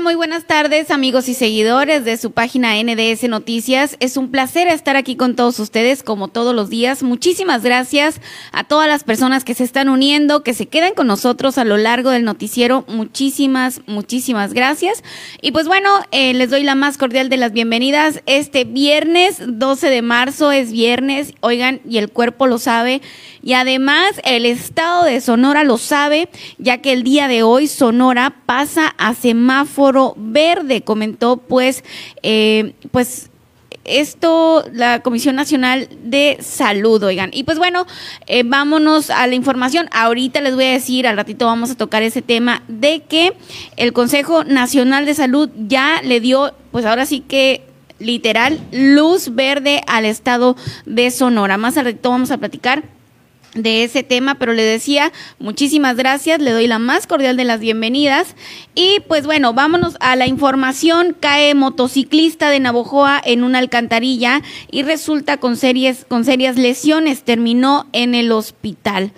Muy buenas tardes, amigos y seguidores de su página NDS Noticias. Es un placer estar aquí con todos ustedes, como todos los días. Muchísimas gracias a todas las personas que se están uniendo, que se quedan con nosotros a lo largo del noticiero. Muchísimas, muchísimas gracias. Y pues bueno, eh, les doy la más cordial de las bienvenidas. Este viernes 12 de marzo es viernes, oigan, y el cuerpo lo sabe. Y además el estado de Sonora lo sabe, ya que el día de hoy Sonora pasa a semáforo verde, comentó pues, eh, pues esto la Comisión Nacional de Salud, oigan. Y pues bueno, eh, vámonos a la información. Ahorita les voy a decir, al ratito vamos a tocar ese tema de que el Consejo Nacional de Salud ya le dio, pues ahora sí que literal, luz verde al estado de Sonora. Más al ratito vamos a platicar de ese tema, pero le decía muchísimas gracias, le doy la más cordial de las bienvenidas y pues bueno, vámonos a la información, cae motociclista de Navojoa en una alcantarilla y resulta con serias con serias lesiones, terminó en el hospital.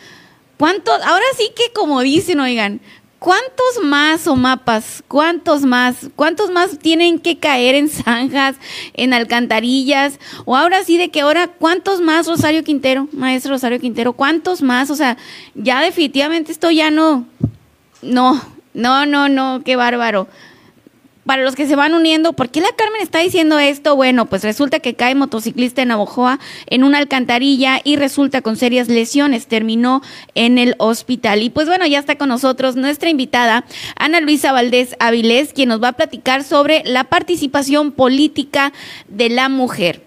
¿Cuántos? Ahora sí que como dicen, oigan, ¿Cuántos más o mapas? ¿Cuántos más? ¿Cuántos más tienen que caer en zanjas, en alcantarillas? O ahora sí, de que ahora, ¿cuántos más, Rosario Quintero, maestro Rosario Quintero? ¿Cuántos más? O sea, ya definitivamente esto ya no, no, no, no, no, qué bárbaro para los que se van uniendo, ¿por qué la Carmen está diciendo esto? Bueno, pues resulta que cae motociclista en Navojoa en una alcantarilla y resulta con serias lesiones. Terminó en el hospital. Y pues bueno, ya está con nosotros nuestra invitada, Ana Luisa Valdés Avilés, quien nos va a platicar sobre la participación política de la mujer.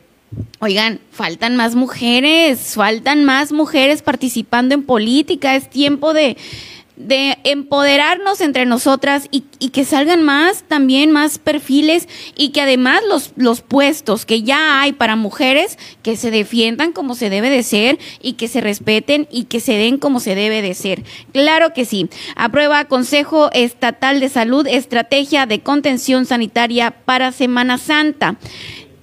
Oigan, faltan más mujeres, faltan más mujeres participando en política. Es tiempo de de empoderarnos entre nosotras y, que salgan más también más perfiles y que además los, los puestos que ya hay para mujeres que se defiendan como se debe de ser y que se respeten y que se den como se debe de ser. Claro que sí. Aprueba Consejo Estatal de Salud Estrategia de Contención Sanitaria para Semana Santa.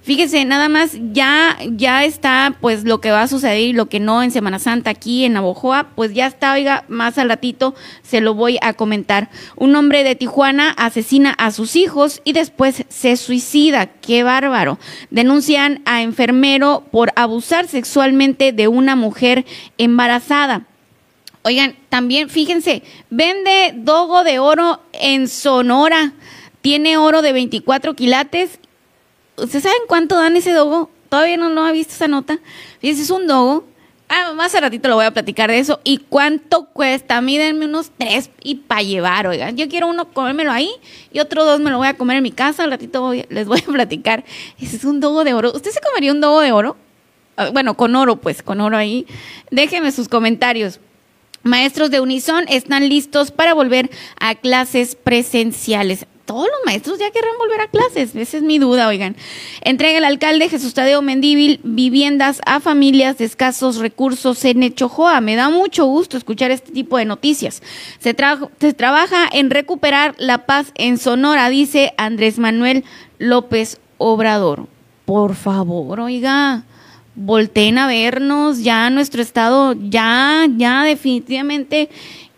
Fíjese, nada más ya, ya está pues lo que va a suceder y lo que no en Semana Santa aquí en Navojoa, pues ya está, oiga, más al ratito se lo voy a comentar. Un hombre de Tijuana asesina a sus hijos y después se suicida. Qué bárbaro. Denuncian a enfermero por abusar sexualmente de una mujer embarazada. Oigan, también fíjense, vende dogo de oro en Sonora. Tiene oro de 24 quilates ¿Ustedes saben cuánto dan ese dogo? Todavía no, no ha visto esa nota. Fíjense, es un dogo. Ah, más a ratito lo voy a platicar de eso. ¿Y cuánto cuesta? Mídenme unos tres y para llevar, oigan. Yo quiero uno comérmelo ahí y otro dos me lo voy a comer en mi casa. Al ratito les voy a platicar. Ese es un dogo de oro. ¿Usted se comería un dogo de oro? Ah, bueno, con oro, pues, con oro ahí. Déjenme sus comentarios. Maestros de Unison están listos para volver a clases presenciales todos los maestros ya querrán volver a clases. Esa es mi duda, oigan. Entrega el alcalde Jesús Tadeo Mendíbil viviendas a familias de escasos recursos en Echojoa. Me da mucho gusto escuchar este tipo de noticias. Se, se trabaja en recuperar la paz en Sonora, dice Andrés Manuel López Obrador. Por favor, oiga volteen a vernos, ya nuestro estado, ya, ya definitivamente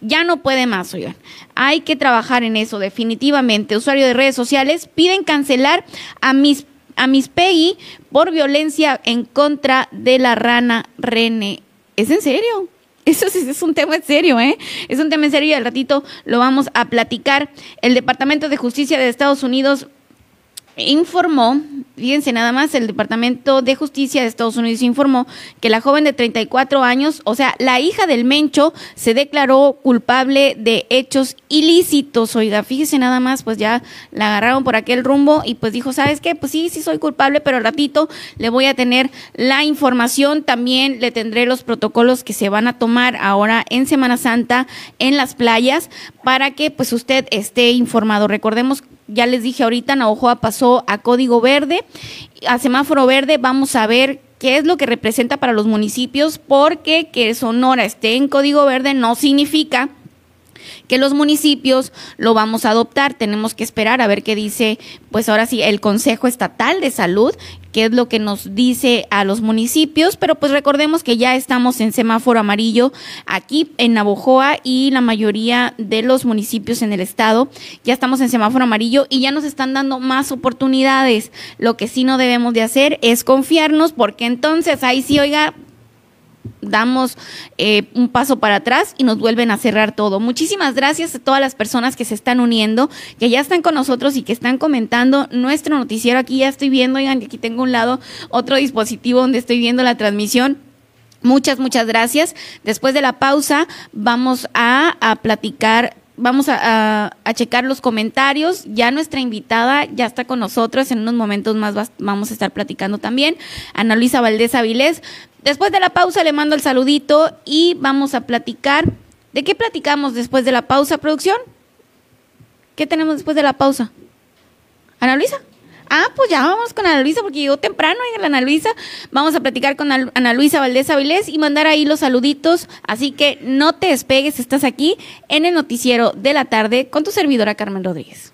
ya no puede más, oigan. Hay que trabajar en eso, definitivamente. Usuario de redes sociales piden cancelar a mis a Miss Peggy por violencia en contra de la rana René. ¿Es en serio? Eso sí es un tema en serio, ¿eh? Es un tema en serio y al ratito lo vamos a platicar. El Departamento de Justicia de Estados Unidos informó, fíjense nada más, el Departamento de Justicia de Estados Unidos informó que la joven de 34 años, o sea, la hija del Mencho, se declaró culpable de hechos ilícitos. Oiga, fíjese nada más, pues ya la agarraron por aquel rumbo y pues dijo, ¿sabes qué? Pues sí, sí soy culpable, pero al ratito le voy a tener la información, también le tendré los protocolos que se van a tomar ahora en Semana Santa en las playas para que pues usted esté informado. Recordemos ya les dije ahorita, Navajoa pasó a código verde, a semáforo verde, vamos a ver qué es lo que representa para los municipios, porque que Sonora esté en código verde no significa que los municipios lo vamos a adoptar. Tenemos que esperar a ver qué dice, pues ahora sí, el Consejo Estatal de Salud, qué es lo que nos dice a los municipios, pero pues recordemos que ya estamos en semáforo amarillo aquí en Navojoa y la mayoría de los municipios en el estado ya estamos en semáforo amarillo y ya nos están dando más oportunidades. Lo que sí no debemos de hacer es confiarnos porque entonces ahí sí, oiga, damos eh, un paso para atrás y nos vuelven a cerrar todo. Muchísimas gracias a todas las personas que se están uniendo, que ya están con nosotros y que están comentando nuestro noticiero. Aquí ya estoy viendo, oigan, aquí tengo un lado otro dispositivo donde estoy viendo la transmisión. Muchas, muchas gracias. Después de la pausa vamos a, a platicar vamos a, a, checar los comentarios. Ya nuestra invitada ya está con nosotros. En unos momentos más vamos a estar platicando también. Ana Luisa Valdés Avilés. Después de la pausa le mando el saludito y vamos a platicar. ¿De qué platicamos después de la pausa, producción? ¿Qué tenemos después de la pausa? ¿Ana Luisa? Ah, pues ya vamos con Ana Luisa porque llegó temprano y Ana Luisa. Vamos a platicar con Ana Luisa Valdés Avilés y mandar ahí los saluditos. Así que no te despegues, estás aquí en el noticiero de la tarde con tu servidora Carmen Rodríguez.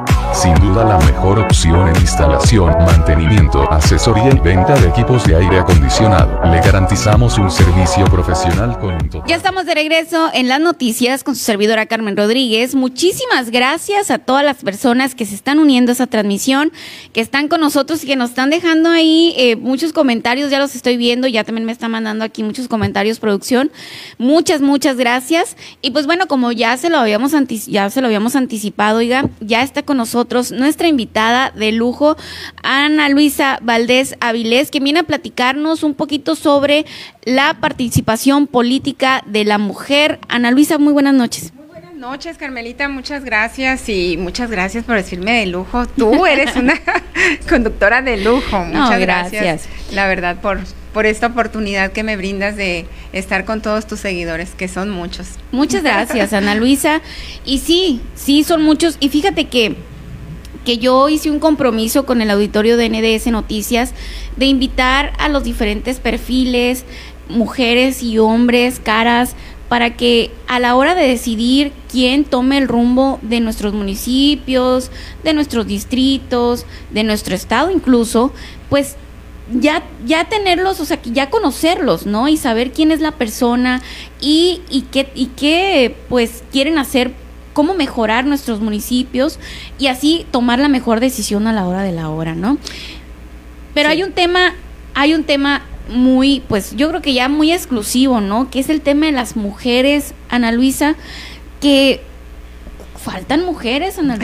Sin duda la mejor opción en instalación, mantenimiento, asesoría y venta de equipos de aire acondicionado. Le garantizamos un servicio profesional con un Ya estamos de regreso en las noticias con su servidora Carmen Rodríguez. Muchísimas gracias a todas las personas que se están uniendo a esa transmisión, que están con nosotros y que nos están dejando ahí eh, muchos comentarios. Ya los estoy viendo, ya también me está mandando aquí muchos comentarios producción. Muchas, muchas gracias. Y pues bueno, como ya se lo habíamos, ya se lo habíamos anticipado, oiga, ya está con nosotros nuestra invitada de lujo, Ana Luisa Valdés Avilés, que viene a platicarnos un poquito sobre la participación política de la mujer. Ana Luisa, muy buenas noches Muy buenas noches, Carmelita, muchas gracias y muchas gracias por decirme de lujo. Tú eres una conductora de lujo. Muchas gracias. La verdad, por, por esta oportunidad que me brindas de estar con todos tus seguidores, que son muchos. Muchas gracias, Ana Luisa. Y sí, sí, son muchos. Y fíjate que que yo hice un compromiso con el auditorio de NDS Noticias de invitar a los diferentes perfiles, mujeres y hombres, caras, para que a la hora de decidir quién tome el rumbo de nuestros municipios, de nuestros distritos, de nuestro estado incluso, pues ya, ya tenerlos, o sea, ya conocerlos, ¿no? Y saber quién es la persona y, y qué, y qué pues quieren hacer, cómo mejorar nuestros municipios y así tomar la mejor decisión a la hora de la hora, ¿no? Pero hay un tema, hay un tema muy, pues yo creo que ya muy exclusivo, ¿no? Que es el tema de las mujeres, Ana Luisa, que faltan mujeres, Ana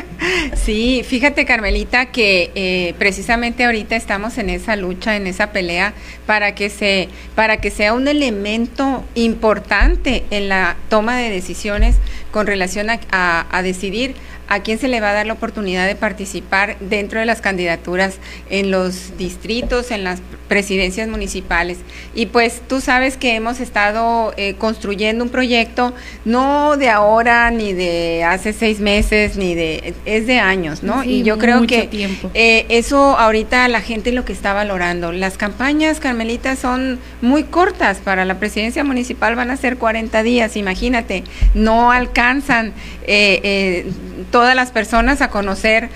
sí, fíjate, Carmelita, que eh, precisamente ahorita estamos en esa lucha, en esa pelea para que se, para que sea un elemento importante en la toma de decisiones con relación a decidir a quién se le va a dar la oportunidad de participar dentro de las candidaturas en los distritos, en las presidencias municipales. Y pues tú sabes que hemos estado eh, construyendo un proyecto no de ahora ni de hace seis meses ni de es de años, ¿no? y yo creo que eh, eso ahorita la gente lo que está valorando. Las campañas, Carmelita, son muy cortas para la presidencia municipal, van a ser 40 días, imagínate, no alcanzan eh, todas las personas a conocer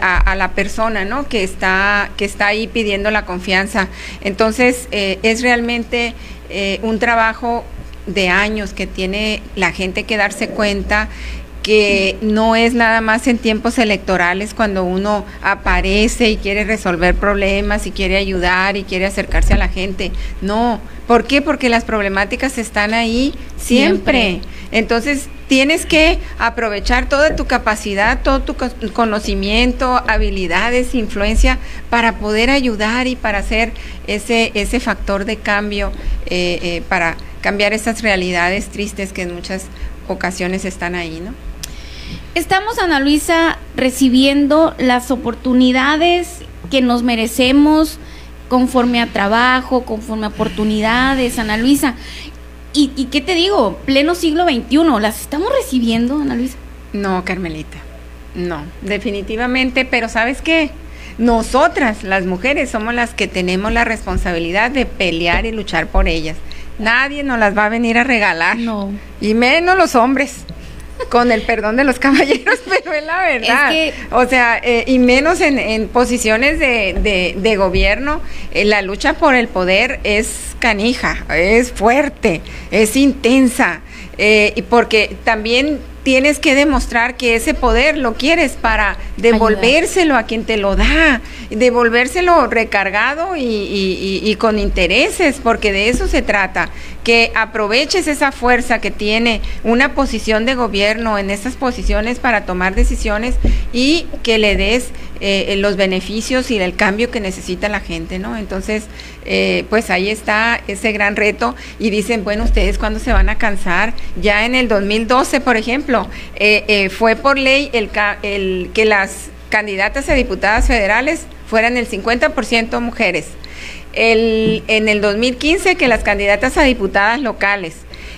a, la persona, ¿no? Que está, que está ahí pidiendo la confianza. Entonces, eh, es realmente eh, un trabajo de años que tiene la gente que darse cuenta que no es nada más en tiempos electorales cuando uno aparece y quiere resolver problemas y quiere ayudar y quiere acercarse a la gente. No, ¿por qué? Porque las problemáticas están ahí siempre. Entonces, tienes que aprovechar toda tu capacidad, todo tu conocimiento, habilidades, influencia para poder ayudar y para hacer ese, ese factor de cambio, eh, eh, para cambiar esas realidades tristes que en muchas ocasiones están ahí, ¿no? Estamos, Ana Luisa, recibiendo las oportunidades que nos merecemos conforme a trabajo, conforme a oportunidades, Ana Luisa. ¿Y, qué te digo? Pleno siglo XXI, ¿las estamos recibiendo, Ana Luisa? No, Carmelita, no, definitivamente, pero ¿sabes qué? Nosotras, las mujeres, somos las que tenemos la responsabilidad de pelear y luchar por ellas. Nadie nos las va a venir a regalar. No. Y menos los hombres con el perdón de los caballeros, pero es la verdad. o sea, eh, y menos en, posiciones de, gobierno, eh, la lucha por el poder es canija, es fuerte, es intensa, eh, y porque también tienes que demostrar que ese poder lo quieres para devolvérselo a quien te lo da, devolvérselo recargado y, con intereses, porque de eso se trata, que aproveches esa fuerza que tiene una posición de gobierno en esas posiciones para tomar decisiones y que le des eh, los beneficios y el cambio que necesita la gente, ¿no? Entonces, eh, pues ahí está ese gran reto y dicen, bueno, ustedes cuándo se van a cansar, ya en el 2012, por ejemplo, eh, eh, fue por ley que las candidatas a diputadas federales fueran el 50% mujeres. El, en el 2015 que las candidatas a diputadas locales.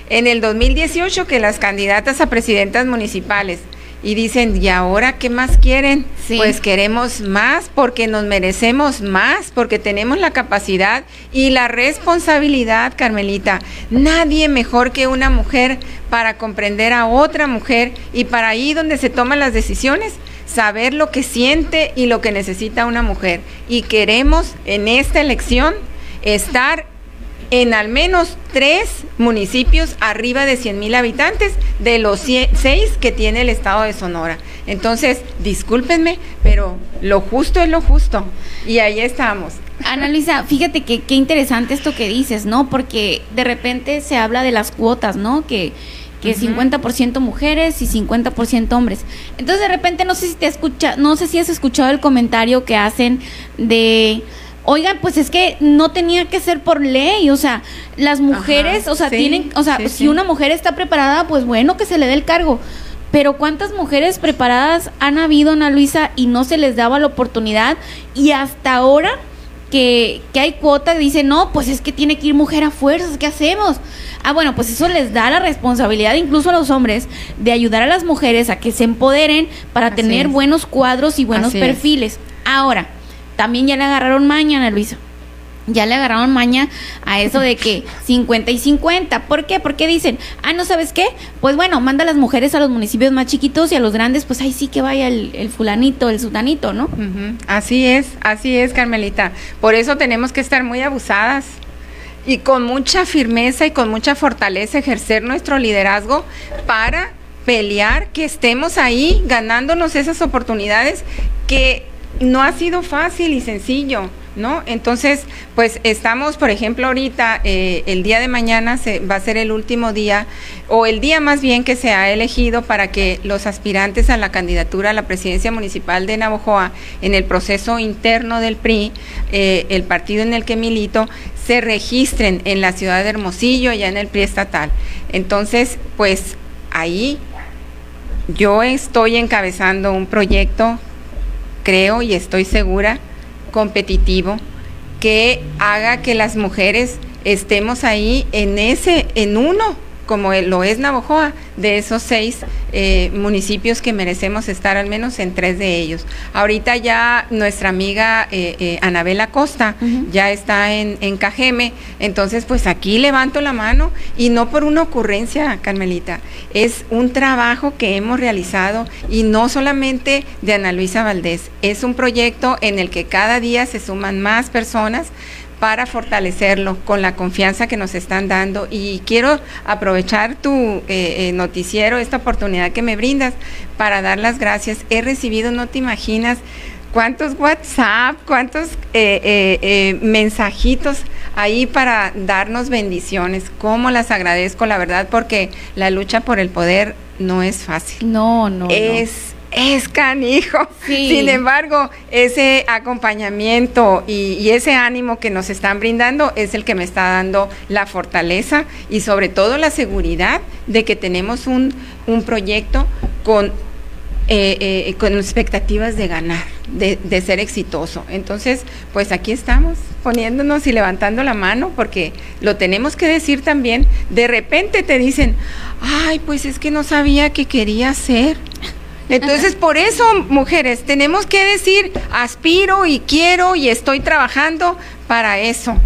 En el 2018 que las candidatas a presidentas municipales y dicen, ¿y ahora qué más quieren? Pues queremos más porque nos merecemos más, porque tenemos la capacidad y la responsabilidad, Carmelita. Nadie mejor que una mujer para comprender a otra mujer y para ahí donde se toman las decisiones, saber lo que siente y lo que necesita una mujer. Y queremos en esta elección estar en al menos tres municipios arriba de 100 mil habitantes de los seis que tiene el estado de Sonora. Entonces, discúlpenme, pero lo justo es lo justo. Y ahí estamos. Ana Luisa, fíjate que qué interesante esto que dices, ¿no? Porque de repente se habla de las cuotas, ¿no? Que, que 50% mujeres y 50% hombres. Entonces de repente no sé si te escucha, no sé si has escuchado el comentario que hacen de Oigan, pues es que no tenía que ser por ley, o sea, las mujeres, o sea, tienen, o sea, si una mujer está preparada, pues bueno, que se le dé el cargo. Pero ¿cuántas mujeres preparadas han habido, Ana Luisa, y no se les daba la oportunidad? Y hasta ahora que, que hay cuota, dice, no, pues es que tiene que ir mujer a fuerzas, ¿qué hacemos? Ah, bueno, pues eso les da la responsabilidad incluso a los hombres de ayudar a las mujeres a que se empoderen para tener buenos cuadros y buenos perfiles. Ahora, también ya le agarraron mañana, Luisa ya le agarraron maña a eso de que 50 y 50. ¿Por qué? Porque dicen, ah, ¿no sabes qué? Pues bueno, manda a las mujeres a los municipios más chiquitos y a los grandes, pues ahí sí que vaya el, fulanito, el sutanito, ¿no? Así es, así es, Carmelita. Por eso tenemos que estar muy abusadas y con mucha firmeza y con mucha fortaleza ejercer nuestro liderazgo para pelear, que estemos ahí ganándonos esas oportunidades que no ha sido fácil y sencillo ¿no? Entonces, pues estamos, por ejemplo, ahorita, eh, el día de mañana se, va a ser el último día, o el día más bien que se ha elegido para que los aspirantes a la candidatura a la presidencia municipal de Navojoa, en el proceso interno del PRI, eh, el partido en el que milito, se registren en la ciudad de Hermosillo, allá en el PRI estatal. Entonces, pues ahí yo estoy encabezando un proyecto, creo y estoy segura, competitivo que haga que las mujeres estemos ahí en ese, en uno como lo es Navojoa, de esos seis eh, municipios que merecemos estar al menos en tres de ellos. Ahorita ya nuestra amiga eh, eh, Anabela Costa ya está en, en Cajeme, entonces pues aquí levanto la mano y no por una ocurrencia, Carmelita, es un trabajo que hemos realizado y no solamente de Ana Luisa Valdés, es un proyecto en el que cada día se suman más personas, para fortalecerlo con la confianza que nos están dando. Y quiero aprovechar tu eh, eh, noticiero, esta oportunidad que me brindas, para dar las gracias. He recibido, no te imaginas, cuántos WhatsApp, cuántos eh, mensajitos ahí para darnos bendiciones. Cómo las agradezco, la verdad, porque la lucha por el poder no es fácil. No, no. Es es canijo. Sin embargo, ese acompañamiento y, ese ánimo que nos están brindando es el que me está dando la fortaleza y sobre todo la seguridad de que tenemos un, proyecto con, eh, eh, con expectativas de ganar, de, de ser exitoso. Entonces, pues aquí estamos poniéndonos y levantando la mano porque lo tenemos que decir también. De repente te dicen, ay, pues es que no sabía que quería ser entonces, por eso, mujeres, tenemos que decir, aspiro y quiero y estoy trabajando para eso.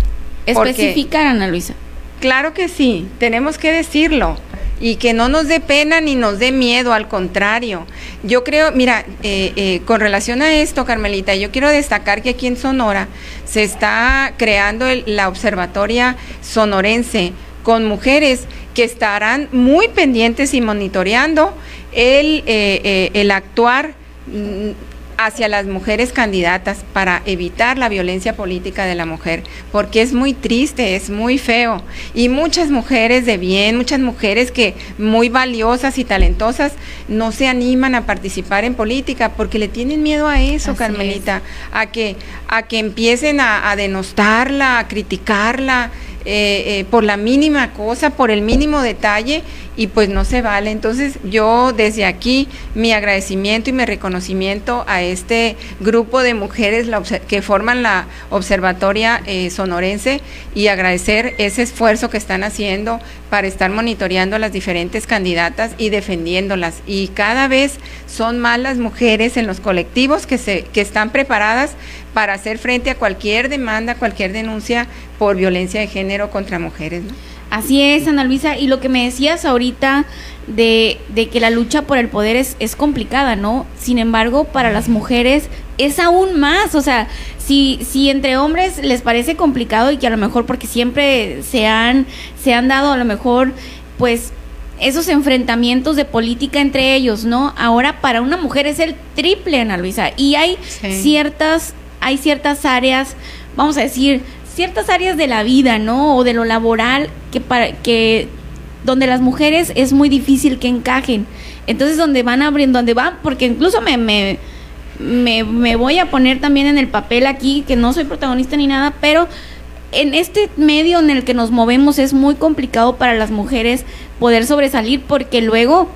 Especificar, Ana Luisa. Claro que sí, tenemos que decirlo y que no nos dé pena ni nos dé miedo, al contrario. Yo creo, mira, eh, eh, con relación a esto, Carmelita, yo quiero destacar que aquí en Sonora se está creando la observatoria sonorense con mujeres que estarán muy pendientes y monitoreando el, eh, eh, el actuar mm, hacia las mujeres candidatas para evitar la violencia política de la mujer, porque es muy triste, es muy feo. Y muchas mujeres de bien, muchas mujeres que muy valiosas y talentosas no se animan a participar en política porque le tienen miedo a eso, Carmelita, a que, a que empiecen a, a denostarla, a criticarla. Eh, por la mínima cosa, por el mínimo detalle y pues no se vale. Entonces yo desde aquí mi agradecimiento y mi reconocimiento a este grupo de mujeres que forman la observatoria eh, sonorense y agradecer ese esfuerzo que están haciendo para estar monitoreando a las diferentes candidatas y defendiéndolas. Y cada vez son más las mujeres en los colectivos que, se, que están preparadas para hacer frente a cualquier demanda, cualquier denuncia por violencia de género contra mujeres. Así es, Ana Luisa, y lo que me decías ahorita de, de que la lucha por el poder es, es, complicada, ¿no? Sin embargo, para las mujeres es aún más, o sea, si, si entre hombres les parece complicado y que a lo mejor porque siempre se han, se han dado a lo mejor, pues, esos enfrentamientos de política entre ellos, ¿no? Ahora para una mujer es el triple, Ana Luisa, y hay ciertas, hay ciertas áreas, vamos a decir, ciertas áreas de la vida, ¿no? O de lo laboral que para que donde las mujeres es muy difícil que encajen. Entonces, donde van abriendo, donde van, porque incluso me, me, me, me voy a poner también en el papel aquí, que no soy protagonista ni nada, pero en este medio en el que nos movemos es muy complicado para las mujeres poder sobresalir porque luego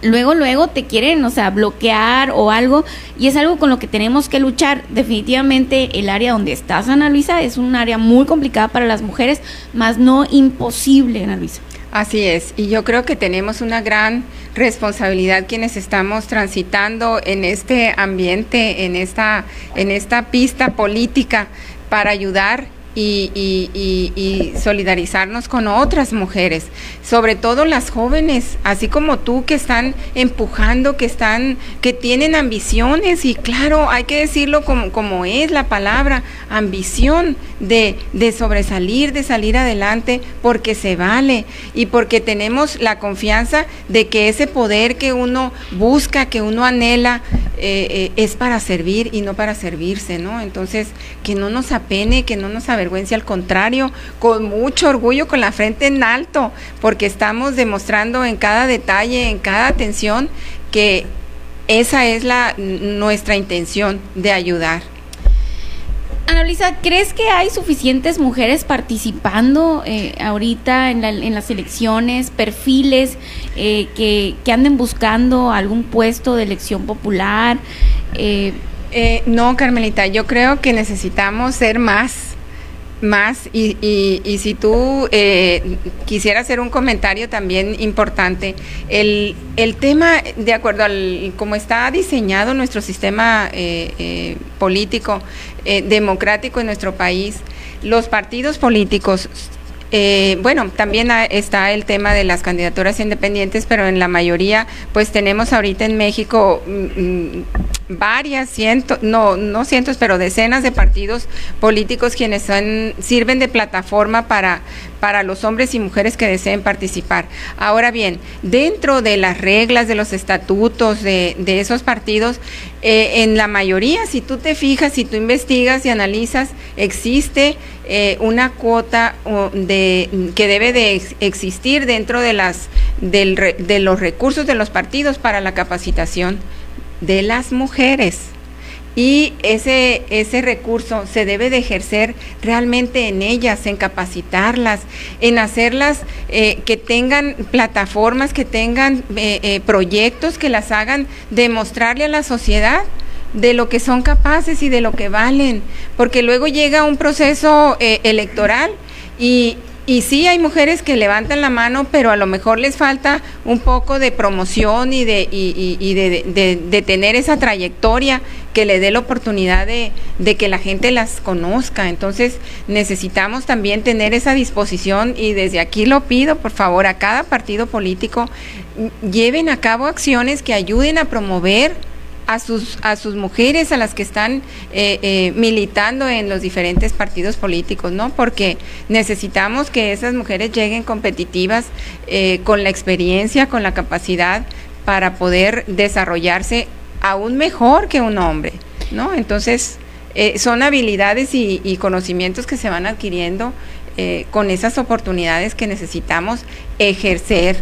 luego, luego te quieren, o sea, bloquear o algo, y es algo con lo que tenemos que luchar. Definitivamente el área donde estás, Ana Luisa, es un área muy complicada para las mujeres, más no imposible, Ana Luisa. Así es, y yo creo que tenemos una gran responsabilidad quienes estamos transitando en este ambiente, en esta, en esta pista política para ayudar y, solidarizarnos con otras mujeres, sobre todo las jóvenes, así como tú que están empujando, que están, que tienen ambiciones y claro, hay que decirlo como, como es la palabra, ambición de, de sobresalir, de salir adelante, porque se vale y porque tenemos la confianza de que ese poder que uno busca, que uno anhela, eh, eh, es para servir y no para servirse, ¿no? Entonces, que no nos apene, que no nos vergüenza, al contrario, con mucho orgullo, con la frente en alto, porque estamos demostrando en cada detalle, en cada atención, que esa es la nuestra intención de ayudar. Ana Luisa, ¿crees que hay suficientes mujeres participando eh, ahorita en, las elecciones, perfiles eh, que, anden buscando algún puesto de elección popular? Eh, no, Carmelita, yo creo que necesitamos ser más más y, y, si tú eh, quisieras hacer un comentario también importante, el, el tema, de acuerdo al cómo está diseñado nuestro sistema eh, eh, político democrático en nuestro país, los partidos políticos eh, bueno, también está el tema de las candidaturas independientes, pero en la mayoría, pues tenemos ahorita en México mm, mm, varias cientos, no, no cientos, pero decenas de partidos políticos quienes son, sirven de plataforma para, para los hombres y mujeres que deseen participar. Ahora bien, dentro de las reglas de los estatutos de, de esos partidos, eh, en la mayoría, si tú te fijas, si tú investigas y analizas, existe eh, una cuota de, que debe de existir dentro de, las, de los recursos de los partidos para la capacitación de las mujeres. Y ese, ese recurso se debe de ejercer realmente en ellas, en capacitarlas, en hacerlas eh, que tengan plataformas, que tengan eh, eh, proyectos que las hagan demostrarle a la sociedad de lo que son capaces y de lo que valen, porque luego llega un proceso electoral y, y sí hay mujeres que levantan la mano, pero a lo mejor les falta un poco de promoción y de, y, de, tener esa trayectoria que le dé la oportunidad de, que la gente las conozca. Entonces necesitamos también tener esa disposición y desde aquí lo pido, por favor, a cada partido político, lleven a cabo acciones que ayuden a promover a sus, a sus mujeres, a las que están eh, eh, militando en los diferentes partidos políticos, ¿no? Porque necesitamos que esas mujeres lleguen competitivas eh, con la experiencia, con la capacidad para poder desarrollarse aún mejor que un hombre, ¿no? Entonces, son habilidades y, y, conocimientos que se van adquiriendo con esas oportunidades que necesitamos ejercer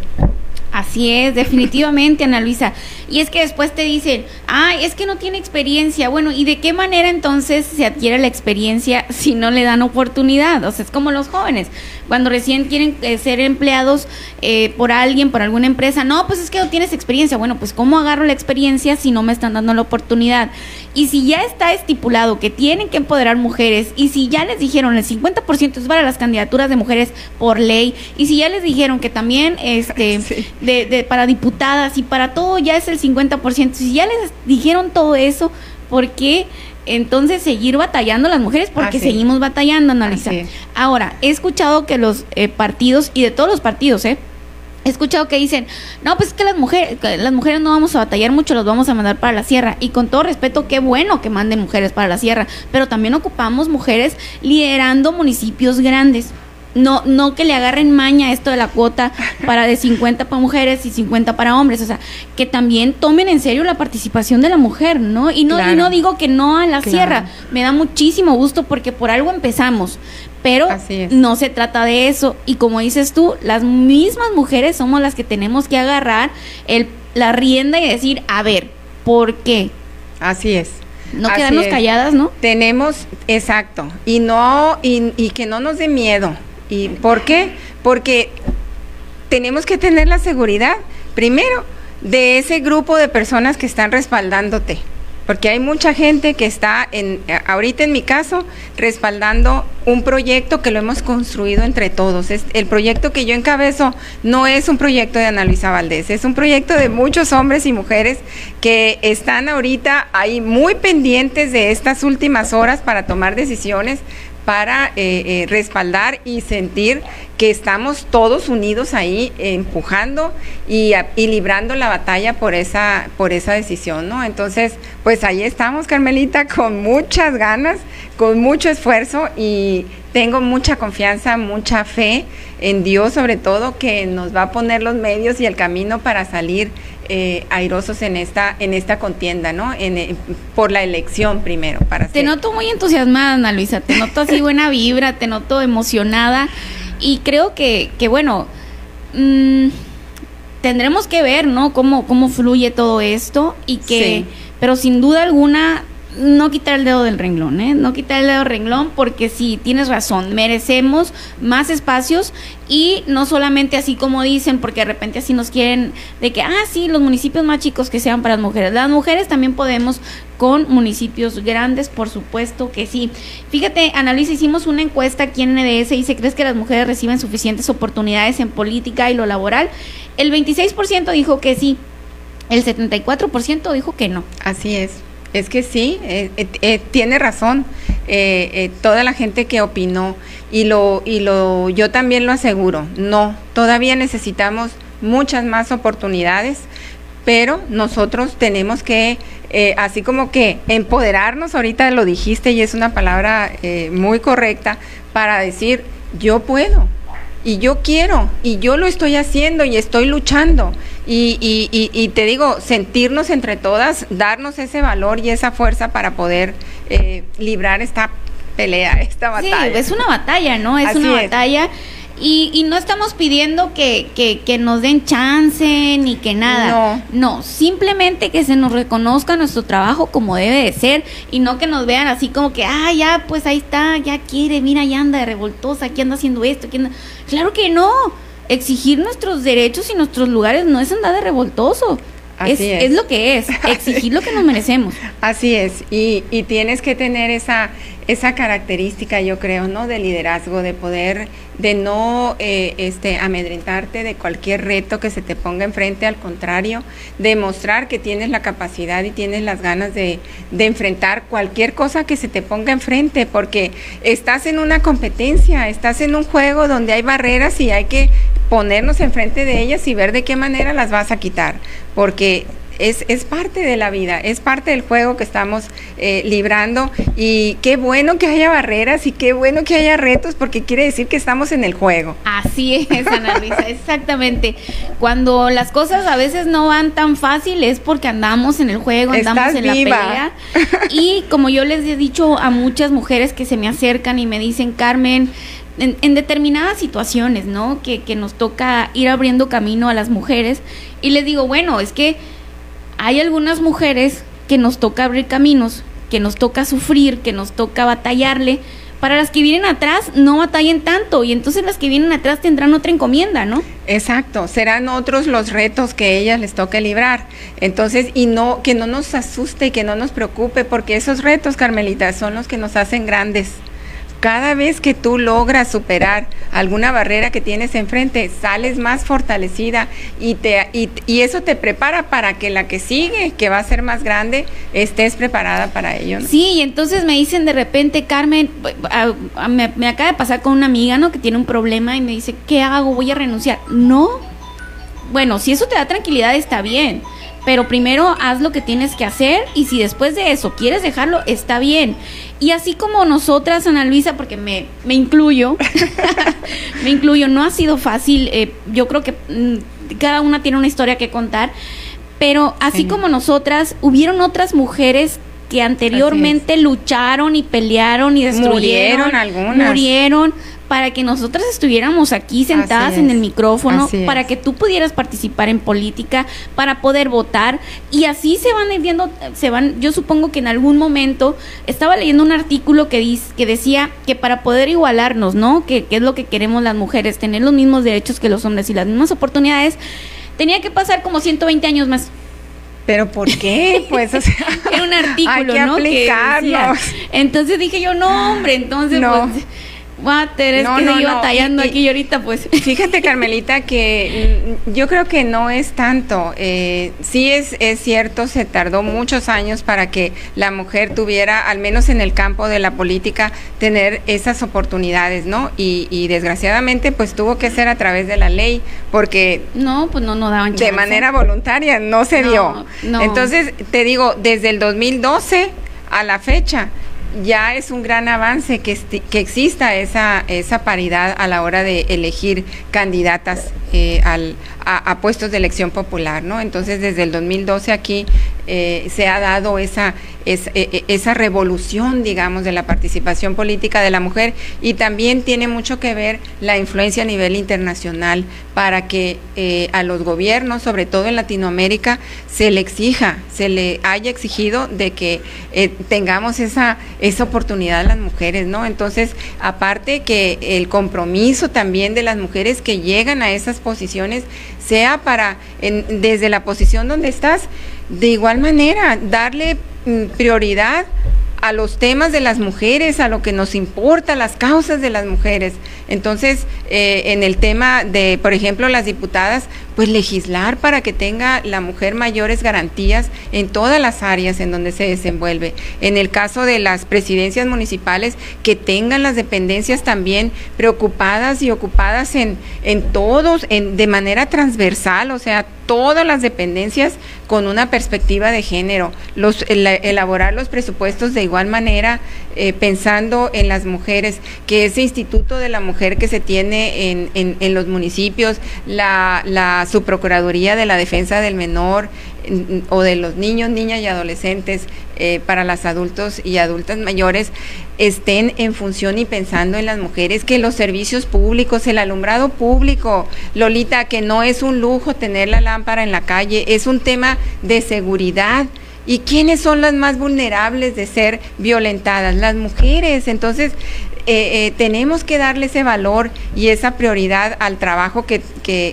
Así es, definitivamente, Ana Luisa. Y es que después te dicen, ay, es que no tiene experiencia. Bueno, ¿y de qué manera entonces se adquiere la experiencia si no le dan oportunidad? O sea, es como los jóvenes cuando recién quieren eh, ser empleados eh, por alguien, por alguna empresa, no, pues es que no tienes experiencia. Bueno, pues ¿cómo agarro la experiencia si no me están dando la oportunidad? Y si ya está estipulado que tienen que empoderar mujeres, y si ya les dijeron el 50% es para las candidaturas de mujeres por ley, y si ya les dijeron que también este de, de, para diputadas y para todo ya es el 50%, si ya les dijeron todo eso, ¿por qué? Entonces seguir batallando las mujeres porque seguimos batallando, Analisa. Ahora, he escuchado que los eh, partidos, y de todos los partidos, ¿eh? He escuchado que dicen, no, pues es que las mujeres, las mujeres no vamos a batallar mucho, las vamos a mandar para la sierra. Y con todo respeto, qué bueno que manden mujeres para la sierra, pero también ocupamos mujeres liderando municipios grandes no, no que le agarren maña esto de la cuota para de 50 para mujeres y 50 para hombres, o sea, que también tomen en serio la participación de la mujer, ¿no? Y no, y no digo que no a la sierra, me da muchísimo gusto porque por algo empezamos, pero no se trata de eso y como dices tú, las mismas mujeres somos las que tenemos que agarrar el, la rienda y decir, a ver, ¿por qué? Así es. No quedarnos calladas, ¿no? Tenemos, exacto, y no, y, y que no nos dé miedo, ¿Y por qué? Porque tenemos que tener la seguridad, primero, de ese grupo de personas que están respaldándote porque hay mucha gente que está en ahorita en mi caso respaldando un proyecto que lo hemos construido entre todos. El proyecto que yo encabezo no es un proyecto de Ana Luisa Valdés, es un proyecto de muchos hombres y mujeres que están ahorita ahí muy pendientes de estas últimas horas para tomar decisiones para eh, eh, respaldar y sentir que estamos todos unidos ahí empujando y, librando la batalla por esa, por esa decisión, ¿no? Entonces, pues ahí estamos, Carmelita, con muchas ganas, con mucho esfuerzo y tengo mucha confianza, mucha fe en Dios sobre todo, que nos va a poner los medios y el camino para salir eh, airosos en esta en esta contienda, ¿no? En, eh, por la elección primero. Para te noto muy entusiasmada, Ana Luisa, te noto así buena vibra, te noto emocionada y creo que, que bueno, mm, tendremos que ver, ¿no? Cómo, cómo fluye todo esto y que, pero sin duda alguna no quitar el dedo del renglón, ¿eh? No quitar el dedo del renglón porque sí, tienes razón, merecemos más espacios y no solamente así como dicen, porque de repente así nos quieren de que, ah, sí, los municipios más chicos que sean para las mujeres. Las mujeres también podemos con municipios grandes, por supuesto que sí. Fíjate, Annalisa, hicimos una encuesta aquí en NDS y se crees que las mujeres reciben suficientes oportunidades en política y lo laboral. El 26% dijo que sí, el 74% dijo que no. Así es. Es que sí, eh, eh, eh, tiene razón toda la gente que opinó y lo y lo yo también lo aseguro. No, todavía necesitamos muchas más oportunidades, pero nosotros tenemos que así como que empoderarnos. Ahorita lo dijiste y es una palabra muy correcta para decir yo puedo y yo quiero y yo lo estoy haciendo y estoy luchando y, y, y, te digo, sentirnos entre todas, darnos ese valor y esa fuerza para poder eh, librar esta pelea, esta batalla. Sí, es una batalla, ¿no? Es una batalla. Y, y, no estamos pidiendo que, que, que, nos den chance ni que nada. No. no, simplemente que se nos reconozca nuestro trabajo como debe de ser y no que nos vean así como que, ah, ya, pues ahí está, ya quiere, mira, ya anda de revoltosa, aquí anda haciendo esto, aquí anda... Claro que no exigir nuestros derechos y nuestros lugares no es andar de revoltoso. es, es. lo que es, exigir lo que nos merecemos. Así es, y, y tienes que tener esa, esa característica, yo creo, ¿no? De liderazgo, de poder, de no eh, este, amedrentarte de cualquier reto que se te ponga enfrente, al contrario, demostrar que tienes la capacidad y tienes las ganas de, de enfrentar cualquier cosa que se te ponga enfrente, porque estás en una competencia, estás en un juego donde hay barreras y hay que ponernos enfrente de ellas y ver de qué manera las vas a quitar, porque es, es parte de la vida, es parte del juego que estamos eh, librando y qué bueno que haya barreras y qué bueno que haya retos porque quiere decir que estamos en el juego. Así es, Ana Luisa, exactamente. Cuando las cosas a veces no van tan fácil es porque andamos en el juego, andamos en la pelea. Y como yo les he dicho a muchas mujeres que se me acercan y me dicen, Carmen, en, determinadas situaciones, ¿no? Que, que nos toca ir abriendo camino a las mujeres. Y les digo, bueno, es que hay algunas mujeres que nos toca abrir caminos, que nos toca sufrir, que nos toca batallarle. Para las que vienen atrás, no batallen tanto y entonces las que vienen atrás tendrán otra encomienda, ¿no? Exacto, serán otros los retos que ellas les toque librar. Entonces, y no, que no nos asuste y que no nos preocupe, porque esos retos, Carmelita, son los que nos hacen grandes. Cada vez que tú logras superar alguna barrera que tienes enfrente, sales más fortalecida y, te, y, eso te prepara para que la que sigue, que va a ser más grande, estés preparada para ello. Sí, y entonces me dicen de repente, Carmen, me, me acaba de pasar con una amiga, ¿no? Que tiene un problema y me dice, ¿qué hago? Voy a renunciar. No. Bueno, si eso te da tranquilidad, está bien pero primero haz lo que tienes que hacer y si después de eso quieres dejarlo, está bien. Y así como nosotras, Ana Luisa, porque me, me incluyo, me incluyo, no ha sido fácil, eh, yo creo que mm, cada una tiene una historia que contar, pero así como nosotras, hubieron otras mujeres que anteriormente lucharon y pelearon y destruyeron, murieron algunas. Murieron para que nosotras estuviéramos aquí sentadas en el micrófono, para que tú pudieras participar en política, para poder votar y así se van viendo, se van, yo supongo que en algún momento estaba leyendo un artículo que dice, que decía que para poder igualarnos, ¿no? Que, que es lo que queremos las mujeres, tener los mismos derechos que los hombres y las mismas oportunidades tenía que pasar como 120 años más. ¿Pero por qué? Pues, o sea, era un artículo, ¿no? Aplicarnos. entonces dije yo, no, hombre, entonces, pues, Water, es que se iba tallando aquí y ahorita pues. Fíjate, Carmelita, que yo creo que no es tanto. Eh, sí es, es cierto, se tardó muchos años para que la mujer tuviera, al menos en el campo de la política, tener esas oportunidades, ¿no? Y, y desgraciadamente, pues tuvo que ser a través de la ley, porque. No, pues no, no daban De manera voluntaria, no se dio. Entonces, te digo, desde el 2012 a la fecha, ya es un gran avance que, que exista esa, esa paridad a la hora de elegir candidatas eh, al, a, puestos de elección popular, ¿no? Entonces, desde el 2012 aquí eh, se ha dado esa, e, e, esa revolución, digamos, de la participación política de la mujer y también tiene mucho que ver la influencia a nivel internacional para que eh, a los gobiernos, sobre todo en Latinoamérica, se le exija, se le haya exigido de que tengamos esa, esa oportunidad a las mujeres, ¿no? Entonces, aparte que el compromiso también de las mujeres que llegan a esas posiciones, sea para, desde la posición donde estás, de igual manera, darle mm, prioridad a los temas de las mujeres, a lo que nos importa, las causas de las mujeres. Entonces, eh, en el tema de, por ejemplo, las diputadas, pues legislar para que tenga la mujer mayores garantías en todas las áreas en donde se desenvuelve. En el caso de las presidencias municipales, que tengan las dependencias también preocupadas y ocupadas en, en todos, en, de manera transversal, o sea, todas las dependencias con una perspectiva de género, los, elaborar los presupuestos de igual manera, eh, pensando en las mujeres, que ese instituto de la mujer que se tiene en, en, los municipios, la, la subprocuraduría de la defensa del menor, o de los niños, niñas y adolescentes eh, para los adultos y adultas mayores estén en función y pensando en las mujeres, que los servicios públicos, el alumbrado público, Lolita, que no es un lujo tener la lámpara en la calle, es un tema de seguridad. ¿Y quiénes son las más vulnerables de ser violentadas? Las mujeres. Entonces, eh, eh, tenemos que darle ese valor y esa prioridad al trabajo que,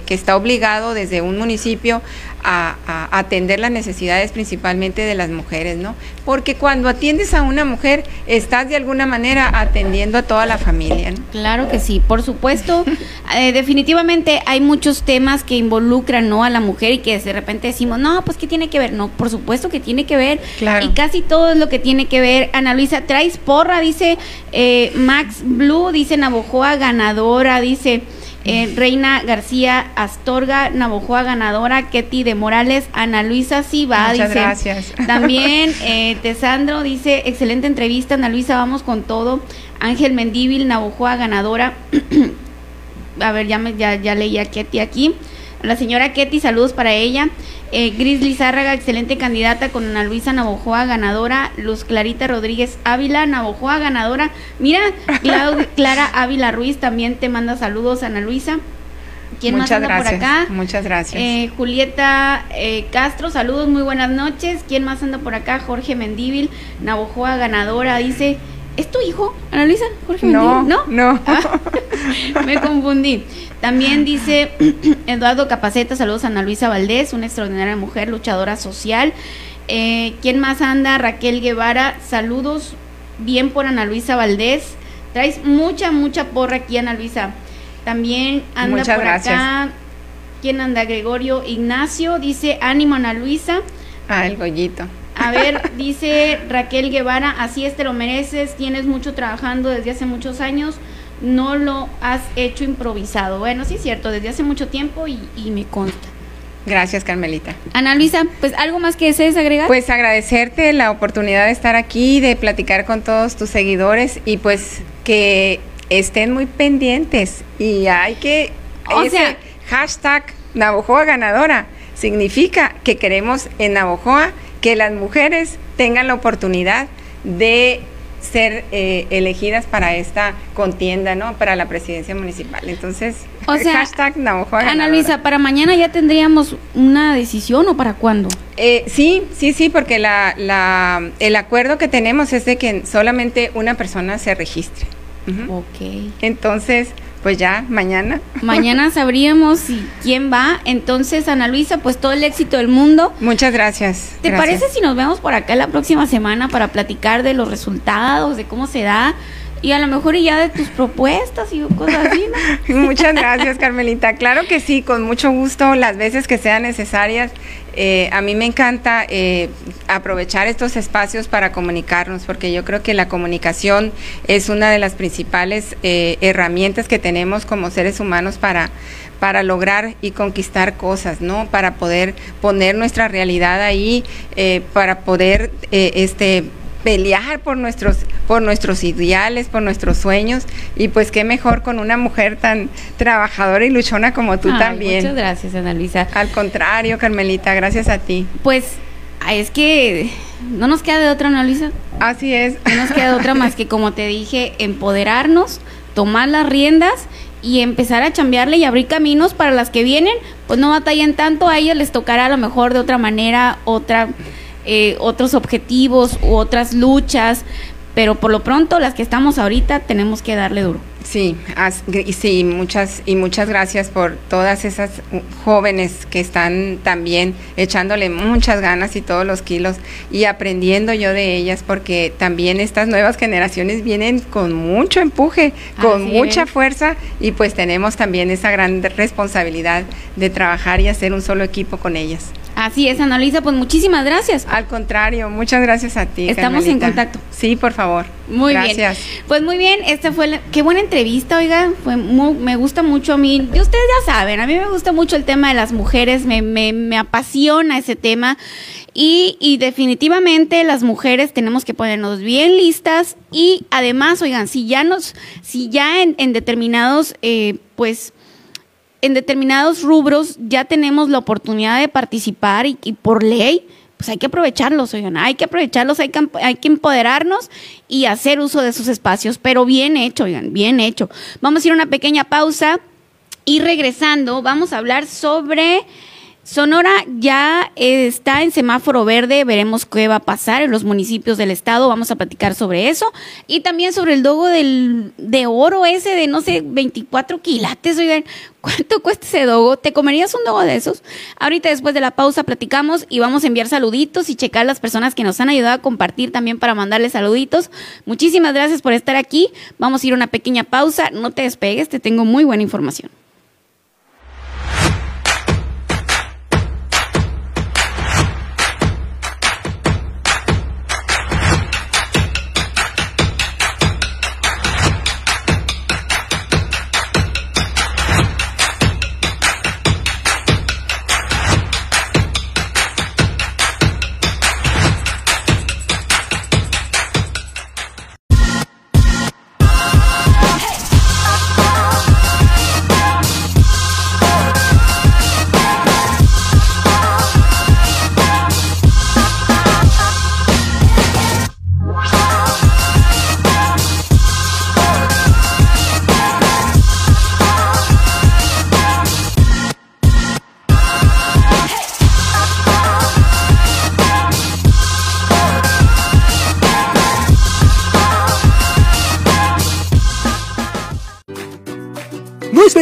está obligado desde un municipio a, atender las necesidades principalmente de las mujeres, ¿no? Porque cuando atiendes a una mujer, estás de alguna manera atendiendo a toda la familia, ¿no? Claro que sí, por supuesto. Eh, definitivamente hay muchos temas que involucran, ¿no? A la mujer y que de repente decimos, no, pues ¿qué tiene que ver? No, por supuesto que tiene que ver. Claro. Y casi todo es lo que tiene que ver. Ana Luisa, traes porra, dice eh, Max Blue, dice Navojoa ganadora, dice... Eh, Reina García Astorga, Navojoa ganadora, Ketty de Morales, Ana Luisa Siva, Muchas gracias. También eh, Tesandro dice, excelente entrevista, Ana Luisa, vamos con todo. Ángel Mendíbil, Navojoa ganadora. a ver, ya, me, ya, ya leí a Ketty aquí. La señora Ketty, saludos para ella. Eh, Gris Lizárraga, excelente candidata con Ana Luisa Navojoa, ganadora. Luz Clarita Rodríguez Ávila, Navojoa, ganadora. Mira, Clara Ávila Ruiz también te manda saludos, Ana Luisa. ¿Quién Muchas más anda gracias. por acá? Muchas gracias. Eh, Julieta eh, Castro, saludos, muy buenas noches. ¿Quién más anda por acá? Jorge Mendíbil, Navojoa, ganadora, dice. ¿Es tu hijo, Ana Luisa? Jorge no, ¿No? No. Ah, me confundí. También dice Eduardo Capaceta, saludos a Ana Luisa Valdés, una extraordinaria mujer, luchadora social. Eh, ¿Quién más anda? Raquel Guevara, saludos, bien por Ana Luisa Valdés. Traes mucha, mucha porra aquí, Ana Luisa. También anda por acá. ¿Quién anda? Gregorio Ignacio, dice ánimo Ana Luisa. Ah, el gollito. A ver, dice Raquel Guevara, así es, te lo mereces, tienes mucho trabajando desde hace muchos años no lo has hecho improvisado. Bueno, sí es cierto, desde hace mucho tiempo y, me consta. Gracias, Carmelita. Ana Luisa, pues algo más que desees agregar. Pues agradecerte la oportunidad de estar aquí, de platicar con todos tus seguidores y pues que estén muy pendientes y hay que o sea, hashtag Navojoa ganadora significa que queremos en Navojoa que las mujeres tengan la oportunidad de ser eh, elegidas para esta contienda, ¿no? Para la presidencia municipal. Entonces, o sea, hashtag Ana Luisa, ¿para mañana ya tendríamos una decisión o para cuándo? Eh, sí, sí, sí, porque la, la, el acuerdo que tenemos es de que solamente una persona se registre. Ok. Entonces, pues ya, mañana. Mañana sabríamos quién va. Entonces, Ana Luisa, pues todo el éxito del mundo. Muchas gracias. ¿Te parece si nos vemos por acá la próxima semana para platicar de los resultados, de cómo se da? y a lo mejor ya de tus propuestas y cosas así, Muchas gracias, Carmelita. Claro que sí, con mucho gusto, las veces que sean necesarias. Eh, a mí me encanta eh, aprovechar estos espacios para comunicarnos, porque yo creo que la comunicación es una de las principales eh, herramientas que tenemos como seres humanos para para lograr y conquistar cosas, ¿no? Para poder poner nuestra realidad ahí, para poder este pelear por nuestros, por nuestros ideales, por nuestros sueños, y pues qué mejor con una mujer tan trabajadora y luchona como tú también. Muchas gracias, Ana Luisa. Al contrario, Carmelita, gracias a ti. Pues es que no nos queda de otra, Ana Luisa. Así es. No nos queda de otra más que, como te dije, empoderarnos, tomar las riendas y empezar a chambearle y abrir caminos para las que vienen, pues no batallen tanto, a ellas les tocará a lo mejor de otra manera, otra eh, otros objetivos u otras luchas, pero por lo pronto las que estamos ahorita tenemos que darle duro. Sí, y sí, muchas y muchas gracias por todas esas jóvenes que están también echándole muchas ganas y todos los kilos y aprendiendo yo de ellas porque también estas nuevas generaciones vienen con mucho empuje, con mucha fuerza y pues tenemos también esa gran responsabilidad de trabajar y hacer un solo equipo con ellas. Así es, Ana Luisa, pues muchísimas gracias. Al contrario, muchas gracias a ti. Estamos en contacto. Sí, por favor. Muy gracias. bien. Pues muy bien, esta fue la, qué buena entrevista, oiga, fue me gusta mucho a mí. Y ustedes ya saben, a mí me gusta mucho el tema de las mujeres, me, me, me apasiona ese tema. Y, y, definitivamente las mujeres tenemos que ponernos bien listas y además, oigan, si ya nos, si ya en, en determinados, eh, pues, en determinados rubros ya tenemos la oportunidad de participar y, por ley, pues hay que aprovecharlos, oigan, hay que aprovecharlos, hay que, hay que empoderarnos y hacer uso de esos espacios, pero bien hecho, oigan, bien hecho. Vamos a ir a una pequeña pausa y regresando vamos a hablar sobre Sonora ya está en semáforo verde, veremos qué va a pasar en los municipios del estado, vamos a platicar sobre eso y también sobre el dogo del, de oro ese de no sé, 24 quilates, oigan, ¿cuánto cuesta ese dogo? ¿Te comerías un dogo de esos? Ahorita después de la pausa platicamos y vamos a enviar saluditos y checar las personas que nos han ayudado a compartir también para mandarles saluditos. Muchísimas gracias por estar aquí, vamos a ir a una pequeña pausa, no te despegues, te tengo muy buena información.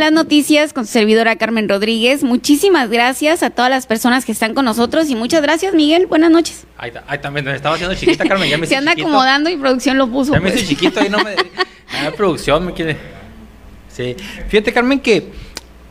Las noticias con su servidora Carmen Rodríguez. Muchísimas gracias a todas las personas que están con nosotros y muchas gracias, Miguel. Buenas noches. Ahí, ahí también me estaba haciendo chiquita, Carmen. Ya me Se anda acomodando y producción lo puso. Ya me hice pues. chiquito y no me. Ah, producción me quiere. Sí. Fíjate, Carmen, que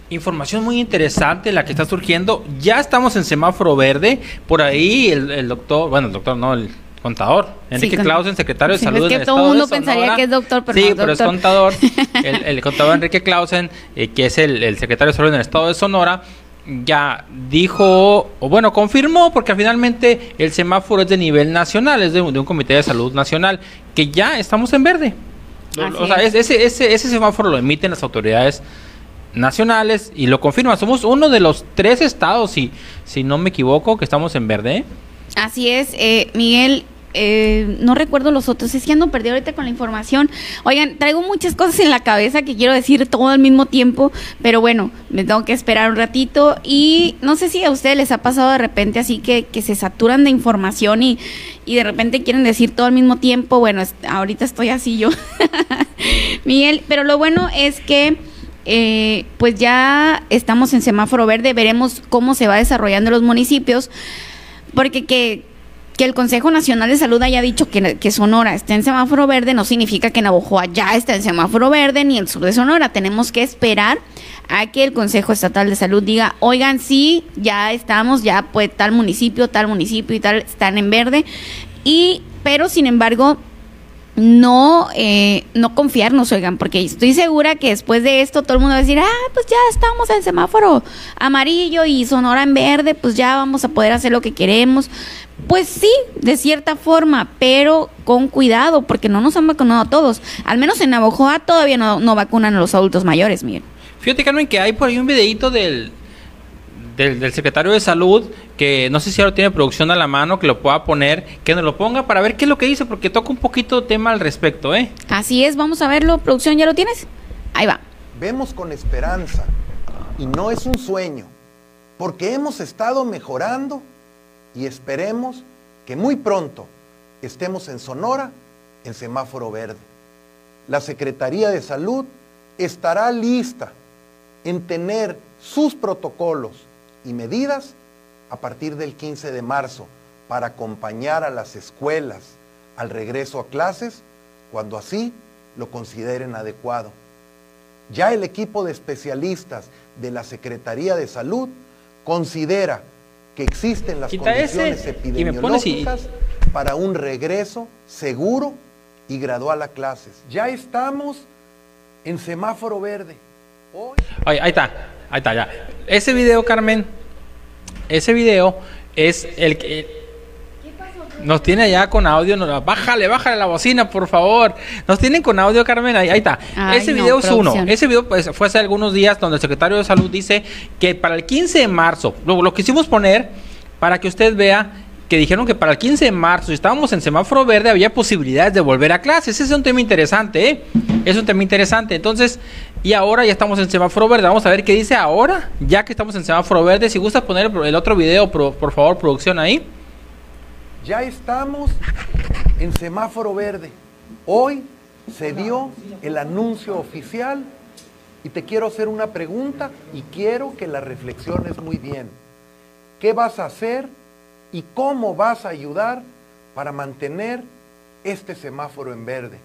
información muy interesante la que está surgiendo. Ya estamos en semáforo verde. Por ahí el, el doctor, bueno, el doctor no, el contador. Enrique Clausen, secretario de Salud. Es que todo el mundo pensaría que es doctor, pero Sí, pero es contador. el, contador Enrique Clausen, eh, que es el, secretario de Salud en el estado de Sonora, ya dijo, o bueno, confirmó, porque finalmente el semáforo es de nivel nacional, es de, un comité de salud nacional, que ya estamos en verde. o sea, ese, ese, ese semáforo lo emiten las autoridades nacionales y lo confirma. Somos uno de los tres estados, si, si no me equivoco, que estamos en verde. Así es, eh, Miguel. Eh, no recuerdo los otros, es que ando perdido ahorita con la información. Oigan, traigo muchas cosas en la cabeza que quiero decir todo al mismo tiempo, pero bueno, me tengo que esperar un ratito y no sé si a ustedes les ha pasado de repente así que, que se saturan de información y, y de repente quieren decir todo al mismo tiempo. Bueno, ahorita estoy así yo, Miguel, pero lo bueno es que... Eh, pues ya estamos en semáforo verde, veremos cómo se va desarrollando los municipios porque que, el Consejo Nacional de Salud haya dicho que, que, Sonora está en semáforo verde no significa que Navojoa ya está en semáforo verde ni el sur de Sonora. Tenemos que esperar a que el Consejo Estatal de Salud diga, oigan, sí, ya estamos, ya pues tal municipio, tal municipio y tal están en verde. Y, pero sin embargo, no, eh, no confiarnos, oigan, porque estoy segura que después de esto todo el mundo va a decir, ah, pues ya estamos en semáforo amarillo y Sonora en verde, pues ya vamos a poder hacer lo que queremos. Pues sí, de cierta forma, pero con cuidado, porque no nos han vacunado a todos. Al menos en Navojoa todavía no, no vacunan a los adultos mayores, Miguel. Fíjate, Carmen, que hay por ahí un videito del, del, secretario de salud, que no sé si ahora tiene producción a la mano, que lo pueda poner, que nos lo ponga para ver qué es lo que dice, porque toca un poquito tema al respecto, ¿eh? Así es, vamos a verlo. Producción, ¿ya lo tienes? Ahí va. Vemos con esperanza, y no es un sueño, porque hemos estado mejorando y esperemos que muy pronto estemos en Sonora en semáforo verde. La Secretaría de Salud estará lista en tener sus protocolos y medidas a partir del 15 de marzo para acompañar a las escuelas al regreso a clases cuando así lo consideren adecuado. Ya el equipo de especialistas de la Secretaría de Salud considera que existen las condiciones epidemiológicas para un regreso seguro y gradual a clases. Ya estamos en semáforo verde. Ahí, ahí está, ahí está ya. Ese video, Carmen, ese video es el que nos tiene allá con audio. bájale, bájale la bocina, por favor. Nos tienen con audio, Carmen. Ahí, está. Ese video es uno. Ese video pues, fue hace algunos días donde el secretario de Salud dice que para el 15 de marzo, lo, lo quisimos poner para que usted vea que dijeron que para el 15 de marzo, si estábamos en semáforo verde, había posibilidades de volver a clases. Ese es un tema interesante, ¿eh? Es un tema interesante. Entonces, y ahora ya estamos en semáforo verde. Vamos a ver qué dice ahora, ya que estamos en semáforo verde. Si gusta poner el otro video, por, favor, producción ahí. Ya estamos en semáforo verde. Hoy se dio el anuncio oficial y te quiero hacer una pregunta y quiero que la reflexiones muy bien. ¿Qué vas a hacer y cómo vas a ayudar para mantener este semáforo en verde.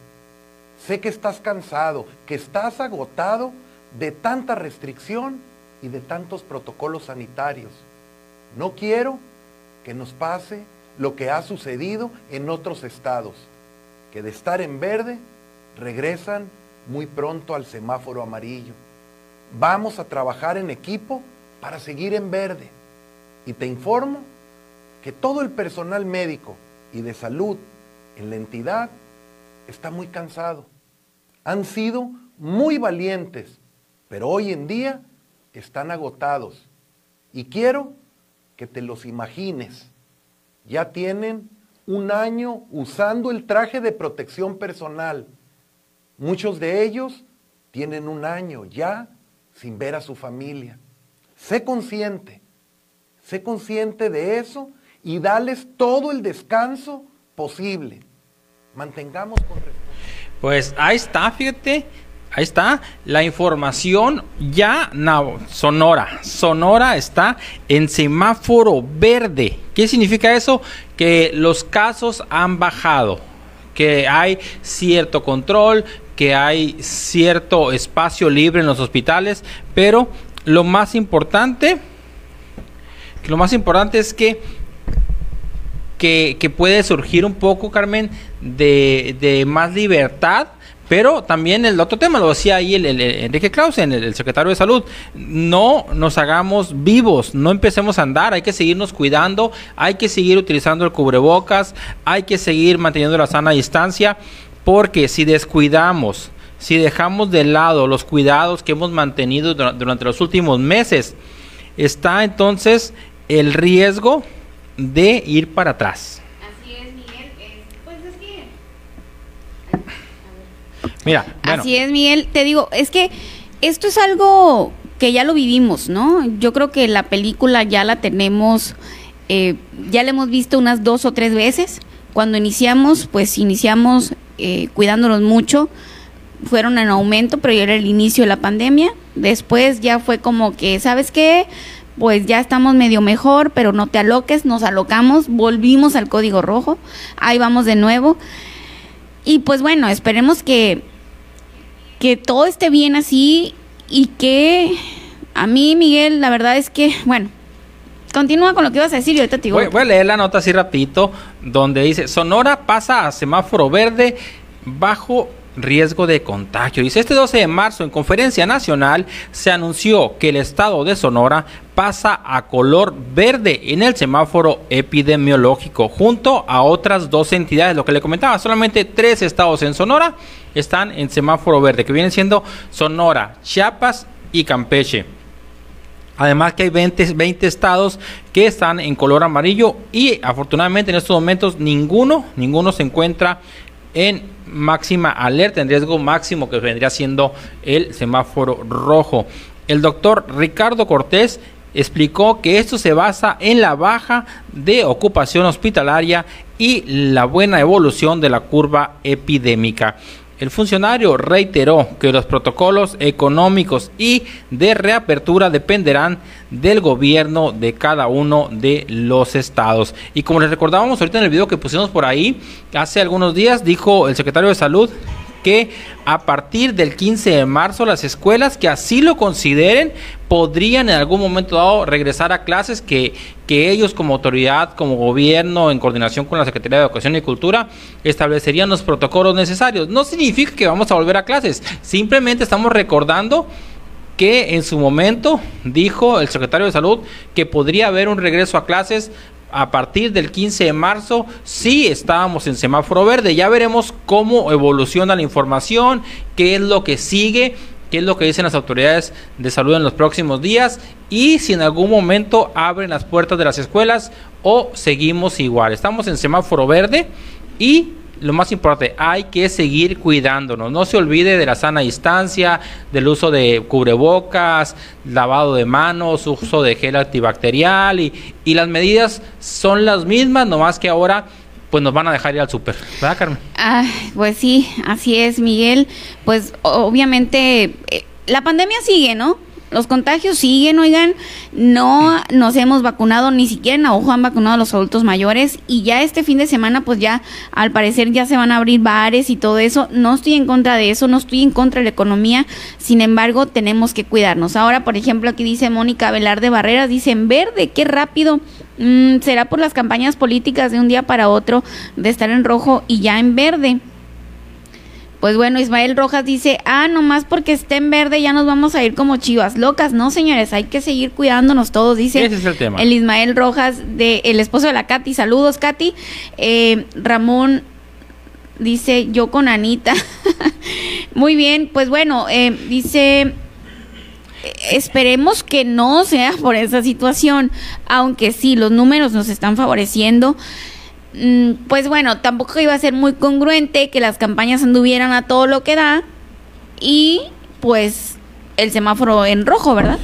Sé que estás cansado, que estás agotado de tanta restricción y de tantos protocolos sanitarios. No quiero que nos pase lo que ha sucedido en otros estados, que de estar en verde regresan muy pronto al semáforo amarillo. Vamos a trabajar en equipo para seguir en verde. Y te informo que todo el personal médico y de salud en la entidad está muy cansado. Han sido muy valientes, pero hoy en día están agotados. Y quiero que te los imagines. Ya tienen un año usando el traje de protección personal. Muchos de ellos tienen un año ya sin ver a su familia. Sé consciente, sé consciente de eso y dales todo el descanso posible. Mantengamos con Pues ahí está, fíjate. Ahí está la información ya Sonora. Sonora está en semáforo verde. ¿Qué significa eso? Que los casos han bajado, que hay cierto control, que hay cierto espacio libre en los hospitales, pero lo más importante, lo más importante es que que, puede surgir un poco, Carmen, de, más libertad pero también el otro tema, lo decía ahí el, Enrique Clausen, el, secretario de Salud, no nos hagamos vivos, no empecemos a andar, hay que seguirnos cuidando, hay que seguir utilizando el cubrebocas, hay que seguir manteniendo la sana distancia, porque si descuidamos, si dejamos de lado los cuidados que hemos mantenido durante los últimos meses, está entonces el riesgo de ir para atrás. Mira, Así es, Miguel. Te digo, es que esto es algo que ya lo vivimos, ¿no? Yo creo que la película ya la tenemos, eh, ya la hemos visto unas dos o tres veces. Cuando iniciamos, pues iniciamos eh, cuidándonos mucho. Fueron en aumento, pero ya era el inicio de la pandemia. Después ya fue como que, ¿sabes qué? Pues ya estamos medio mejor, pero no te aloques, nos alocamos, volvimos al código rojo, ahí vamos de nuevo. Y pues bueno, esperemos que que todo esté bien así y que a mí, Miguel, la verdad es que, bueno, continúa con lo que ibas a decir y ahorita te digo. Voy, a leer la nota así rapidito, donde dice, Sonora pasa a semáforo verde bajo riesgo de contagio. Dice, este 12 de marzo en conferencia nacional se anunció que el estado de Sonora pasa a color verde en el semáforo epidemiológico junto a otras dos entidades. Lo que le comentaba, solamente tres estados en Sonora están en semáforo verde, que vienen siendo Sonora, Chiapas y Campeche. Además que hay 20, 20, estados que están en color amarillo y afortunadamente en estos momentos ninguno, ninguno se encuentra en máxima alerta, en riesgo máximo que vendría siendo el semáforo rojo. El doctor Ricardo Cortés explicó que esto se basa en la baja de ocupación hospitalaria y la buena evolución de la curva epidémica. El funcionario reiteró que los protocolos económicos y de reapertura dependerán del gobierno de cada uno de los estados. Y como les recordábamos ahorita en el video que pusimos por ahí, hace algunos días dijo el secretario de Salud que a partir del 15 de marzo las escuelas que así lo consideren podrían en algún momento dado regresar a clases que, que ellos como autoridad, como gobierno, en coordinación con la Secretaría de Educación y Cultura, establecerían los protocolos necesarios. No significa que vamos a volver a clases, simplemente estamos recordando que en su momento dijo el secretario de Salud que podría haber un regreso a clases a partir del 15 de marzo sí estábamos en semáforo verde. Ya veremos cómo evoluciona la información, qué es lo que sigue, qué es lo que dicen las autoridades de salud en los próximos días y si en algún momento abren las puertas de las escuelas o seguimos igual. Estamos en semáforo verde y lo más importante, hay que seguir cuidándonos. No se olvide de la sana distancia, del uso de cubrebocas, lavado de manos, uso de gel antibacterial y, y las medidas son las mismas, nomás que ahora pues nos van a dejar ir al súper, ¿verdad, Carmen? Ah, pues sí, así es, Miguel. Pues obviamente eh, la pandemia sigue, ¿no? Los contagios siguen, oigan, no nos hemos vacunado, ni siquiera en ojo han vacunado a los adultos mayores y ya este fin de semana pues ya al parecer ya se van a abrir bares y todo eso. No estoy en contra de eso, no estoy en contra de la economía, sin embargo tenemos que cuidarnos. Ahora, por ejemplo, aquí dice Mónica Velar Barreras, dice en verde, qué rápido. Mm, ¿Será por las campañas políticas de un día para otro de estar en rojo y ya en verde? Pues bueno, Ismael Rojas dice, ah, nomás porque esté en verde ya nos vamos a ir como chivas locas. No, señores, hay que seguir cuidándonos todos, dice Ese es el, tema. el Ismael Rojas, de, el esposo de la Katy. Saludos, Katy. Eh, Ramón dice, yo con Anita. Muy bien, pues bueno, eh, dice, esperemos que no sea por esa situación, aunque sí, los números nos están favoreciendo. Mm, pues bueno, tampoco iba a ser muy congruente que las campañas anduvieran a todo lo que da y pues el semáforo en rojo, ¿verdad?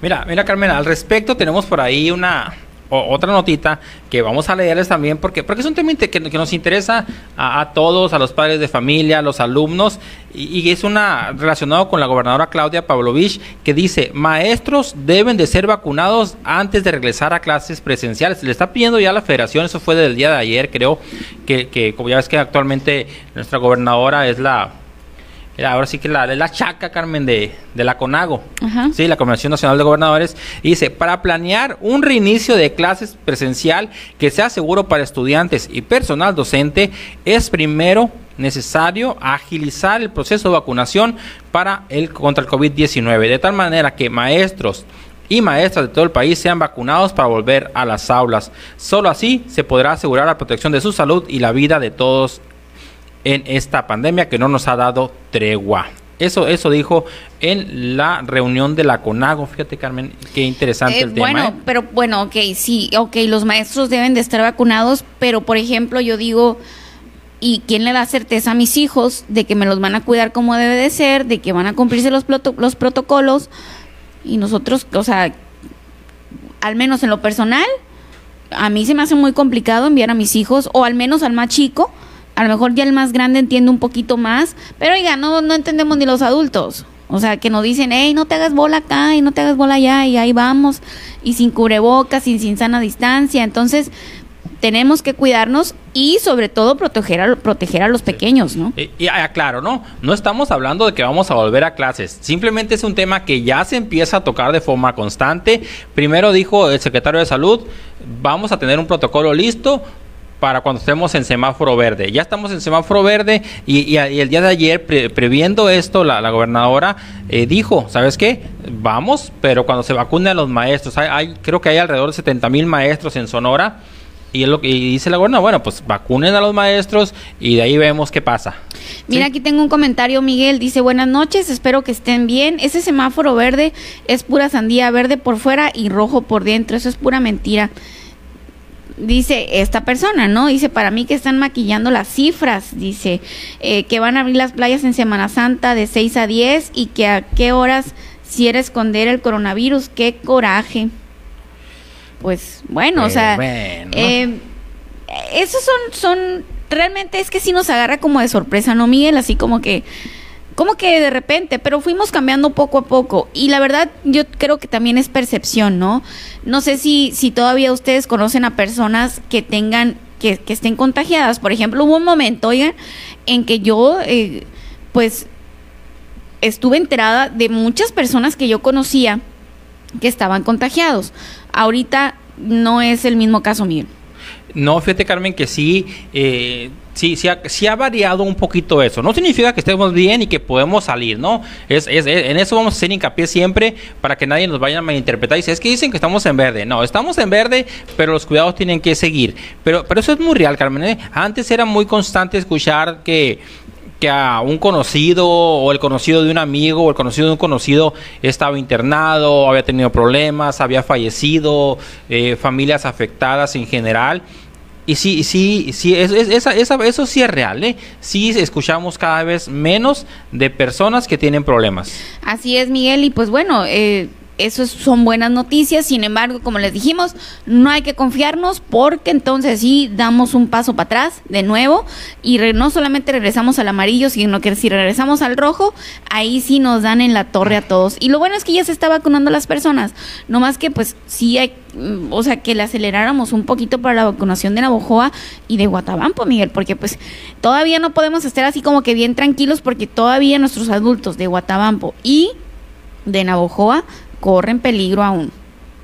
Mira, mira Carmen, al respecto tenemos por ahí una, otra notita que vamos a leerles también porque, porque es un tema que, nos interesa a, todos, a los padres de familia, a los alumnos, y, es una relacionado con la gobernadora Claudia Pavlovich que dice, maestros deben de ser vacunados antes de regresar a clases presenciales. Le está pidiendo ya a la federación, eso fue del día de ayer, creo, que, que como ya ves que actualmente nuestra gobernadora es la ahora sí que la, la chaca, Carmen, de, la CONAGO, sí, la Convención Nacional de Gobernadores, dice, para planear un reinicio de clases presencial que sea seguro para estudiantes y personal docente, es primero necesario agilizar el proceso de vacunación para el contra el COVID-19, de tal manera que maestros y maestras de todo el país sean vacunados para volver a las aulas. Solo así se podrá asegurar la protección de su salud y la vida de todos en esta pandemia que no nos ha dado tregua. Eso, eso dijo en la reunión de la CONAGO. Fíjate, Carmen, qué interesante eh, el tema. Bueno, ¿eh? pero bueno, ok, sí, ok, los maestros deben de estar vacunados, pero por ejemplo, yo digo, ¿y quién le da certeza a mis hijos de que me los van a cuidar como debe de ser, de que van a cumplirse los, los protocolos? Y nosotros, o sea, al menos en lo personal, a mí se me hace muy complicado enviar a mis hijos, o al menos al más chico, a lo mejor ya el más grande entiende un poquito más, pero oiga, no, no entendemos ni los adultos. O sea, que nos dicen, hey, no te hagas bola acá y no te hagas bola allá y ahí vamos, y sin cubrebocas y sin sana distancia. Entonces, tenemos que cuidarnos y sobre todo proteger a, proteger a los pequeños, ¿no? Y, y, ah, claro, ¿no? No estamos hablando de que vamos a volver a clases, simplemente es un tema que ya se empieza a tocar de forma constante. Primero dijo el secretario de salud, vamos a tener un protocolo listo para cuando estemos en semáforo verde. Ya estamos en semáforo verde y, el día de ayer, previendo esto, la, gobernadora eh, dijo, ¿sabes qué? Vamos, pero cuando se vacunen a los maestros, hay, creo que hay alrededor de 70 mil maestros en Sonora. Y, lo, que dice la gobernadora, bueno, pues vacunen a los maestros y de ahí vemos qué pasa. Mira, aquí tengo un comentario, Miguel, dice, buenas noches, espero que estén bien. Ese semáforo verde es pura sandía verde por fuera y rojo por dentro, eso es pura mentira dice esta persona, ¿no? Dice, para mí que están maquillando las cifras, dice, eh, que van a abrir las playas en Semana Santa de 6 a 10 y que a qué horas si era esconder el coronavirus, qué coraje. Pues bueno, o sea, eh, esos son, son, realmente es que sí nos agarra como de sorpresa, ¿no, Miguel? Así como que como que de repente, pero fuimos cambiando poco a poco. Y la verdad, yo creo que también es percepción, ¿no? No sé si, si todavía ustedes conocen a personas que tengan, que, que estén contagiadas. Por ejemplo, hubo un momento, oigan, en que yo, eh, pues, estuve enterada de muchas personas que yo conocía que estaban contagiados. Ahorita no es el mismo caso mío. No, fíjate Carmen que sí, eh, sí, sí ha, sí ha, variado un poquito eso. No significa que estemos bien y que podemos salir, ¿no? Es, es, en eso vamos a hacer hincapié siempre para que nadie nos vaya a malinterpretar. Y si es que dicen que estamos en verde. No, estamos en verde, pero los cuidados tienen que seguir. Pero, pero eso es muy real, Carmen. ¿eh? Antes era muy constante escuchar que que a un conocido o el conocido de un amigo o el conocido de un conocido estaba internado, había tenido problemas, había fallecido, eh, familias afectadas en general. Y sí, sí, sí, eso sí es real, ¿eh? Sí escuchamos cada vez menos de personas que tienen problemas. Así es, Miguel, y pues bueno, eh, eso son buenas noticias, sin embargo, como les dijimos, no hay que confiarnos porque entonces sí damos un paso para atrás de nuevo y no solamente regresamos al amarillo, sino que si regresamos al rojo, ahí sí nos dan en la torre a todos. Y lo bueno es que ya se está vacunando a las personas, no más que pues sí hay, mm, o sea, que le aceleráramos un poquito para la vacunación de Navojoa y de Guatabampo, Miguel, porque pues todavía no podemos estar así como que bien tranquilos porque todavía nuestros adultos de Guatabampo y de Navojoa corren peligro aún.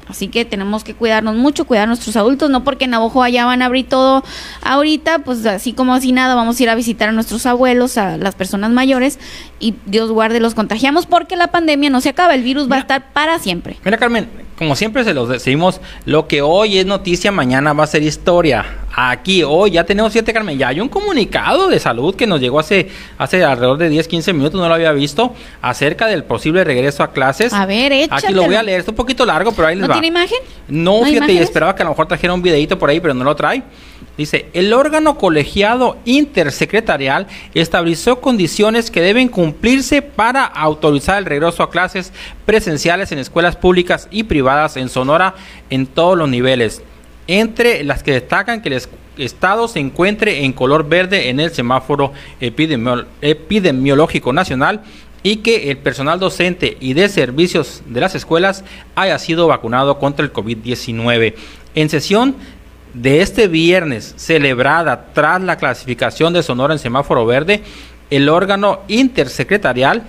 Así que tenemos que cuidarnos mucho, cuidar a nuestros adultos, no porque en Navojoa ya van a abrir todo ahorita, pues así como así nada, vamos a ir a visitar a nuestros abuelos, a las personas mayores y Dios guarde los contagiamos porque la pandemia no se acaba, el virus va a estar para siempre. Mira Carmen, como siempre se los decimos, lo que hoy es noticia, mañana va a ser historia. Aquí hoy ya tenemos siete, Carmen. Ya hay un comunicado de salud que nos llegó hace, hace alrededor de 10, 15 minutos, no lo había visto, acerca del posible regreso a clases. A ver, échatelo. Aquí lo voy a leer, es un poquito largo, pero ahí les ¿No va. tiene imagen? No, fíjate, esperaba que a lo mejor trajera un videito por ahí, pero no lo trae. Dice, el órgano colegiado intersecretarial estableció condiciones que deben cumplirse para autorizar el regreso a clases presenciales en escuelas públicas y privadas en Sonora en todos los niveles entre las que destacan que el estado se encuentre en color verde en el semáforo epidemiológico nacional y que el personal docente y de servicios de las escuelas haya sido vacunado contra el COVID-19. En sesión de este viernes, celebrada tras la clasificación de Sonora en semáforo verde, el órgano intersecretarial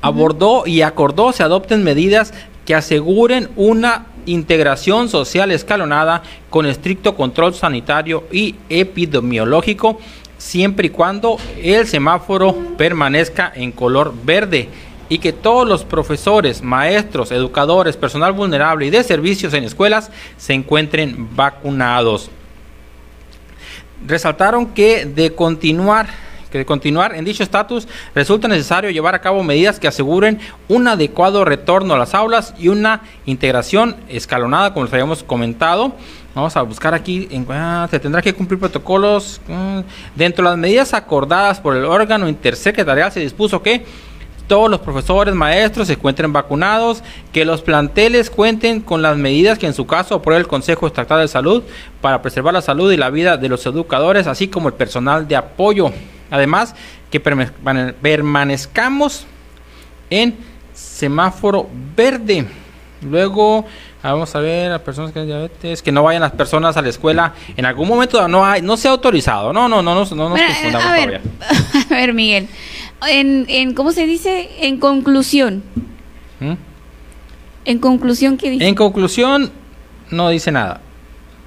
abordó y acordó se adopten medidas que aseguren una integración social escalonada con estricto control sanitario y epidemiológico siempre y cuando el semáforo permanezca en color verde y que todos los profesores, maestros, educadores, personal vulnerable y de servicios en escuelas se encuentren vacunados. Resaltaron que de continuar que de continuar en dicho estatus resulta necesario llevar a cabo medidas que aseguren un adecuado retorno a las aulas y una integración escalonada, como les habíamos comentado. Vamos a buscar aquí, ah, se tendrá que cumplir protocolos. Mm, dentro de las medidas acordadas por el órgano intersecretarial se dispuso que todos los profesores, maestros se encuentren vacunados, que los planteles cuenten con las medidas que en su caso apruebe el Consejo Estatal de Salud para preservar la salud y la vida de los educadores, así como el personal de apoyo. Además, que permanezcamos en semáforo verde. Luego, vamos a ver, las personas que diabetes, que no vayan las personas a la escuela. En algún momento no hay, no se ha autorizado. No, no, no, no, no nos confundamos a ver, A ver, Miguel. En, en, ¿cómo se dice? En conclusión. ¿Mm? En conclusión, ¿qué dice? En conclusión, no dice nada.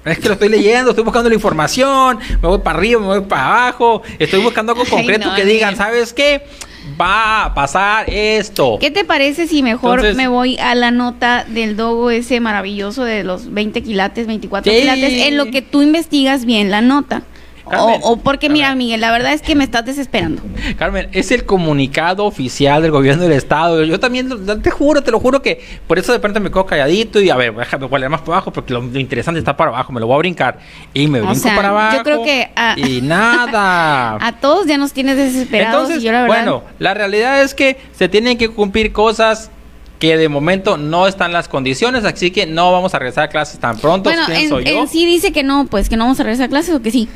Es que lo estoy leyendo, estoy buscando la información, me voy para arriba, me voy para abajo, estoy buscando algo concreto que digan, ¿sabes qué? Va a pasar esto. ¿Qué te parece si mejor me voy a la nota del dogo ese maravilloso de los 20 quilates, 24 quilates, en lo que tú investigas bien la nota? O, porque, mira, Miguel, la verdad es que me estás desesperando. Carmen, es el comunicado oficial del gobierno del Estado. Yo también, te juro, te lo juro que por eso de repente me quedo calladito y a ver, déjame poner más para abajo porque lo, interesante está para abajo. Me lo voy a brincar y me brinco para abajo. Yo creo que. y nada. A todos ya nos tienes desesperados. Entonces, bueno, la realidad es que se tienen que cumplir cosas que de momento no están las condiciones, así que no vamos a regresar a clases tan pronto. Bueno, en, en, sí dice que no, pues que no vamos a regresar a clases o que sí.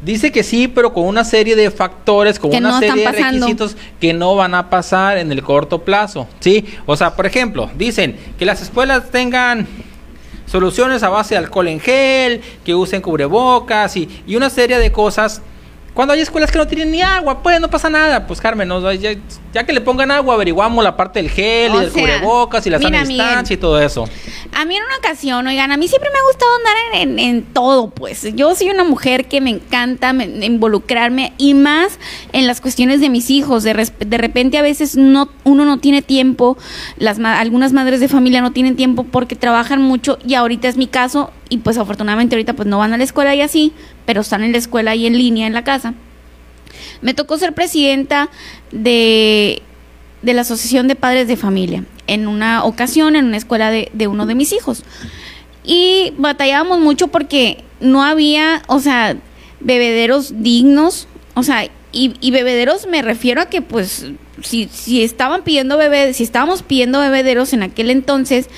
Dice que sí, pero con una serie de factores, con una serie de requisitos que no van a pasar en el corto plazo. ¿sí? O sea, por ejemplo, dicen que las escuelas tengan soluciones a base de alcohol en gel, que usen cubrebocas y, y una serie de cosas cuando hay escuelas que no tienen ni agua, pues no pasa nada. Pues Carmen, ya, que le pongan agua, averiguamos la parte del gel y del cubrebocas y la sana distancia y todo eso. A mí en una ocasión, oigan, a mí siempre me ha gustado andar en, todo, pues. Yo soy una mujer que me encanta involucrarme y más en las cuestiones de mis hijos. De, de repente a veces no, uno no tiene tiempo, las, algunas madres de familia no tienen tiempo porque trabajan mucho y ahorita es mi caso y pues afortunadamente ahorita pues no van a la escuela y así, pero están en la escuela y en línea en la casa. Me tocó ser presidenta de, de la Asociación de Padres de Familia en una ocasión en una escuela de, de uno de mis hijos. Y batallábamos mucho porque no había, o sea, bebederos dignos, o sea, y, y, bebederos me refiero a que pues si, si estaban pidiendo bebé, si estábamos pidiendo bebederos en aquel entonces,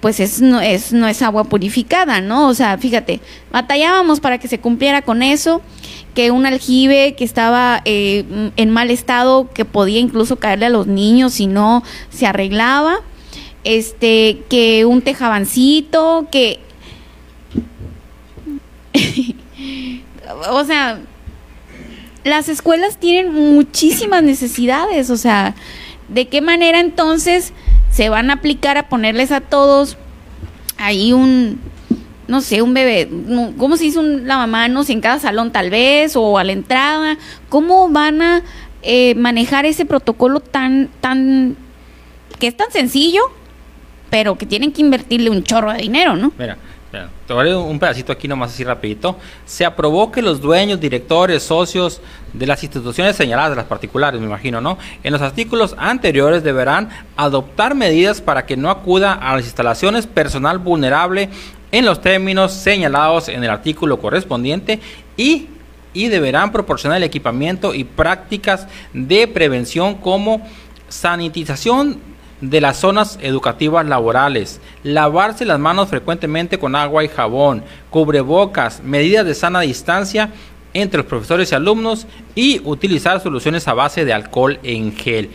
pues es no, es no es agua purificada, ¿no? O sea, fíjate, batallábamos para que se cumpliera con eso, que un aljibe que estaba eh, en mal estado, que podía incluso caerle a los niños si no se arreglaba, este, que un tejabancito, que... o sea, las escuelas tienen muchísimas necesidades, o sea, ¿de qué manera entonces se van a aplicar a ponerles a todos ahí un, no sé, un bebé, ¿cómo se hizo un lavamanos en cada salón tal vez o a la entrada? ¿Cómo van a eh, manejar ese protocolo tan, tan, que es tan sencillo, pero que tienen que invertirle un chorro de dinero, ¿no? Un pedacito aquí nomás así rapidito. Se aprobó que los dueños, directores, socios de las instituciones señaladas, las particulares, me imagino, ¿no? En los artículos anteriores deberán adoptar medidas para que no acuda a las instalaciones personal vulnerable en los términos señalados en el artículo correspondiente y, y deberán proporcionar el equipamiento y prácticas de prevención como sanitización de las zonas educativas laborales, lavarse las manos frecuentemente con agua y jabón, cubrebocas, medidas de sana distancia entre los profesores y alumnos y utilizar soluciones a base de alcohol en gel.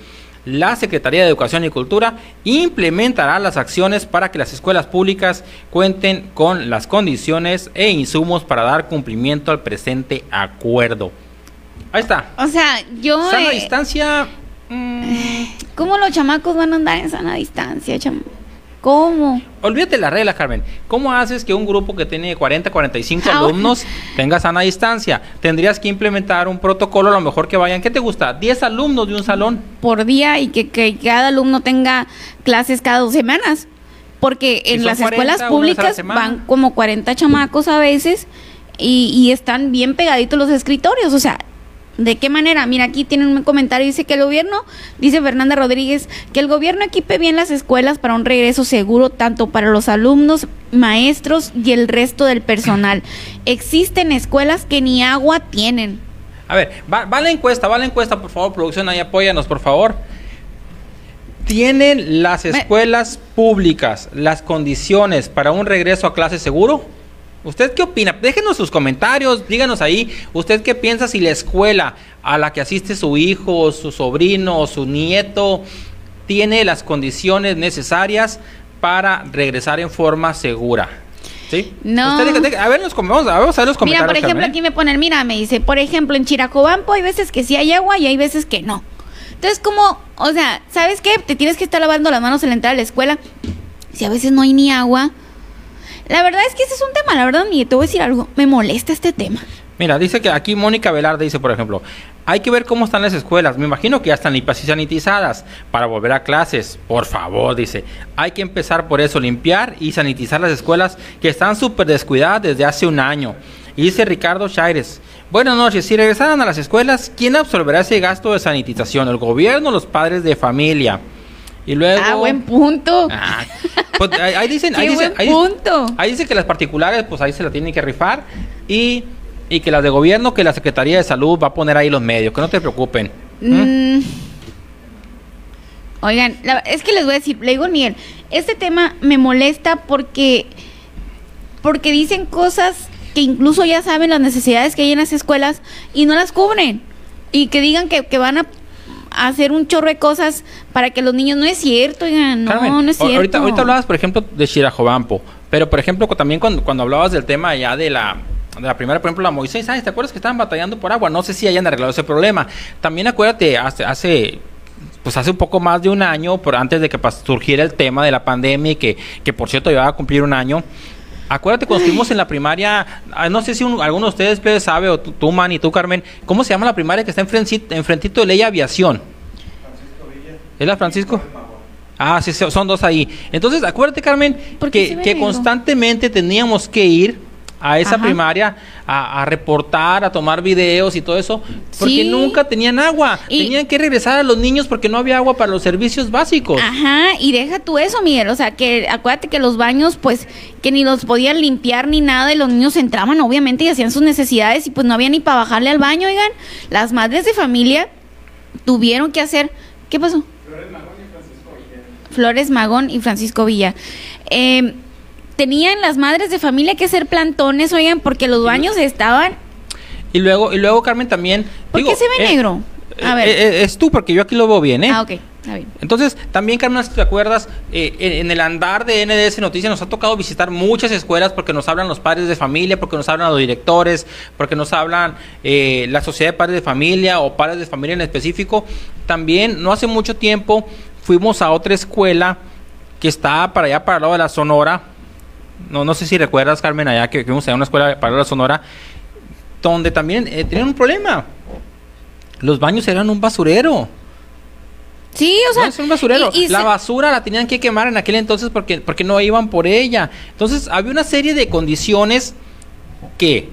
La Secretaría de Educación y Cultura implementará las acciones para que las escuelas públicas cuenten con las condiciones e insumos para dar cumplimiento al presente acuerdo. Ahí está. O sea, yo... Sana eh, distancia... Mm. ¿Cómo los chamacos van a andar en sana distancia, ¿Cómo? Olvídate la regla, Carmen. ¿Cómo haces que un grupo que tiene 40, 45 ah, alumnos tenga sana distancia? Tendrías que implementar un protocolo, a lo mejor que vayan, ¿qué te gusta? 10 alumnos de un salón. Por día y que, cada alumno tenga clases cada dos semanas. Porque en las escuelas públicas van como 40 chamacos a veces y, y están bien pegaditos los escritorios. O sea, ¿De qué manera? Mira, aquí tienen un comentario, dice que el gobierno, dice Fernanda Rodríguez, que el gobierno equipe bien las escuelas para un regreso seguro tanto para los alumnos, maestros y el resto del personal. Existen escuelas que ni agua tienen. A ver, va, va la encuesta, va la encuesta, por favor, producción, ahí apóyanos, por favor. ¿Tienen las escuelas públicas las condiciones para un regreso a clase seguro? ¿Usted qué opina? Déjenos sus comentarios, díganos ahí, ¿usted qué piensa si la escuela a la que asiste su hijo, su sobrino o su nieto tiene las condiciones necesarias para regresar en forma segura? ¿Sí? No. Usted, a ver, los, vamos, a ver los comentarios. Mira, por ejemplo, aquí me ponen, mira, me dice, por ejemplo, en Chiracobampo hay veces que sí hay agua y hay veces que no. Entonces, como, o sea, ¿sabes qué? Te tienes que estar lavando las manos al entrar a la escuela. Si a veces no hay ni agua, la verdad es que ese es un tema, la verdad, ni te voy a decir algo, me molesta este tema. Mira, dice que aquí Mónica Velarde dice, por ejemplo, hay que ver cómo están las escuelas. Me imagino que ya están limpias y sanitizadas para volver a clases. Por favor, dice, hay que empezar por eso, limpiar y sanitizar las escuelas que están súper descuidadas desde hace un año. Y dice Ricardo Chaires, buenas noches, si regresaran a las escuelas, ¿quién absorberá ese gasto de sanitización? ¿El gobierno o los padres de familia? Y luego. Ah, buen punto. Ah, pues, ahí, dicen, ahí, dicen ahí, ahí dicen que las particulares, pues ahí se la tienen que rifar. Y, y que las de gobierno, que la Secretaría de Salud va a poner ahí los medios, que no te preocupen. ¿Mm? Mm. Oigan, es que les voy a decir, le digo Miguel, este tema me molesta porque, porque dicen cosas que incluso ya saben las necesidades que hay en las escuelas y no las cubren. Y que digan que, que van a hacer un chorro de cosas para que los niños no es cierto, oigan, no, no es cierto. Ahorita, ahorita hablabas, por ejemplo, de Shirajobampo, pero por ejemplo, también cuando, cuando hablabas del tema ya de la de la primera, por ejemplo, la Moisés, ¿te acuerdas que estaban batallando por agua? No sé si hayan arreglado ese problema. También acuérdate, hace, hace pues hace un poco más de un año, por antes de que surgiera el tema de la pandemia y que, que por cierto iba a cumplir un año, Acuérdate cuando estuvimos en la primaria, ah, no sé si alguno de ustedes sabe, o tú, Man y tú, Carmen, ¿cómo se llama la primaria que está enfrentito, de Ley Aviación? Francisco Villa. ¿Es la Francisco? Ah, sí, son dos ahí. Entonces, acuérdate, Carmen, que, que constantemente teníamos que ir a esa primaria a, reportar, a tomar videos y todo eso, porque nunca tenían agua. tenían que regresar a los niños porque no había agua para los servicios básicos. Ajá, y deja tú eso, Miguel. O sea, que acuérdate que los baños, pues, que ni los podían limpiar ni nada, y los niños entraban, obviamente, y hacían sus necesidades, y pues no había ni para bajarle al baño, oigan. Las madres de familia tuvieron que hacer. ¿Qué pasó? Flores Magón y Francisco Villa. Flores Magón y Francisco Villa. Eh, tenían las madres de familia que hacer plantones, oigan, porque los baños estaban. Y luego, y luego Carmen también. ¿Por qué se ve eh, negro? A eh, ver. Eh, es tú, porque yo aquí lo veo bien, ¿eh? Ah, ok. Está bien. Entonces, también, Carmen, si te acuerdas, en, el andar de NDS Noticias nos ha tocado visitar muchas escuelas porque nos hablan los padres de familia, porque nos hablan los directores, porque nos hablan la sociedad de padres de familia o padres de familia en específico. También, no hace mucho tiempo, fuimos a otra escuela que está para allá, para el lado de la Sonora, no, no sé si recuerdas, Carmen, allá que fuimos a una escuela para la Sonora, donde también eh, tenían un problema. Los baños eran un basurero. Sí, o sea. es un basurero. la basura la tenían que quemar en aquel entonces porque, porque no iban por ella. Entonces, había una serie de condiciones que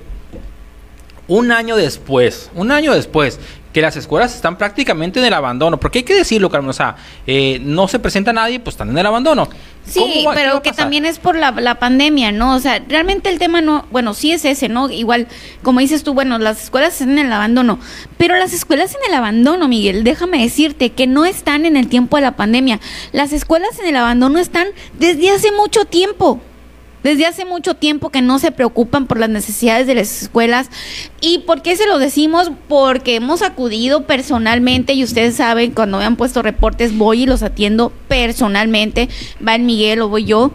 un año después, un año después, que las escuelas están prácticamente en el abandono. Porque hay que decirlo, Carmen, o sea, eh, no se presenta nadie, pues están en el abandono. Sí, pero que también es por la, la, pandemia, ¿no? O sea, realmente el tema no, bueno, sí es ese, ¿no? Igual, como dices tú, bueno, las escuelas están en el abandono, pero las escuelas en el abandono, Miguel, déjame decirte que no están en el tiempo de la pandemia. Las escuelas en el abandono están desde hace mucho tiempo. Desde hace mucho tiempo que no se preocupan por las necesidades de las escuelas. ¿Y por qué se lo decimos? Porque hemos acudido personalmente y ustedes saben, cuando me han puesto reportes voy y los atiendo personalmente. Va Miguel o voy yo.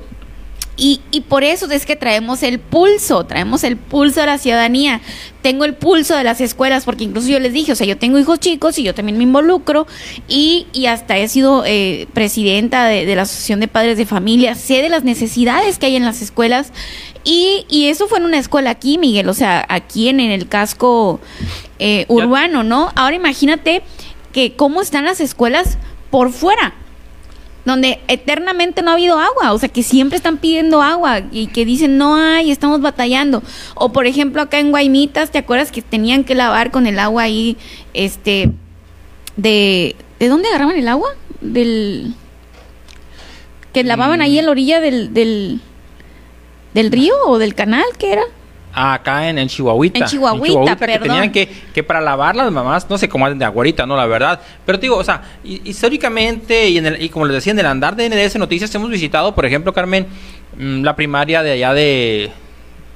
Y, y, por eso es que traemos el pulso, traemos el pulso de la ciudadanía. Tengo el pulso de las escuelas, porque incluso yo les dije, o sea, yo tengo hijos chicos y yo también me involucro y, y hasta he sido eh, presidenta de, de, la Asociación de Padres de Familia, sé de las necesidades que hay en las escuelas y, y eso fue en una escuela aquí, Miguel, o sea, aquí en, en el casco eh, urbano, ¿no? Ahora imagínate que cómo están las escuelas por fuera donde eternamente no ha habido agua, o sea, que siempre están pidiendo agua y que dicen no hay, estamos batallando. O por ejemplo, acá en Guaymitas, ¿te acuerdas que tenían que lavar con el agua ahí, este, de, ¿de dónde agarraban el agua? Del, que lavaban ahí en la orilla del, del, del río o del canal, ¿qué era? Acá en, en Chihuahuita. En Chihuahuita, que tenían que, que para lavar las mamás, no sé cómo de aguarita, no, la verdad. Pero digo, o sea, históricamente y, en el, y como les decía, en el andar de NDS Noticias hemos visitado, por ejemplo, Carmen, mm, la primaria de allá de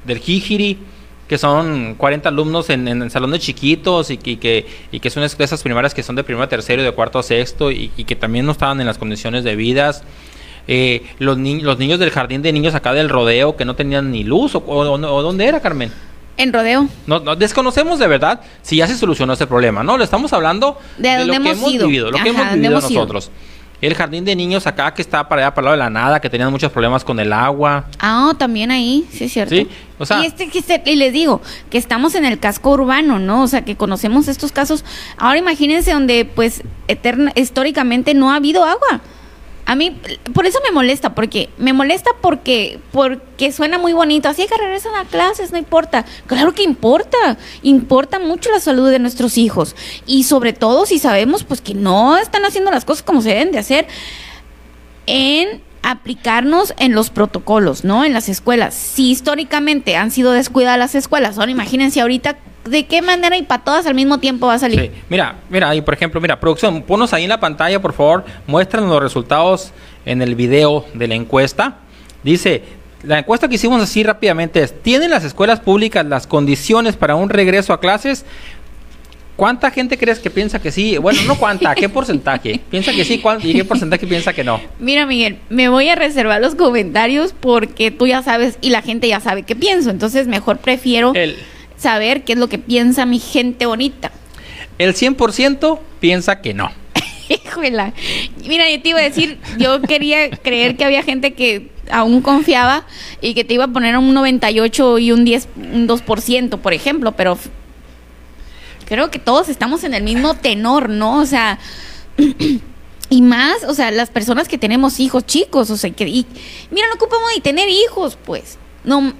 del Jijiri, que son 40 alumnos en, en salones chiquitos y, y, que, y que son esas primarias que son de primero a tercero y de cuarto a sexto y, y que también no estaban en las condiciones debidas eh, los, ni los niños del jardín de niños acá del rodeo que no tenían ni luz, o, o, o dónde era, Carmen. En rodeo. No, no, desconocemos de verdad si ya se solucionó ese problema, ¿no? Le estamos hablando de, de lo hemos que hemos ido. vivido, lo Ajá, que hemos vivido hemos ido. nosotros. El jardín de niños acá que está para allá, para el lado de la nada, que tenían muchos problemas con el agua. Ah, también ahí, sí es cierto. Sí, o sea- y, este, este- y les digo, que estamos en el casco urbano, ¿no? O sea, que conocemos estos casos. Ahora imagínense donde, pues, eterna, históricamente no ha habido agua. A mí, por eso me molesta, porque me molesta porque, porque suena muy bonito. Así que regresan a clases, no importa. Claro que importa. Importa mucho la salud de nuestros hijos. Y sobre todo si sabemos, pues, que no están haciendo las cosas como se deben de hacer en aplicarnos en los protocolos, ¿no? En las escuelas. Si históricamente han sido descuidadas las escuelas, ahora imagínense ahorita de qué manera y para todas al mismo tiempo va a salir. Sí. Mira, mira, ahí por ejemplo, mira, producción, ponos ahí en la pantalla, por favor, muestran los resultados en el video de la encuesta. Dice, la encuesta que hicimos así rápidamente es, ¿tienen las escuelas públicas las condiciones para un regreso a clases? ¿Cuánta gente crees que piensa que sí? Bueno, no cuánta, ¿qué porcentaje? ¿Piensa que sí y qué porcentaje piensa que no? Mira, Miguel, me voy a reservar los comentarios porque tú ya sabes y la gente ya sabe qué pienso. Entonces, mejor prefiero El, saber qué es lo que piensa mi gente bonita. el 100% piensa que no. Híjole. Mira, yo te iba a decir, yo quería creer que había gente que aún confiaba y que te iba a poner un 98 y un 10, un 2%, por ejemplo, pero creo que todos estamos en el mismo tenor, ¿no? O sea, y más, o sea, las personas que tenemos hijos chicos, o sea, que y, mira, no ocupamos ni tener hijos, pues. No,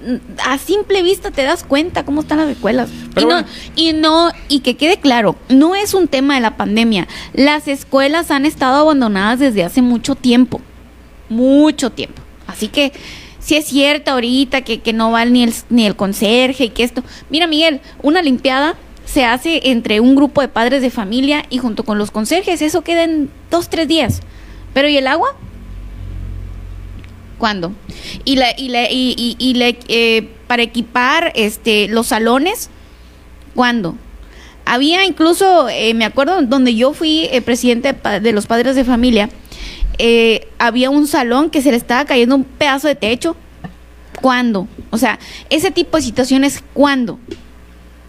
a simple vista te das cuenta cómo están las escuelas. Pero y no, bueno. y no, y que quede claro, no es un tema de la pandemia. Las escuelas han estado abandonadas desde hace mucho tiempo. Mucho tiempo. Así que si es cierto ahorita que, que no va ni el, ni el conserje y que esto. Mira, Miguel, una limpiada se hace entre un grupo de padres de familia y junto con los conserjes. Eso queda en dos, tres días. Pero ¿y el agua? ¿Cuándo? Y la, y la, y, y- y eh, para equipar este los salones, ¿cuándo? Había incluso, eh, me acuerdo, donde yo fui eh, presidente de los padres de familia, eh, había un salón que se le estaba cayendo un pedazo de techo. ¿Cuándo? O sea, ese tipo de situaciones, ¿cuándo?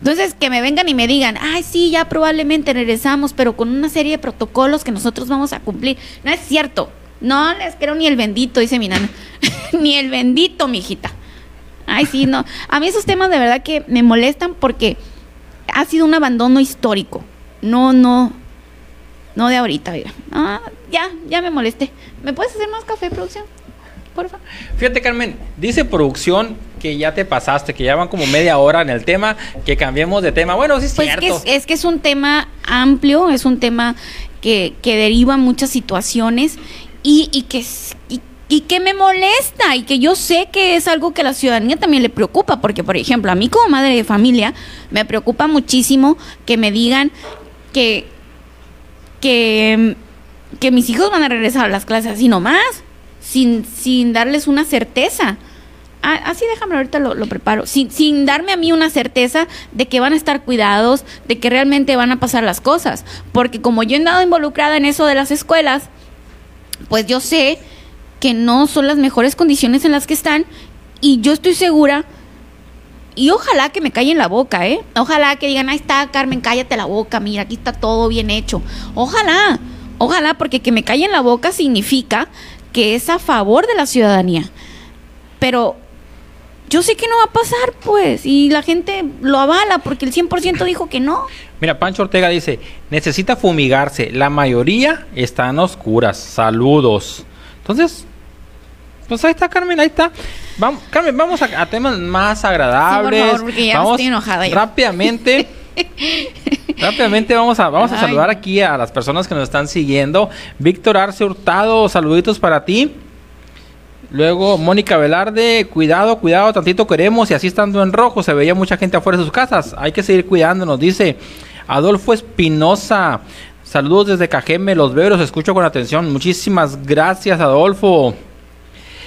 Entonces, que me vengan y me digan, ay, sí, ya probablemente regresamos, pero con una serie de protocolos que nosotros vamos a cumplir. No es cierto. No les creo ni el bendito, dice mi nana. ni el bendito, mijita. Ay, sí, no. A mí esos temas de verdad que me molestan porque ha sido un abandono histórico. No, no. No de ahorita, mira. Ah, ya, ya me molesté. ¿Me puedes hacer más café, producción? Por favor. Fíjate, Carmen, dice producción que ya te pasaste, que ya van como media hora en el tema, que cambiemos de tema. Bueno, sí es pues cierto. Es que es, un tema amplio, es un tema que, que deriva muchas situaciones y, y que y, que me molesta y que yo sé que es algo que a la ciudadanía también le preocupa, porque por ejemplo, a mí como madre de familia me preocupa muchísimo que me digan que que, que mis hijos van a regresar a las clases así nomás, sin, sin darles una certeza. Ah, así déjame ahorita lo, lo preparo. Sin, sin, darme a mí una certeza de que van a estar cuidados, de que realmente van a pasar las cosas. Porque como yo he andado involucrada en eso de las escuelas, pues yo sé que no son las mejores condiciones en las que están y yo estoy segura y ojalá que me callen la boca, ¿eh? Ojalá que digan, ahí está, Carmen, cállate la boca, mira, aquí está todo bien hecho. Ojalá, ojalá, porque que me callen la boca significa que es a favor de la ciudadanía. Pero yo sé que no va a pasar, pues, y la gente lo avala porque el 100% dijo que no. Mira, Pancho Ortega dice, necesita fumigarse, la mayoría están oscuras, saludos. Entonces, pues ahí está, Carmen, ahí está. Vamos, Carmen, vamos a, temas más agradables. por favor, ya vamos estoy enojada rápidamente. rápidamente vamos a vamos a saludar aquí a las personas que nos están siguiendo. Víctor Arce Hurtado, saluditos para ti. Luego Mónica Velarde, cuidado, cuidado, tantito queremos y así estando en rojo se veía mucha gente afuera de sus casas. Hay que seguir cuidándonos, dice Adolfo Espinosa. Saludos desde Cajeme, los veo, los escucho con atención. Muchísimas gracias, Adolfo.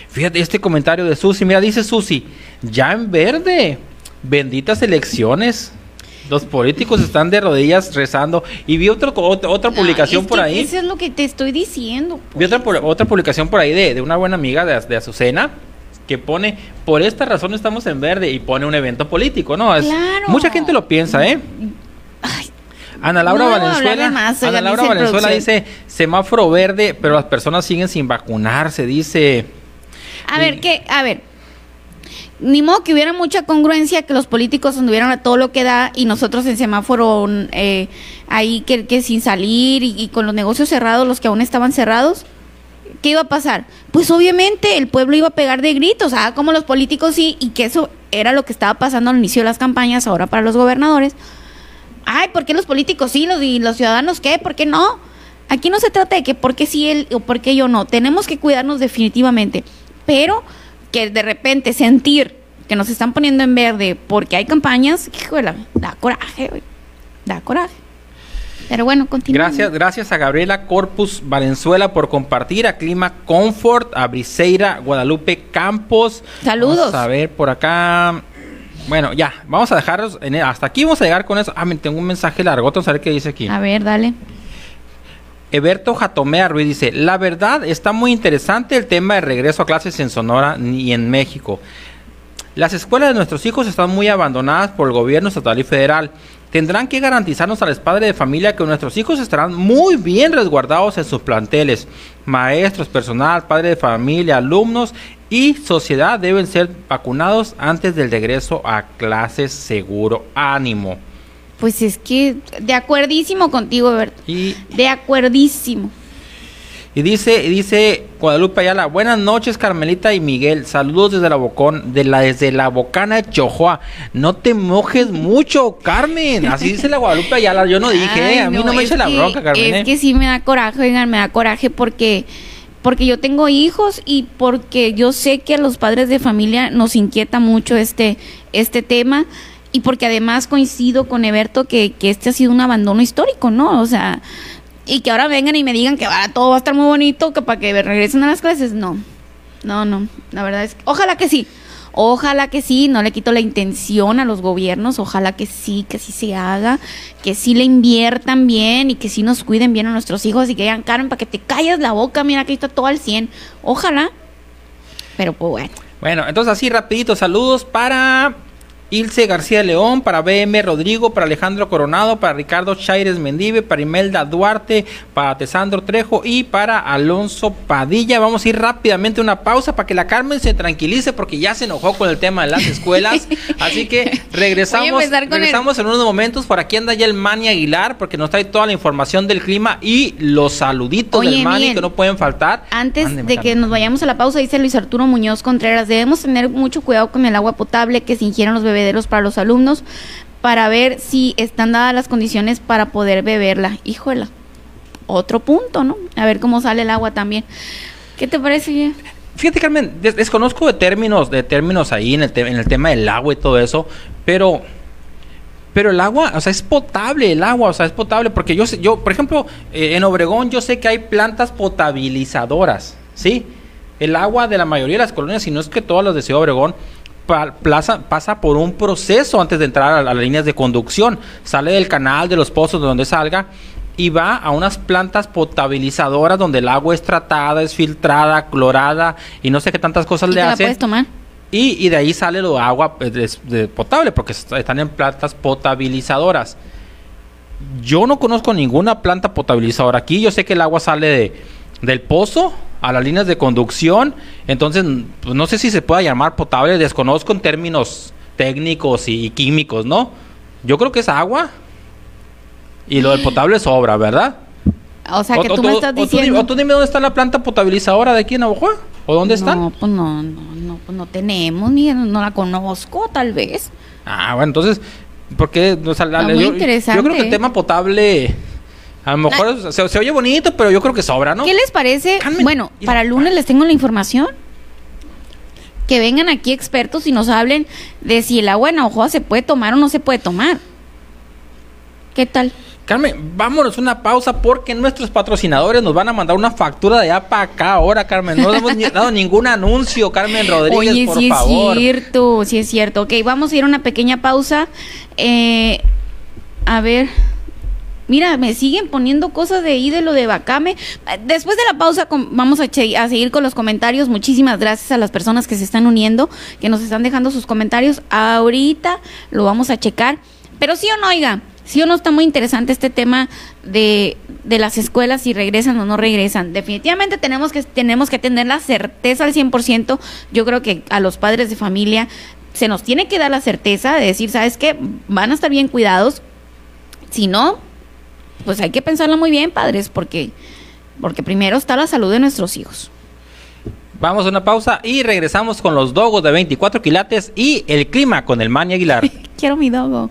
Fíjate este comentario de Susi. Mira, dice Susi, ya en verde. Benditas elecciones. Los políticos están de rodillas rezando. Y vi otra, otra, publicación por ahí. Eso es lo que te estoy diciendo. Vi otra, pues. otra publicación por ahí de, una buena amiga de, de, Azucena que pone, por esta razón estamos en verde y pone un evento político, ¿no? claro. Mucha gente lo piensa, ¿eh? Ana Laura Valenzuela, Ana Laura Valenzuela dice semáforo verde, pero las personas siguen sin vacunarse, dice. A ver, que, a ver, ni modo que hubiera mucha congruencia que los políticos anduvieran a todo lo que da y nosotros en semáforo eh, ahí que, sin salir y, con los negocios cerrados, los que aún estaban cerrados. ¿Qué iba a pasar? Pues obviamente el pueblo iba a pegar de gritos, ah, como los políticos sí, y que eso era lo que estaba pasando al inicio de las campañas, ahora para los gobernadores. Ay, ¿por qué los políticos sí y los ciudadanos qué? ¿Por qué no? Aquí no se trata de que por qué sí él o por qué yo no. Tenemos que cuidarnos definitivamente pero que de repente sentir que nos están poniendo en verde porque hay campañas, híjole, da coraje, da coraje. Pero bueno, continúa. Gracias, gracias a Gabriela Corpus Valenzuela por compartir, a Clima Comfort, a Briseira Guadalupe Campos. Saludos. a ver por acá. Bueno, ya, vamos a dejarlos en, hasta aquí vamos a llegar con eso. Ah, me tengo un mensaje largo, vamos a ver qué dice aquí. A ver, dale. Eberto Jatomea Ruiz dice, la verdad está muy interesante el tema de regreso a clases en Sonora y en México. Las escuelas de nuestros hijos están muy abandonadas por el gobierno estatal y federal. Tendrán que garantizarnos a los padres de familia que nuestros hijos estarán muy bien resguardados en sus planteles. Maestros, personal, padres de familia, alumnos y sociedad deben ser vacunados antes del regreso a clases seguro. Ánimo. Pues es que de acuerdísimo contigo, Berto. Y, de acuerdísimo. Y dice, dice Guadalupe Ayala, buenas noches Carmelita y Miguel, saludos desde la Bocón, de la, desde la Bocana de Chojoa. No te mojes mucho, Carmen. Así dice la Guadalupe Ayala, yo no dije, a mí no, me eche la bronca, Carmen. Es ¿eh? que sí me da coraje, oigan, me da coraje porque porque yo tengo hijos y porque yo sé que a los padres de familia nos inquieta mucho este, este tema y porque además coincido con Eberto que, que este ha sido un abandono histórico, ¿no? O sea, y que ahora vengan y me digan que va, todo va a estar muy bonito, que para que regresen a las clases, no. No, no, la verdad es que, ojalá que sí. Ojalá que sí, no le quito la intención a los gobiernos, ojalá que sí, que sí se haga, que sí le inviertan bien y que sí nos cuiden bien a nuestros hijos y que digan, Karen, para que te calles la boca, mira que está todo al 100. Ojalá, pero pues bueno. Bueno, entonces así rapidito, saludos para Ilse García León, para BM Rodrigo, para Alejandro Coronado, para Ricardo Chaires Mendive, para Imelda Duarte, para Tesandro Trejo y para Alonso Padilla. Vamos a ir rápidamente a una pausa para que la Carmen se tranquilice porque ya se enojó con el tema de las escuelas. Así que regresamos, regresamos en unos momentos. Por aquí anda ya el Mani Aguilar porque nos trae toda la información del clima y los saluditos del Mani que no pueden faltar. Antes de que nos vayamos a la pausa, dice Luis Arturo Muñoz Contreras, debemos tener mucho cuidado con el agua potable que se ingieren los para los alumnos para ver si están dadas las condiciones para poder beberla. Híjola, otro punto, ¿no? A ver cómo sale el agua también. ¿Qué te parece? Fíjate, Carmen, desconozco de términos, de términos ahí en el, en el tema del agua y todo eso, pero pero el agua, o sea, es potable el agua, o sea, es potable porque yo, yo por ejemplo, eh, en Obregón yo sé que hay plantas potabilizadoras, ¿sí? El agua de la mayoría de las colonias, si no es que todas las de Ciudad Obregón, plaza, pasa por un proceso antes de entrar a, las líneas de conducción. Sale del canal, de los pozos, de donde salga, y va a unas plantas potabilizadoras donde el agua es tratada, es filtrada, clorada y no sé qué tantas cosas le hacen. puedes tomar? Y, de ahí sale el agua pues, potable porque están en plantas potabilizadoras. Yo no conozco ninguna planta potabilizadora aquí. Yo sé que el agua sale de, del pozo a las líneas de conducción. Entonces, pues, no sé si se pueda llamar potable. Desconozco en términos técnicos y, químicos, ¿no? Yo creo que es agua. Y lo del potable sobra, ¿verdad? O sea, que tú me estás diciendo... O tú, dime dónde está la planta potabilizadora de aquí en Navajo. ¿O dónde está? No, pues no, no, no, pues no tenemos, ni no la conozco, tal vez. Ah, bueno, entonces, ¿por qué? O sea, muy interesante. Yo creo que el tema potable... A lo mejor se, oye bonito, pero yo creo que sobra, ¿no? ¿Qué les parece? bueno, para el lunes les tengo la información. Que vengan aquí expertos y nos hablen de si el agua en Ojoa se puede tomar o no se puede tomar. ¿Qué tal? Carmen, vámonos una pausa porque nuestros patrocinadores nos van a mandar una factura de allá para acá ahora, Carmen. No hemos dado ningún anuncio, Carmen Rodríguez, Oye, por sí favor. es cierto, sí es cierto. Ok, vamos a ir a una pequeña pausa. Eh, a ver. Mira, me siguen poniendo cosas de ahí de Bacame. Después de la pausa vamos a, a, seguir con los comentarios. Muchísimas gracias a las personas que se están uniendo, que nos están dejando sus comentarios. Ahorita lo vamos a checar. Pero sí o no, oiga, sí o no está muy interesante este tema de, de las escuelas, si regresan o no regresan. Definitivamente tenemos que, tenemos que tener la certeza al 100%. Yo creo que a los padres de familia se nos tiene que dar la certeza de decir, ¿sabes qué? Van a estar bien cuidados. Si no, pues hay que pensarlo muy bien, padres, porque, porque primero está la salud de nuestros hijos. Vamos a una pausa y regresamos con los dogos de 24 quilates y el clima con el Mani Aguilar. Quiero mi dogo.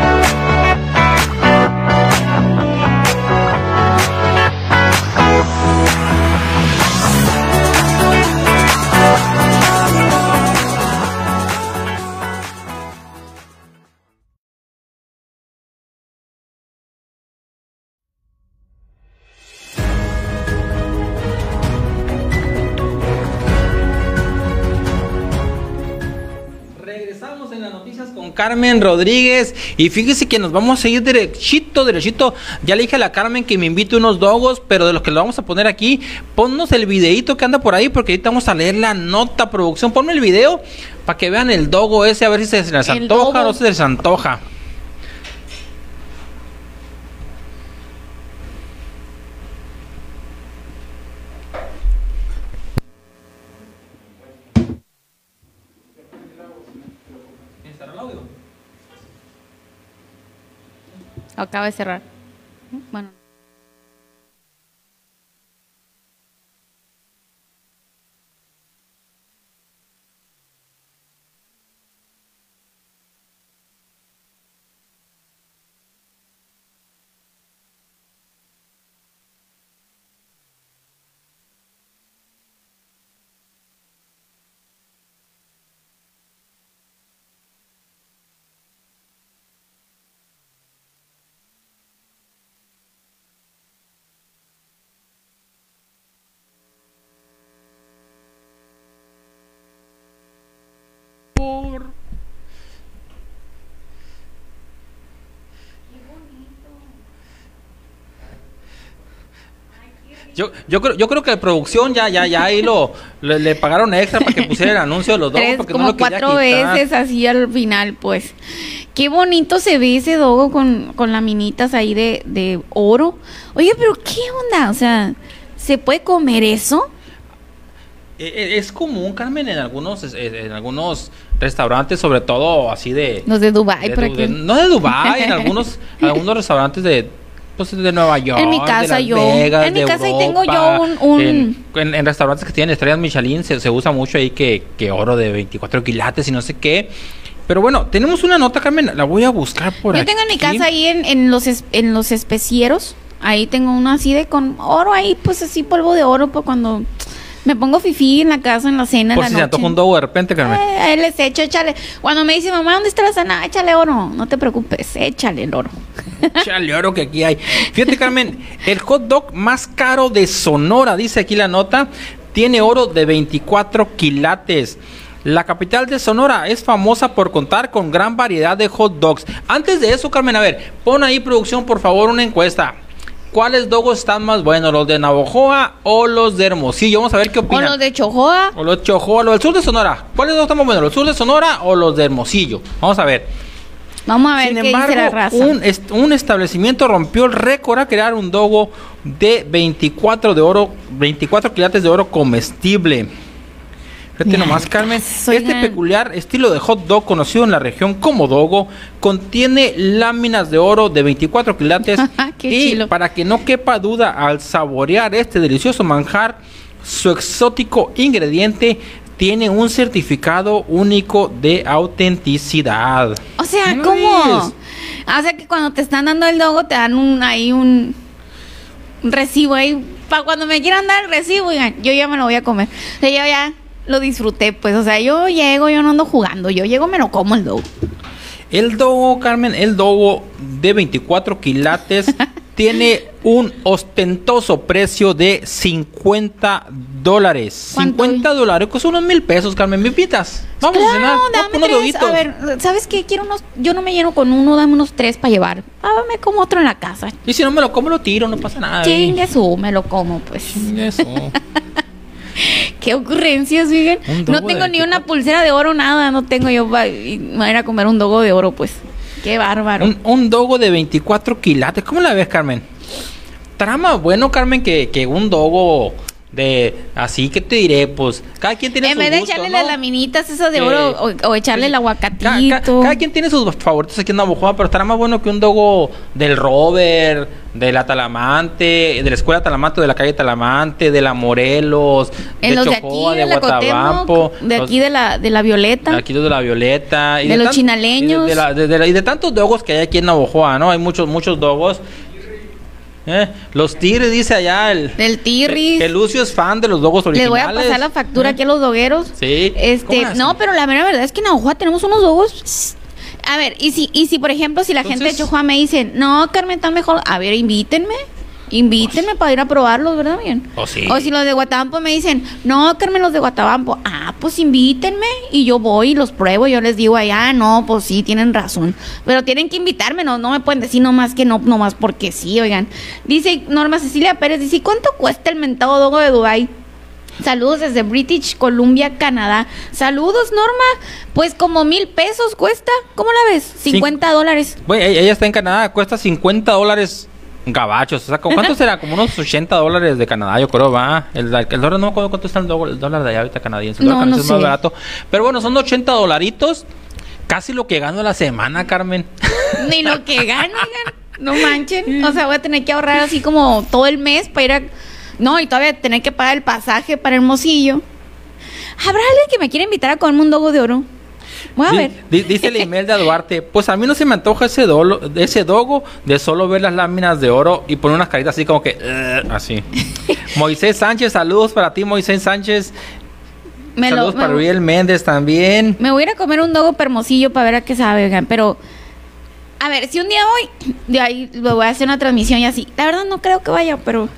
Carmen Rodríguez. Y fíjese que nos vamos a seguir derechito, derechito. Ya le dije a la Carmen que me invite unos dogos, pero de los que lo vamos a poner aquí, ponnos el videito que anda por ahí, porque ahorita vamos a leer la nota producción. Ponme el video para que vean el dogo ese, a ver si se les antoja o no se les antoja. Acaba de cerrar. Bueno. Yo, yo, creo, yo creo que la producción ya, ya, ya ahí lo le, pagaron extra para que pusiera el anuncio de los dos. porque como cuatro veces así al final, pues. Qué bonito se ve ese dogo con, con laminitas ahí de, de oro. Oye, pero ¿qué onda? O sea, ¿se puede comer eso? E, e, es común, Carmen, en algunos, en algunos restaurantes, sobre todo así de... Los de Dubai, por aquí. no de Dubai, en algunos, algunos restaurantes de pues, de Nueva York, en mi casa de yo, en mi casa tengo yo un, En, restaurantes que tienen estrellas Michelin se, usa mucho ahí que, que, oro de 24 quilates y no sé qué. Pero bueno, tenemos una nota, Carmen, la voy a buscar por aquí. Yo tengo en mi casa ahí en, en los en los especieros, ahí tengo uno así de con oro ahí, pues así polvo de oro, pues cuando me pongo fifí en la casa, en la cena. Por si se antoja un dogo de repente, Carmen. Eh, ahí les echo, échale. Cuando me dice, mamá, ¿dónde está la cena? Échale oro. No te preocupes, échale el oro. échale oro que aquí hay. Fíjate, Carmen, el hot dog más caro de Sonora, dice aquí la nota, tiene oro de 24 quilates. La capital de Sonora es famosa por contar con gran variedad de hot dogs. Antes de eso, Carmen, a ver, pon ahí producción, por favor, una encuesta. ¿Cuáles dogos están más buenos, los de Navojoa o los de Hermosillo? Vamos a ver qué opinan. O los de Chojoa. O los de Chojoa, los del sur de Sonora. ¿Cuáles dogos están más buenos, los sur de Sonora o los de Hermosillo? Vamos a ver. Vamos a ver qué dice la raza. Un, un establecimiento rompió el récord a crear un dogo de 24 de oro, 24 quilates de oro comestible. Fíjate nomás, Carmen. Este peculiar estilo de hot dog conocido en la región como dogo contiene láminas de oro de 24 quilates y para que no quepa duda al saborear este delicioso manjar, su exótico ingrediente tiene un certificado único de autenticidad. O sea, ¿cómo? O sea que cuando te están dando el dogo te dan un ahí un, recibo ahí para cuando me quieran dar el recibo, yo ya me lo voy a comer. O sea, yo ya lo disfruté, pues, o sea, yo llego, yo no ando jugando, yo llego, me lo como el dogo. El dogo, Carmen, el dogo de 24 quilates tiene un ostentoso precio de 50 dólares. 50 dólares, pues unos mil pesos, Carmen, ¿me invitas? Vamos a cenar, dame unos A ver, ¿sabes qué? Quiero unos, yo no me lleno con uno, dame unos tres para llevar. Ah, me como otro en la casa. Y si no me lo como, lo tiro, no pasa nada. Chingue su, me lo como, pues. Chingue Qué ocurrencias, fíjense. No tengo ni una pulsera de oro, nada. No tengo yo. Me voy a ir a comer un dogo de oro, pues. Qué bárbaro. Un, dogo de 24 quilates. ¿Cómo la ves, Carmen? Trama bueno, Carmen, que, que un dogo de así que te diré, pues cada quien tiene en vez de echarle las laminitas esas de oro o, echarle el aguacatito. Cada, quien tiene sus favoritos aquí en Navajo, pero estará más bueno que un dogo del Robert, de la Talamante, de la escuela Talamante, de la calle Talamante, de la Morelos, de Chocoa, de, Guatabampo, de aquí de la de la Violeta, de aquí de la Violeta, y de, los chinaleños, y de, y de, tantos dogos que hay aquí en Navojoa, ¿no? Hay muchos muchos dogos ¿Eh? Los Tirri, dice allá el. Del Tirri. Que, Lucio es fan de los dogos originales. Le voy a pasar la factura ¿Eh? aquí a los dogueros. Sí. Este, no, pero la verdad es que en Navajo tenemos unos dogos. A ver, y si, y si por ejemplo, si la gente de Chihuahua me dice, no, Carmen, está mejor, a ver, invítenme. Invítenme para ir a probarlos, ¿verdad, bien? O sí. O si los de Guatabampo me dicen, no, Carmen, los de Guatabampo. Ah, pues invítenme y yo voy y los pruebo. Yo les digo allá, no, pues sí, tienen razón. Pero tienen que invitarme, no, no me pueden decir nomás que no, nomás porque sí, oigan. Dice Norma Cecilia Pérez, dice, ¿cuánto cuesta el mentado dogo de Dubai? Saludos desde British Columbia, Canadá. Saludos, Norma. Pues como mil pesos cuesta. ¿Cómo la ves? 50 dólares. Güey, ella está en Canadá. Cuesta 50 dólares gabachos. O sea, ¿cuánto será? Como unos 80 dólares de Canadá, yo creo, va. El, el dólar, no me acuerdo cuánto está el dólar, de allá ahorita canadiense. El dólar no, no es más barato. Pero bueno, son 80 dolaritos. Casi lo que gano la semana, Carmen. Ni lo que gano, no manchen. O sea, voy a tener que ahorrar así como todo el mes para ir a no, y todavía tener que pagar el pasaje para Hermosillo. ¿Habrá alguien que me quiera invitar a comerme un dogo de oro? Voy a ver. Dice el email de Duarte, pues a mí no se me antoja ese, dolo, ese dogo de solo ver las láminas de oro y poner unas caritas así como que... así. Moisés Sánchez, saludos para ti, Moisés Sánchez. saludos para Uriel Méndez también. Me voy a ir a comer un dogo permosillo para ver a qué sabe, pero... A ver, si un día voy, de ahí lo voy a hacer una transmisión y así. La verdad no creo que vaya, pero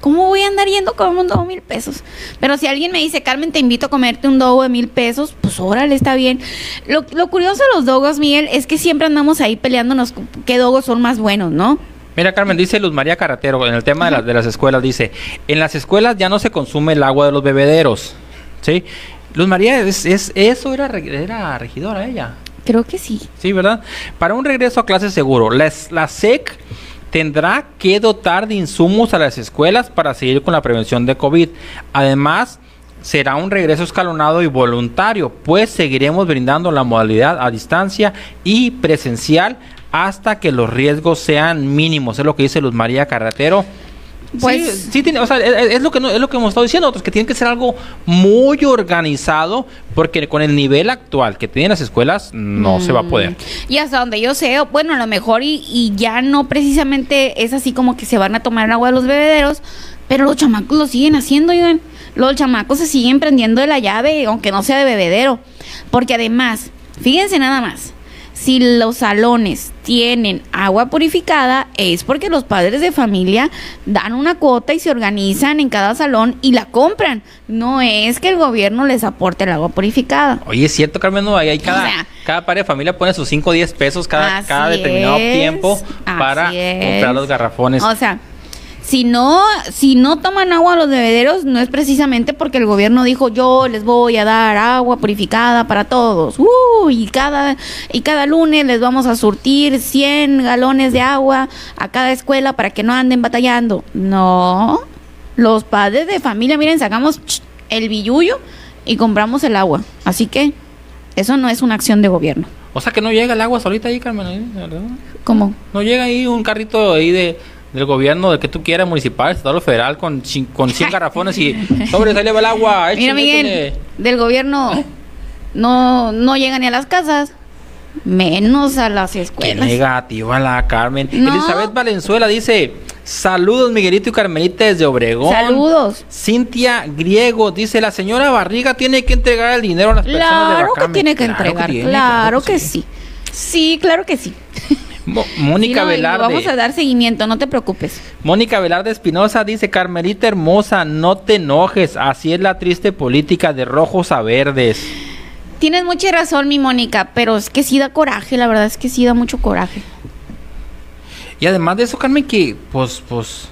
¿Cómo voy a andar yendo con un dogo mil pesos? Pero si alguien me dice, Carmen, te invito a comerte un dogo de mil pesos, pues órale, está bien. Lo, curioso de los dogos, Miguel, es que siempre andamos ahí peleándonos qué dogos son más buenos, ¿no? Mira, Carmen, dice Luz María Carratero, en el tema de, de las escuelas, dice, en las escuelas ya no se consume el agua de los bebederos, ¿sí? Luz María, es, eso era, era regidora ella. Creo que sí. Sí, ¿verdad? Para un regreso a clase seguro, la, la SEC tendrá que dotar de insumos a las escuelas para seguir con la prevención de COVID. Además, será un regreso escalonado y voluntario, pues seguiremos brindando la modalidad a distancia y presencial hasta que los riesgos sean mínimos. Es lo que dice Luz María Carretero pues sí, tiene, o sea, es, lo que es lo que hemos estado diciendo, otros que tiene que ser algo muy organizado, porque con el nivel actual que tienen las escuelas no se va a poder. Y hasta donde yo sé, bueno, a lo mejor y, y, ya no precisamente es así como que se van a tomar agua de los bebederos, pero los chamacos lo siguen haciendo, oigan. Los chamacos se siguen prendiendo de la llave, aunque no sea de bebedero, porque además, fíjense nada más si los salones tienen agua purificada es porque los padres de familia dan una cuota y se organizan en cada salón y la compran. No es que el gobierno les aporte el agua purificada. Oye, es cierto, Carmen, no, hay cada, cada padre de familia pone sus 5 o 10 pesos cada, cada determinado tiempo para comprar los garrafones. O sea, si no, si no toman agua los bebederos, no es precisamente porque el gobierno dijo yo les voy a dar agua purificada para todos. Uh, y cada, y cada lunes les vamos a surtir 100 galones de agua a cada escuela para que no anden batallando. No, los padres de familia, miren, sacamos el billuyo y compramos el agua. Así que eso no es una acción de gobierno. O sea que no llega el agua solita ahí, Carmen. ¿Cómo? No llega ahí un carrito ahí de del gobierno, de que tú quieras, municipal, estatal federal, con, con 100 garrafones y sobre, sale el agua. Mira, Miguel, del gobierno no, no llega ni a las casas, menos a las escuelas. Qué negativa la Carmen. Elizabeth Valenzuela dice, saludos Miguelito y Carmelita desde Obregón. Saludos. Cintia Griego dice, la señora Barriga tiene que entregar el dinero a las personas de Claro que tiene que entregar, claro, que, sí. sí. claro que sí. Mónica Velarde. Vamos a dar seguimiento, no te preocupes. Mónica Velarde Espinosa dice, Carmelita hermosa, no te enojes, así es la triste política de rojos a verdes. Tienes mucha razón, mi Mónica, pero es que sí da coraje, la verdad es que sí da mucho coraje. Y además de eso, Carmen, que pues, pues,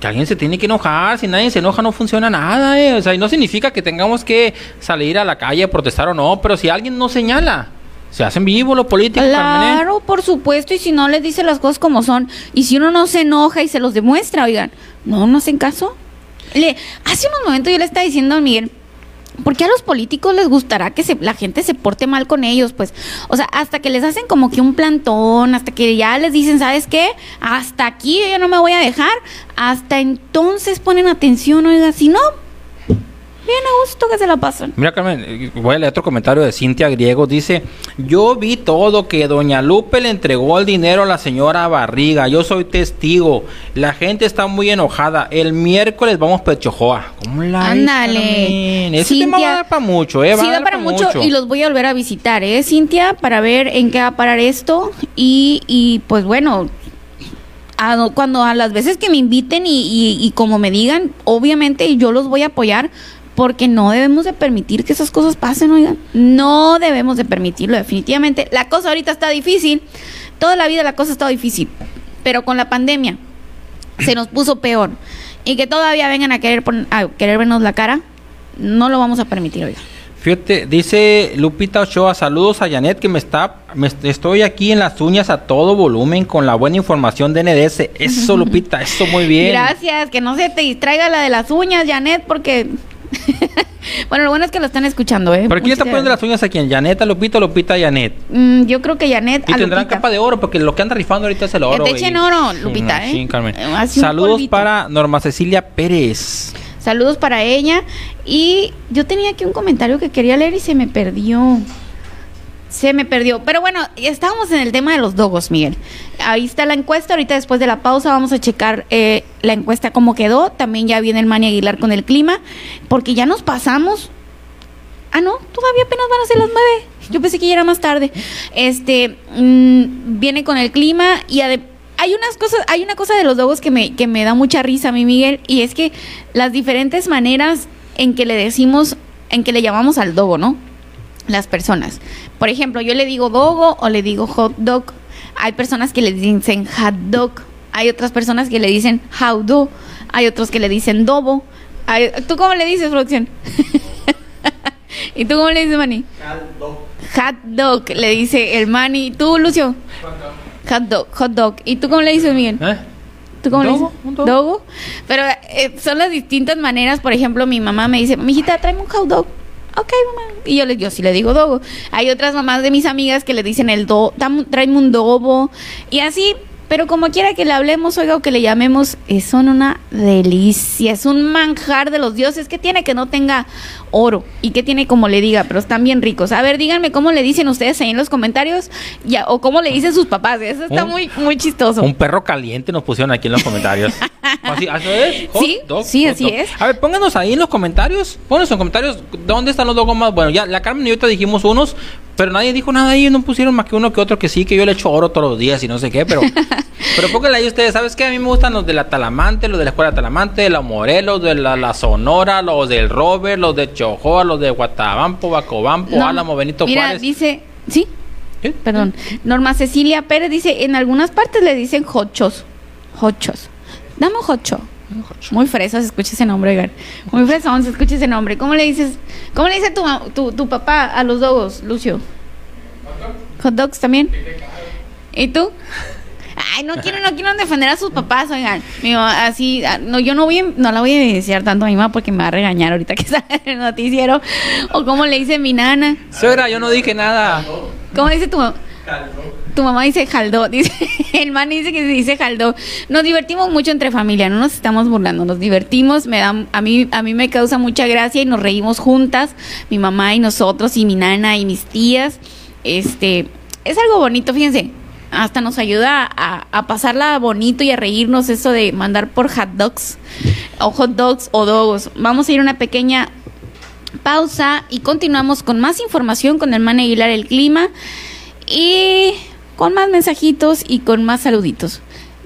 que alguien se tiene que enojar, si nadie se enoja no funciona nada, eh. O sea, y no significa que tengamos que salir a la calle a protestar o no, pero si alguien no señala, se hacen vivo los políticos. Claro, por supuesto, y si no les dice las cosas como son, y si uno no se enoja y se los demuestra, oigan, no, no hacen caso. Le, hace unos momentos yo le estaba diciendo a Miguel, ¿por qué a los políticos les gustará que se, la gente se porte mal con ellos? Pues, o sea, hasta que les hacen como que un plantón, hasta que ya les dicen, ¿sabes qué? Hasta aquí yo no me voy a dejar, hasta entonces ponen atención, oiga, si no, Bien a gusto que se la pasan. Mira, Carmen, voy a leer otro comentario de Cintia Griego. Dice, yo vi todo que doña Lupe le entregó el dinero a la señora Barriga. Yo soy testigo. La gente está muy enojada. El miércoles vamos a Pechojoa. ¿Cómo la Ándale. Ese tema va a dar para mucho, ¿eh? sí, da para mucho, y los voy a volver a visitar, ¿eh, Cintia? Para ver en qué va a parar esto. Y, y pues bueno, cuando a las veces que me inviten y, como me digan, obviamente yo los voy a apoyar porque no debemos de permitir que esas cosas pasen, oigan. No debemos de permitirlo, definitivamente. La cosa ahorita está difícil. Toda la vida la cosa ha estado difícil. Pero con la pandemia se nos puso peor. Y que todavía vengan a querer, a querer vernos la cara, no lo vamos a permitir, oigan. Fíjate, dice Lupita Ochoa, saludos a Janet que me está, me, estoy aquí en las uñas a todo volumen con la buena información de NDS. Eso, Lupita, eso muy bien. Gracias, que no se te distraiga la de las uñas, Janet, porque... bueno, lo bueno es que lo están escuchando, ¿eh? ¿Pero quién está poniendo las uñas a quién? ¿Janet a Lupita Lupita a Janet? Mm, yo creo que Janet Y tendrán capa de oro, porque lo que anda rifando ahorita es el oro. Que te echen oro, Lupita, ¿eh? Sí, Carmen. Eh, saludos para Norma Cecilia Pérez. Saludos para ella. Y yo tenía aquí un comentario que quería leer y se me perdió. Se me perdió. Pero bueno, estábamos en el tema de los dogos, Miguel. Ahí está la encuesta. Ahorita después de la pausa vamos a checar eh, la encuesta cómo quedó. También ya viene el Mani Aguilar con el clima. Porque ya nos pasamos. Ah, no, todavía apenas van a ser las nueve. Yo pensé que ya era más tarde. Este, mm, viene con el clima y hay unas cosas, hay una cosa de los dogos que me, que me da mucha risa a mí, Miguel, y es que las diferentes maneras en que le decimos, en que le llamamos al dogo, ¿no? Las personas. Por ejemplo, yo le digo dogo o le digo hot dog. Hay personas que le dicen hot dog. Hay otras personas que le dicen how do. Hay otros que le dicen dobo. ¿Tú cómo le dices, producción? ¿Y tú cómo le dices, Manny? Hot dog. Hot dog, le dice el Manny. ¿Tú, Lucio? Hot dog, hot dog. ¿Y tú cómo le dices, Miguel? ¿Eh? ¿Tú cómo le dices? ¿Dogo? Pero eh, son las distintas maneras. Por ejemplo, mi mamá me dice, mijita, tráeme un hot dog. Ok, mamá. Y yo, le, yo sí le digo dogo. Hay otras mamás de mis amigas que le dicen el do, tráeme un dobo. Y así, pero como quiera que le hablemos, oiga, o que le llamemos, son una delicia, es un manjar de los dioses. que tiene que no tenga oro? ¿Y que tiene como le diga? Pero están bien ricos. A ver, díganme cómo le dicen ustedes ahí en los comentarios ya, o cómo le dicen sus papás. Eso está muy, muy chistoso. Un perro caliente nos pusieron aquí en los comentarios. ¿Así, es? sí, sí, así es. A ver, pónganos ahí en los comentarios. Pónganos en comentarios dónde están los dos más. Bueno, ya la Carmen y yo te dijimos unos, pero nadie dijo nada ahí, no pusieron más que uno que otro que sí, que yo le echo oro todos los días y no sé qué, pero pero pónganle ahí ustedes, ¿sabes qué? A mí me gustan los de la Talamante, los de la Escuela Talamante, de la Morelos, de la, Sonora, los del Robert, los de Chojoa, los de Guatabampo, Bacobampo, Álamo, Benito mira, dice, ¿sí? Perdón. Norma Cecilia Pérez dice, en algunas partes le dicen hochos. Hochos. Dame un hocho. Muy fresa se escucha ese nombre. Muy fresón se escucha ese nombre. ¿Cómo le dices? ¿Cómo le dice tu, tu, tu papá a los dogos, Lucio? Hot dogs también. ¿Y tú? Ay, no quiero, no quiero defender a sus papás, oigan. así, ah, no, yo no voy, no la voy a decir tanto a mi mamá porque me va a regañar ahorita que sale el noticiero. O como le dice mi nana. Suegra, yo no dije nada. ¿Cómo dice tu mamá? Tu mamá dice jaldó, dice, el man dice que se dice jaldó. Nos divertimos mucho entre familia, no nos estamos burlando, nos divertimos, me da, a mí, a mí me causa mucha gracia y nos reímos juntas, mi mamá y nosotros y mi nana y mis tías. Este, es algo bonito, fíjense, hasta nos ayuda a, pasarla bonito y a reírnos eso de mandar por hot dogs o hot dogs o dogos. Vamos a ir a una pequeña pausa y continuamos con más información con el man Aguilar el clima y con más mensajitos y con más saluditos.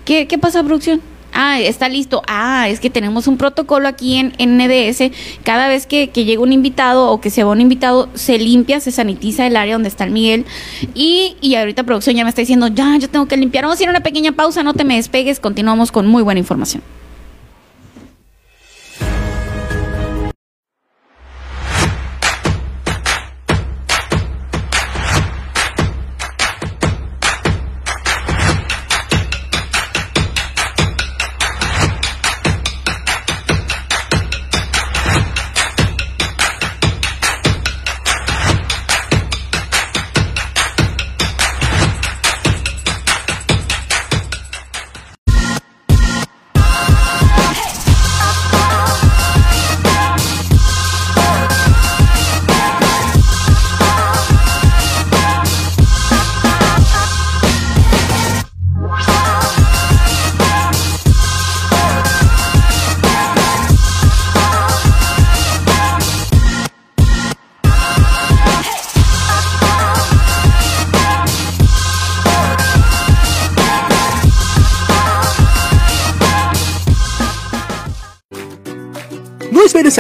¿Qué, qué pasa, producción? Ah, está listo. Ah, es que tenemos un protocolo aquí en, NDS. Cada vez que, llega un invitado o que se va un invitado, se limpia, se sanitiza el área donde está el Miguel. Y, y ahorita producción ya me está diciendo, ya, yo tengo que limpiar. Vamos a ir a una pequeña pausa, no te me despegues. Continuamos con muy buena información.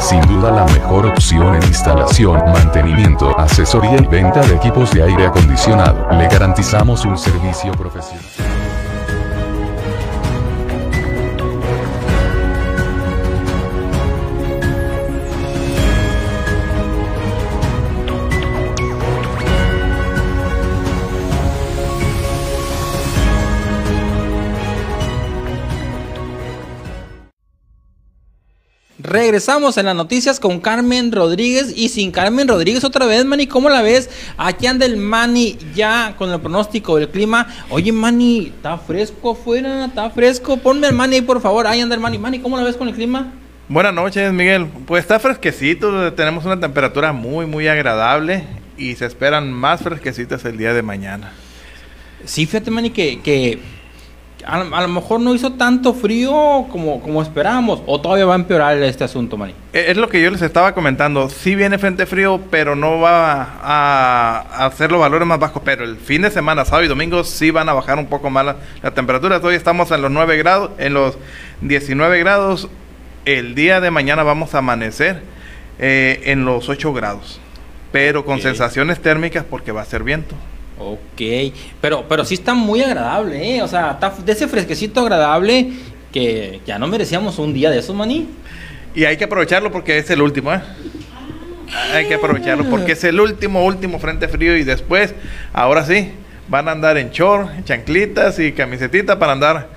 Sin duda la mejor opción en instalación, mantenimiento, asesoría y venta de equipos de aire acondicionado. Le garantizamos un servicio profesional. Regresamos en las noticias con Carmen Rodríguez y sin Carmen Rodríguez otra vez, Manny. ¿Cómo la ves? Aquí anda el Manny ya con el pronóstico del clima. Oye, Manny, ¿está fresco afuera? ¿Está fresco? Ponme al Manny ahí, por favor. Ahí anda el Manny. Manny, ¿cómo la ves con el clima? Buenas noches, Miguel. Pues está fresquecito. Tenemos una temperatura muy, muy agradable y se esperan más fresquecitas el día de mañana. Sí, fíjate, Manny, que, que a, lo mejor no hizo tanto frío como, como esperábamos, o todavía va a empeorar este asunto, Mani. Es lo que yo les estaba comentando. Sí viene frente frío, pero no va a, hacer los valores más bajos. Pero el fin de semana, sábado y domingo, sí van a bajar un poco más la, temperatura. Hoy estamos en los 9 grados, en los 19 grados. El día de mañana vamos a amanecer eh, en los 8 grados, pero con sensaciones térmicas porque va a ser viento. Ok, pero, pero sí está muy agradable, ¿eh? O sea, está de ese fresquecito agradable que ya no merecíamos un día de esos, maní. Y hay que aprovecharlo porque es el último, ¿eh? Hay que aprovecharlo porque es el último, último frente frío y después, ahora sí, van a andar en short, chanclitas y camisetita para andar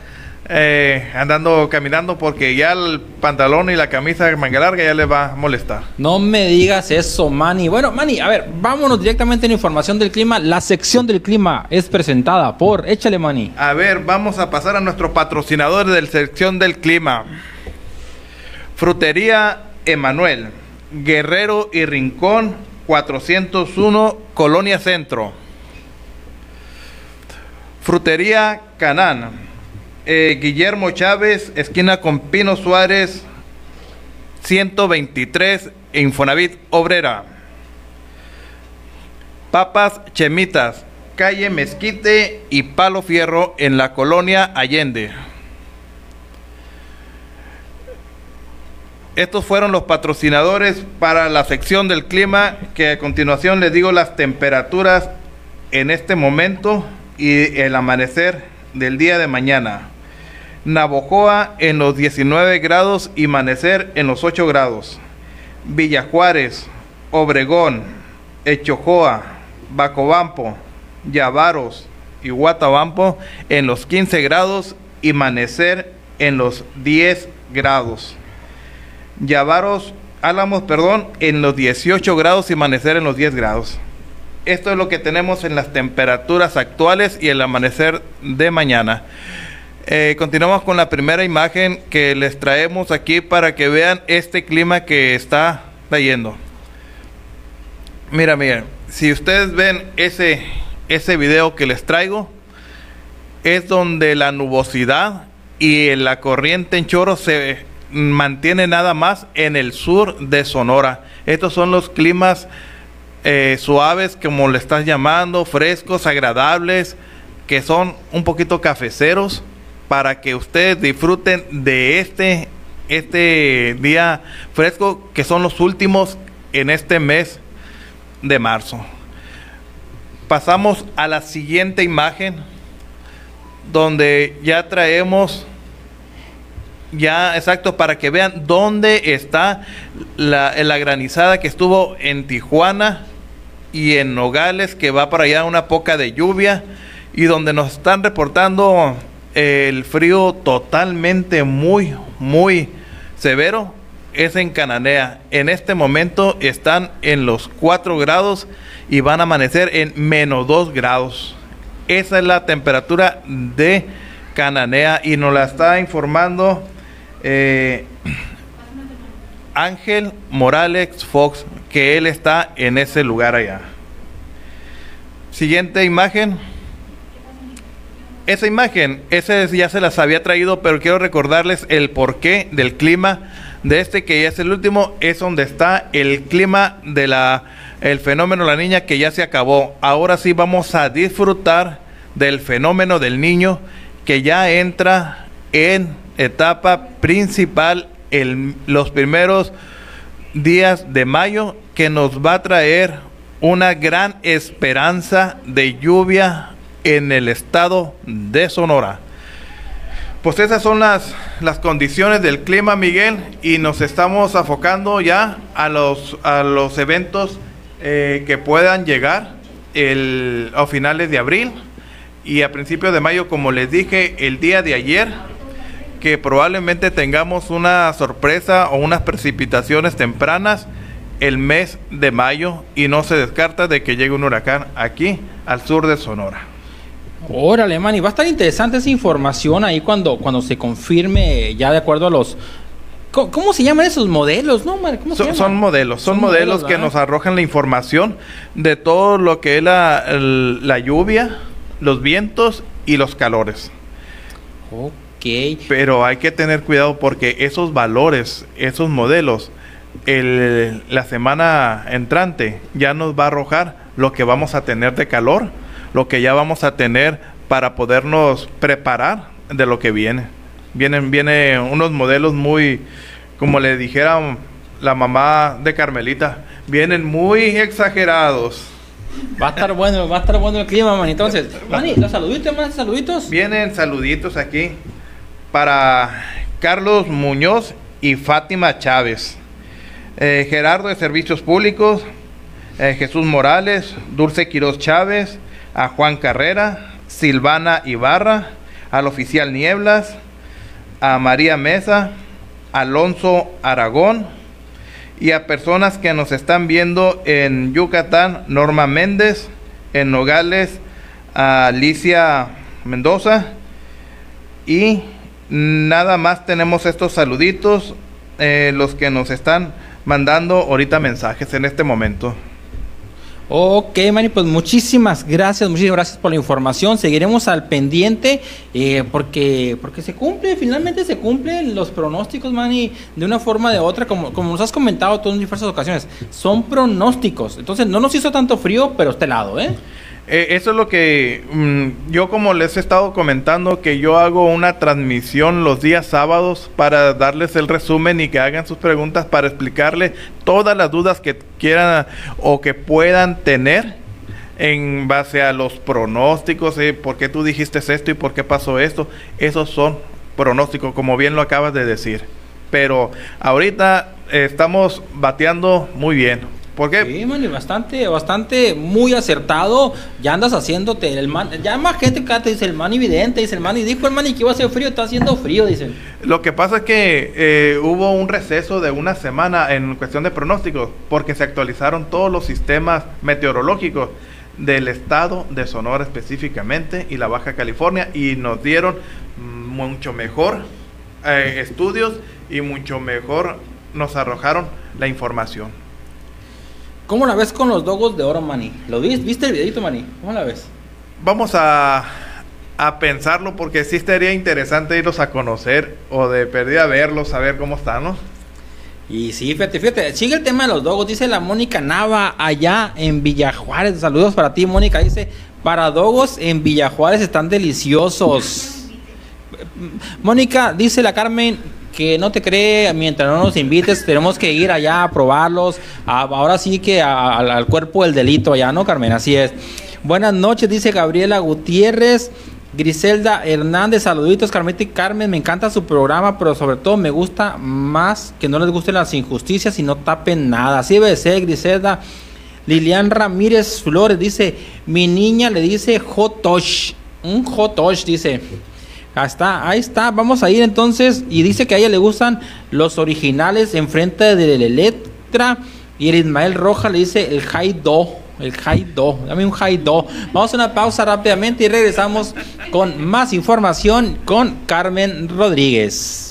eh, andando caminando porque ya el pantalón y la camisa manga larga ya le va a molestar. No me digas eso, Manny. Bueno, Manny, a ver, vámonos directamente en información del clima. La sección del clima es presentada por Échale, Manny. A ver, vamos a pasar a nuestro patrocinador de la sección del clima. Frutería Emanuel, Guerrero y Rincón, 401, Colonia Centro. Frutería Canán eh, Guillermo Chávez, esquina con Pino Suárez, 123, Infonavit Obrera. Papas Chemitas, calle Mezquite y Palo Fierro en la colonia Allende. Estos fueron los patrocinadores para la sección del clima, que a continuación les digo las temperaturas en este momento y el amanecer del día de mañana. Navojoa en los 19 grados y Manecer en los 8 grados. Villa Juárez, Obregón, Echojoa, Bacobampo, Yavaros y Guatabampo en los 15 grados y Manecer en los 10 grados. Yavaros, Álamos, perdón, en los 18 grados y Manecer en los 10 grados. Esto es lo que tenemos en las temperaturas actuales y el amanecer de mañana. Eh, continuamos con la primera imagen que les traemos aquí para que vean este clima que está cayendo. Mira, miren, si ustedes ven ese, ese video que les traigo, es donde la nubosidad y la corriente en chorro se mantiene nada más en el sur de Sonora. Estos son los climas eh, suaves, como le estás llamando, frescos, agradables, que son un poquito cafeceros para que ustedes disfruten de este, este día fresco que son los últimos en este mes de marzo. Pasamos a la siguiente imagen donde ya traemos ya exacto para que vean dónde está la, granizada que estuvo en Tijuana y en Nogales que va para allá una poca de lluvia y donde nos están reportando el frío totalmente muy, muy severo es en Cananea. En este momento están en los 4 grados y van a amanecer en menos 2 grados. Esa es la temperatura de Cananea y nos la está informando eh, Ángel Morales Fox, que Él está en ese lugar allá. Siguiente imagen. Esa imagen, ese ya se las había traído, pero quiero recordarles el porqué del clima de este que ya es el último, es donde está el clima de la el fenómeno la niña que ya se acabó. Ahora sí vamos a disfrutar del fenómeno del niño que ya entra en etapa principal en los primeros días de mayo que nos va a traer una gran esperanza de lluvia en el estado de Sonora. Pues esas son las, las condiciones del clima, Miguel, y nos estamos afocando ya a los, a los eventos eh, que puedan llegar el, a finales de abril y a principios de mayo, como les dije el día de ayer, que probablemente tengamos una sorpresa o unas precipitaciones tempranas el mes de mayo y no se descarta de que llegue un huracán aquí al sur de Sonora. Órale, man, y va a estar interesante esa información ahí cuando, cuando se confirme ya de acuerdo a los... ¿Cómo, se llaman esos modelos? No, son, modelos, son, modelos, que nos arrojan la información de todo lo que es la, la lluvia, los vientos y los calores. Ok. Pero hay que tener cuidado porque esos valores, esos modelos, el, la semana entrante ya nos va a arrojar lo que vamos a tener de calor, lo que ya vamos a tener para podernos preparar de lo que viene. Vienen, viene unos modelos muy, como le dijera la mamá de Carmelita, vienen muy exagerados. Va a estar bueno, va a estar bueno el clima, man. Entonces, Mani, los saluditos, más saluditos. Vienen saluditos aquí para Carlos Muñoz y Fátima Chávez. Eh, Gerardo de Servicios Públicos, eh, Jesús Morales, Dulce Quiroz Chávez, a Juan Carrera, Silvana Ibarra, al oficial Nieblas, a María Mesa, Alonso Aragón y a personas que nos están viendo en Yucatán, Norma Méndez, en Nogales, a Alicia Mendoza y nada más tenemos estos saluditos, eh, los que nos están mandando ahorita mensajes en este momento. Ok, Manny, pues muchísimas gracias, muchísimas gracias por la información. Seguiremos al pendiente eh, porque, porque se cumple, finalmente se cumplen los pronósticos, Manny, de una forma de otra, como, como nos has comentado tú en diversas ocasiones. Son pronósticos, entonces no nos hizo tanto frío, pero este lado, ¿eh? Eh, eso es lo que mm, yo como les he estado comentando, que yo hago una transmisión los días sábados para darles el resumen y que hagan sus preguntas para explicarles todas las dudas que quieran o que puedan tener en base a los pronósticos, eh, por qué tú dijiste esto y por qué pasó esto. Esos son pronósticos, como bien lo acabas de decir. Pero ahorita estamos bateando muy bien ¿Por qué? Sí, man, bastante, bastante, muy acertado. Ya andas haciéndote el man. Ya más gente acá te dice el man evidente, dice el man y dijo el man y que iba a ser frío, está haciendo frío, dicen. Lo que pasa es que eh, hubo un receso de una semana en cuestión de pronósticos, porque se actualizaron todos los sistemas meteorológicos del estado de Sonora específicamente y la Baja California y nos dieron mucho mejor eh, estudios y mucho mejor nos arrojaron la información. ¿Cómo la ves con los dogos de oro, Manny? ¿Lo viste? ¿Viste el videito, Manny? ¿Cómo la ves? Vamos a, a pensarlo porque sí estaría interesante irlos a conocer o de perdida verlos, a ver cómo están, ¿no? Y sí, fíjate, fíjate, sigue el tema de los dogos, dice la Mónica Nava allá en Villajuárez. Saludos para ti, Mónica. Dice, para dogos en Villajuárez están deliciosos. Mónica, dice la Carmen, que no te cree mientras no nos invites, tenemos que ir allá a probarlos. ahora sí que al cuerpo del delito allá, ¿no, Carmen? Así es. Buenas noches, dice Gabriela Gutiérrez. Griselda Hernández, saluditos, Carmen y Carmen, me encanta su programa, pero sobre todo me gusta más que no les gusten las injusticias y no tapen nada. Así debe ser, Griselda. Lilian Ramírez Flores dice, mi niña le dice Jotosh, un Jotosh dice. Ahí está, ahí está. Vamos a ir entonces. Y dice que a ella le gustan los originales enfrente de la letra. Y el Ismael Roja le dice el high do. El high do. Dame un high do. Vamos a una pausa rápidamente y regresamos con más información con Carmen Rodríguez.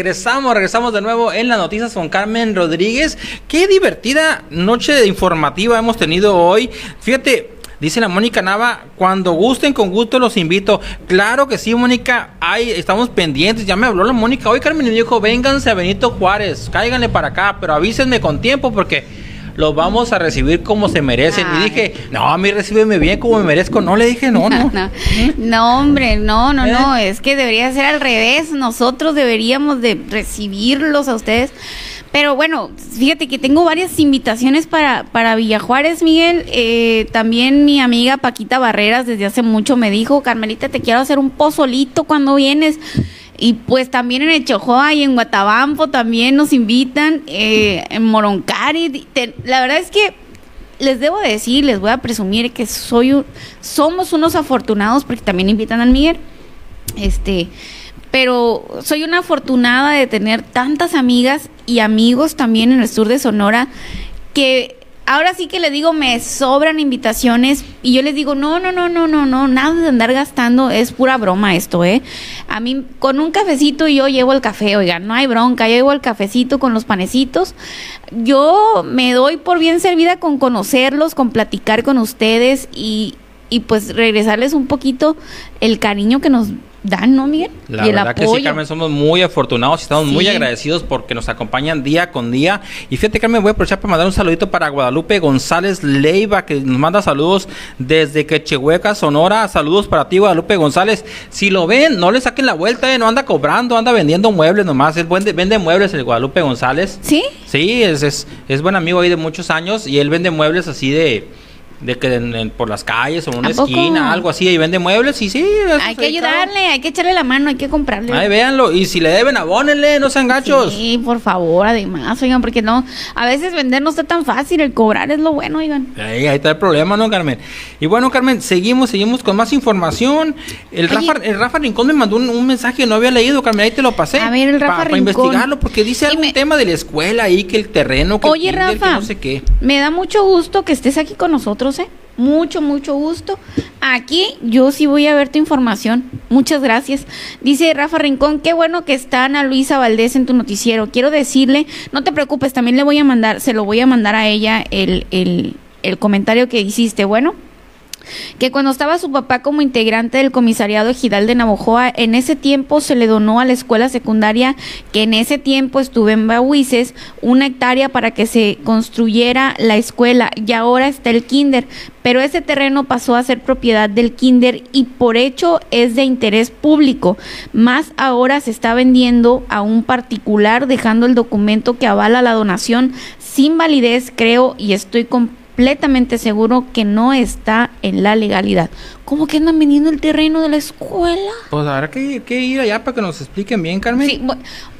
Regresamos, regresamos de nuevo en las noticias con Carmen Rodríguez. Qué divertida noche informativa hemos tenido hoy. Fíjate, Dice la Mónica Nava, cuando gusten, con gusto los invito. Claro que sí, Mónica, ahí estamos pendientes. Ya me habló la Mónica hoy, Carmen, y dijo, vénganse a Benito Juárez, cáiganle para acá, pero avísenme con tiempo porque los vamos a recibir como se merecen. Y dije, no, a mí recíbeme bien como me merezco. No, le dije, no, no. no, hombre, no, no, no. ¿Eh? Es que debería ser al revés. Nosotros deberíamos de recibirlos a ustedes. Pero bueno, fíjate que tengo varias invitaciones para, para Villajuárez, Miguel. Eh, también mi amiga Paquita Barreras desde hace mucho me dijo, Carmelita, te quiero hacer un pozolito cuando vienes. Y pues también en el Chojoa y en Guatabampo también nos invitan, eh, en Moroncari. la verdad es que les debo decir, les voy a presumir que soy somos unos afortunados porque también invitan al Miguel. Este, pero soy una afortunada de tener tantas amigas y amigos también en el sur de Sonora que ahora sí que le digo, me sobran invitaciones y yo les digo, no, no, no, no, no, no, nada de andar gastando, es pura broma esto, ¿eh? A mí con un cafecito yo llevo el café, oigan, no hay bronca, yo llevo el cafecito con los panecitos. Yo me doy por bien servida con conocerlos, con platicar con ustedes y, y pues regresarles un poquito el cariño que nos dan, ¿no, Miguel? La verdad que sí, Carmen, somos muy afortunados y estamos muy agradecidos porque nos acompañan día con día. Y fíjate, Carmen, voy a aprovechar para mandar un saludito para Guadalupe González Leiva, que nos manda saludos desde Quechehueca, Sonora. Saludos para ti, Guadalupe González. Si lo ven, no le saquen la vuelta, eh, no anda cobrando, anda vendiendo muebles nomás. Es buen vende muebles el Guadalupe González. ¿Sí? Sí, es, es, es buen amigo ahí de muchos años y él vende muebles así de de que por las calles o en una esquina, algo así, y vende muebles y sí. Hay que ayudarle, hay que echarle la mano, hay que comprarle. Ahí véanlo, y si le deben, abónenle, no sean gachos. Sí, por favor, además, oigan, porque no, a veces vender no está tan fácil, el cobrar es lo bueno, oigan. Ahí, ahí está el problema, ¿no, Carmen? Y bueno, Carmen, seguimos, seguimos con más información. El, Rafa, el Rafa Rincón me mandó un, mensaje que no había leído, Carmen, ahí te lo pasé. A ver, el Rafa Para investigarlo, porque dice algún tema de la escuela ahí, que el terreno, que Oye, Rafa, no sé qué. Me da mucho gusto que estés aquí con nosotros, mucho, mucho gusto. Aquí yo sí voy a ver tu información. Muchas gracias. Dice Rafa Rincón, qué bueno que está Ana Luisa Valdés en tu noticiero. Quiero decirle, no te preocupes, también le voy a mandar, se lo voy a mandar a ella el, el, el comentario que hiciste. Bueno que cuando estaba su papá como integrante del comisariado ejidal de Navojoa, en ese tiempo se le donó a la escuela secundaria que en ese tiempo estuve en Bahuises una hectárea para que se construyera la escuela y ahora está el kinder, pero ese terreno pasó a ser propiedad del kinder y por hecho es de interés público, más ahora se está vendiendo a un particular dejando el documento que avala la donación. Sin validez, creo, y estoy con completamente seguro que no está en la legalidad. ¿Cómo que andan vendiendo el terreno de la escuela? Pues habrá que, ir allá para que nos expliquen bien, Carmen. Sí,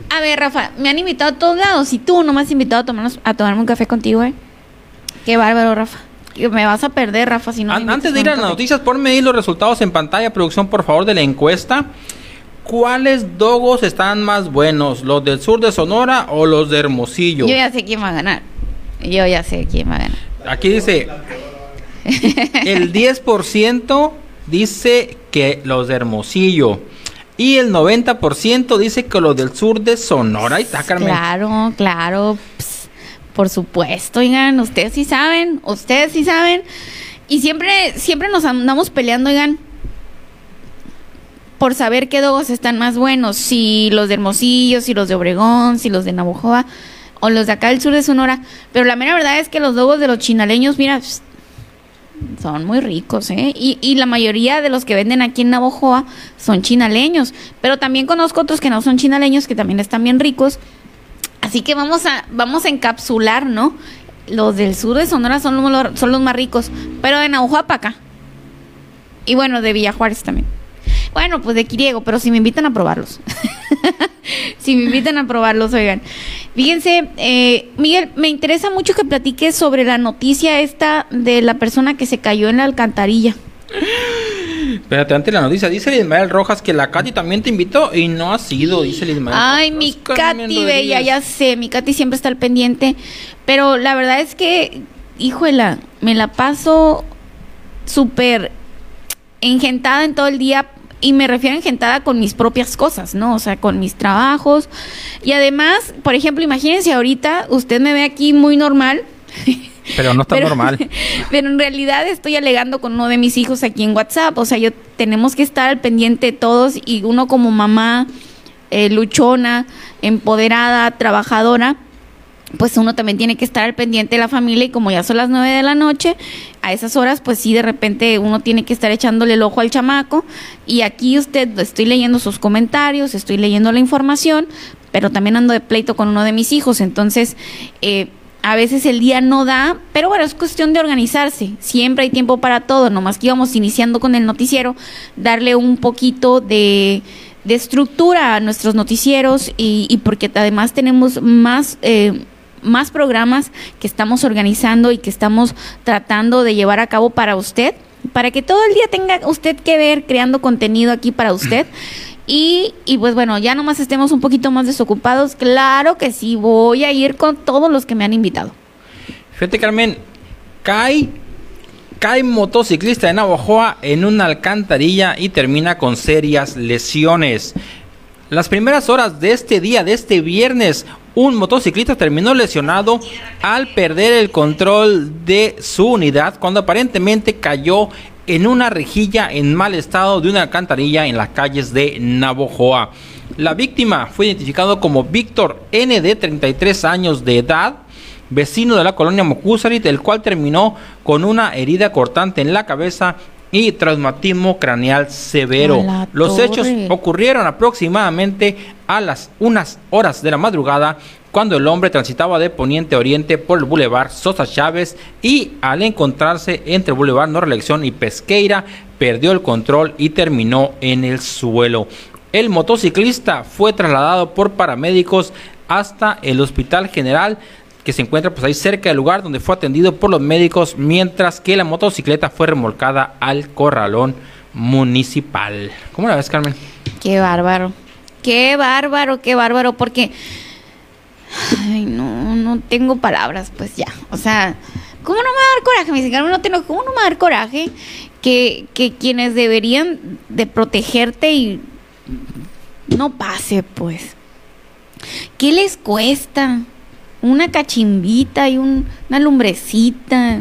a ver, Rafa, me han invitado a todos lados y tú no me has invitado a, tomarnos, a tomarme un café contigo, ¿eh? Qué bárbaro, Rafa. Me vas a perder, Rafa, si no. antes de ir a las noticias, ponme ahí los resultados en pantalla, producción, por favor, de la encuesta. ¿Cuáles dogos están más buenos? ¿Los del sur de Sonora o los de Hermosillo? Yo ya sé quién va a ganar. Yo ya sé quién va a ganar. Aquí dice, el 10% dice que los de Hermosillo. Y el 90% dice que los del sur de Sonora. Está, Carmen. Claro, claro. por supuesto, oigan, ustedes sí saben, ustedes sí saben. Y siempre, siempre nos andamos peleando, oigan, por saber qué dogos están más buenos. Si los de Hermosillo, si los de Obregón, si los de Navojoa o los de acá del sur de Sonora. Pero la mera verdad es que los dogos de los chinaleños, mira, son muy ricos, ¿eh? Y, y, la mayoría de los que venden aquí en Navojoa son chinaleños. Pero también conozco otros que no son chinaleños, que también están bien ricos. Así que vamos a, vamos a encapsular, ¿no? Los del sur de Sonora son los, son los más ricos. Pero de Navojoa para acá. Y bueno, de Villa Juárez también. Bueno, pues de Quiriego, pero si me invitan a probarlos. si me invitan a probarlos, oigan. Fíjense, eh, Miguel, me interesa mucho que platiques sobre la noticia esta de la persona que se cayó en la alcantarilla. Espérate, antes la noticia, dice Ismael Rojas que la Katy también te invitó y no ha sido, dice Ismael. Ay, mi Katy bella, ya sé, mi Katy siempre está al pendiente, pero la verdad es que, híjola, me la paso súper engentada en todo el día y me refiero a engentada con mis propias cosas, ¿no? O sea, con mis trabajos. Y además, por ejemplo, imagínense ahorita, usted me ve aquí muy normal. Pero no está normal. Pero en realidad estoy alegando con uno de mis hijos aquí en WhatsApp. O sea, yo tenemos que estar al pendiente de todos y uno como mamá eh, luchona, empoderada, trabajadora, pues uno también tiene que estar al pendiente de la familia y como ya son las nueve de la noche, a esas horas pues sí de repente uno tiene que estar echándole el ojo al chamaco y aquí usted estoy leyendo sus comentarios, estoy leyendo la información, pero también ando de pleito con uno de mis hijos, entonces eh, a veces el día no da, pero bueno, es cuestión de organizarse, siempre hay tiempo para todo, nomás que íbamos iniciando con el noticiero, darle un poquito de de estructura a nuestros noticieros y, y porque además tenemos más eh, más programas que estamos organizando y que estamos tratando de llevar a cabo para usted, para que todo el día tenga usted que ver creando contenido aquí para usted. Y, y, pues bueno, ya nomás estemos un poquito más desocupados. Claro que sí, voy a ir con todos los que me han invitado. Fíjate, Carmen, cae, cae motociclista de Navajoa en una alcantarilla y termina con serias lesiones. Las primeras horas de este día, de este viernes, un motociclista terminó lesionado al perder el control de su unidad cuando aparentemente cayó en una rejilla en mal estado de una alcantarilla en las calles de Navojoa. La víctima fue identificado como Víctor N de 33 años de edad, vecino de la colonia Mocusarit, el cual terminó con una herida cortante en la cabeza y traumatismo craneal severo. Los hechos ocurrieron aproximadamente a las unas horas de la madrugada cuando el hombre transitaba de poniente a oriente por el bulevar Sosa Chávez y al encontrarse entre el bulevar No Reelección y Pesqueira perdió el control y terminó en el suelo. El motociclista fue trasladado por paramédicos hasta el Hospital General que se encuentra pues ahí cerca del lugar donde fue atendido por los médicos mientras que la motocicleta fue remolcada al corralón municipal. ¿Cómo la ves, Carmen? Qué bárbaro. Qué bárbaro, qué bárbaro, porque ay, no, no tengo palabras, pues ya. O sea, ¿cómo no me va a dar coraje? Me dice Carmen, no tengo, ¿cómo no me va a dar coraje que, que quienes deberían de protegerte y no pase, pues? ¿Qué les cuesta? una cachimbita y una lumbrecita,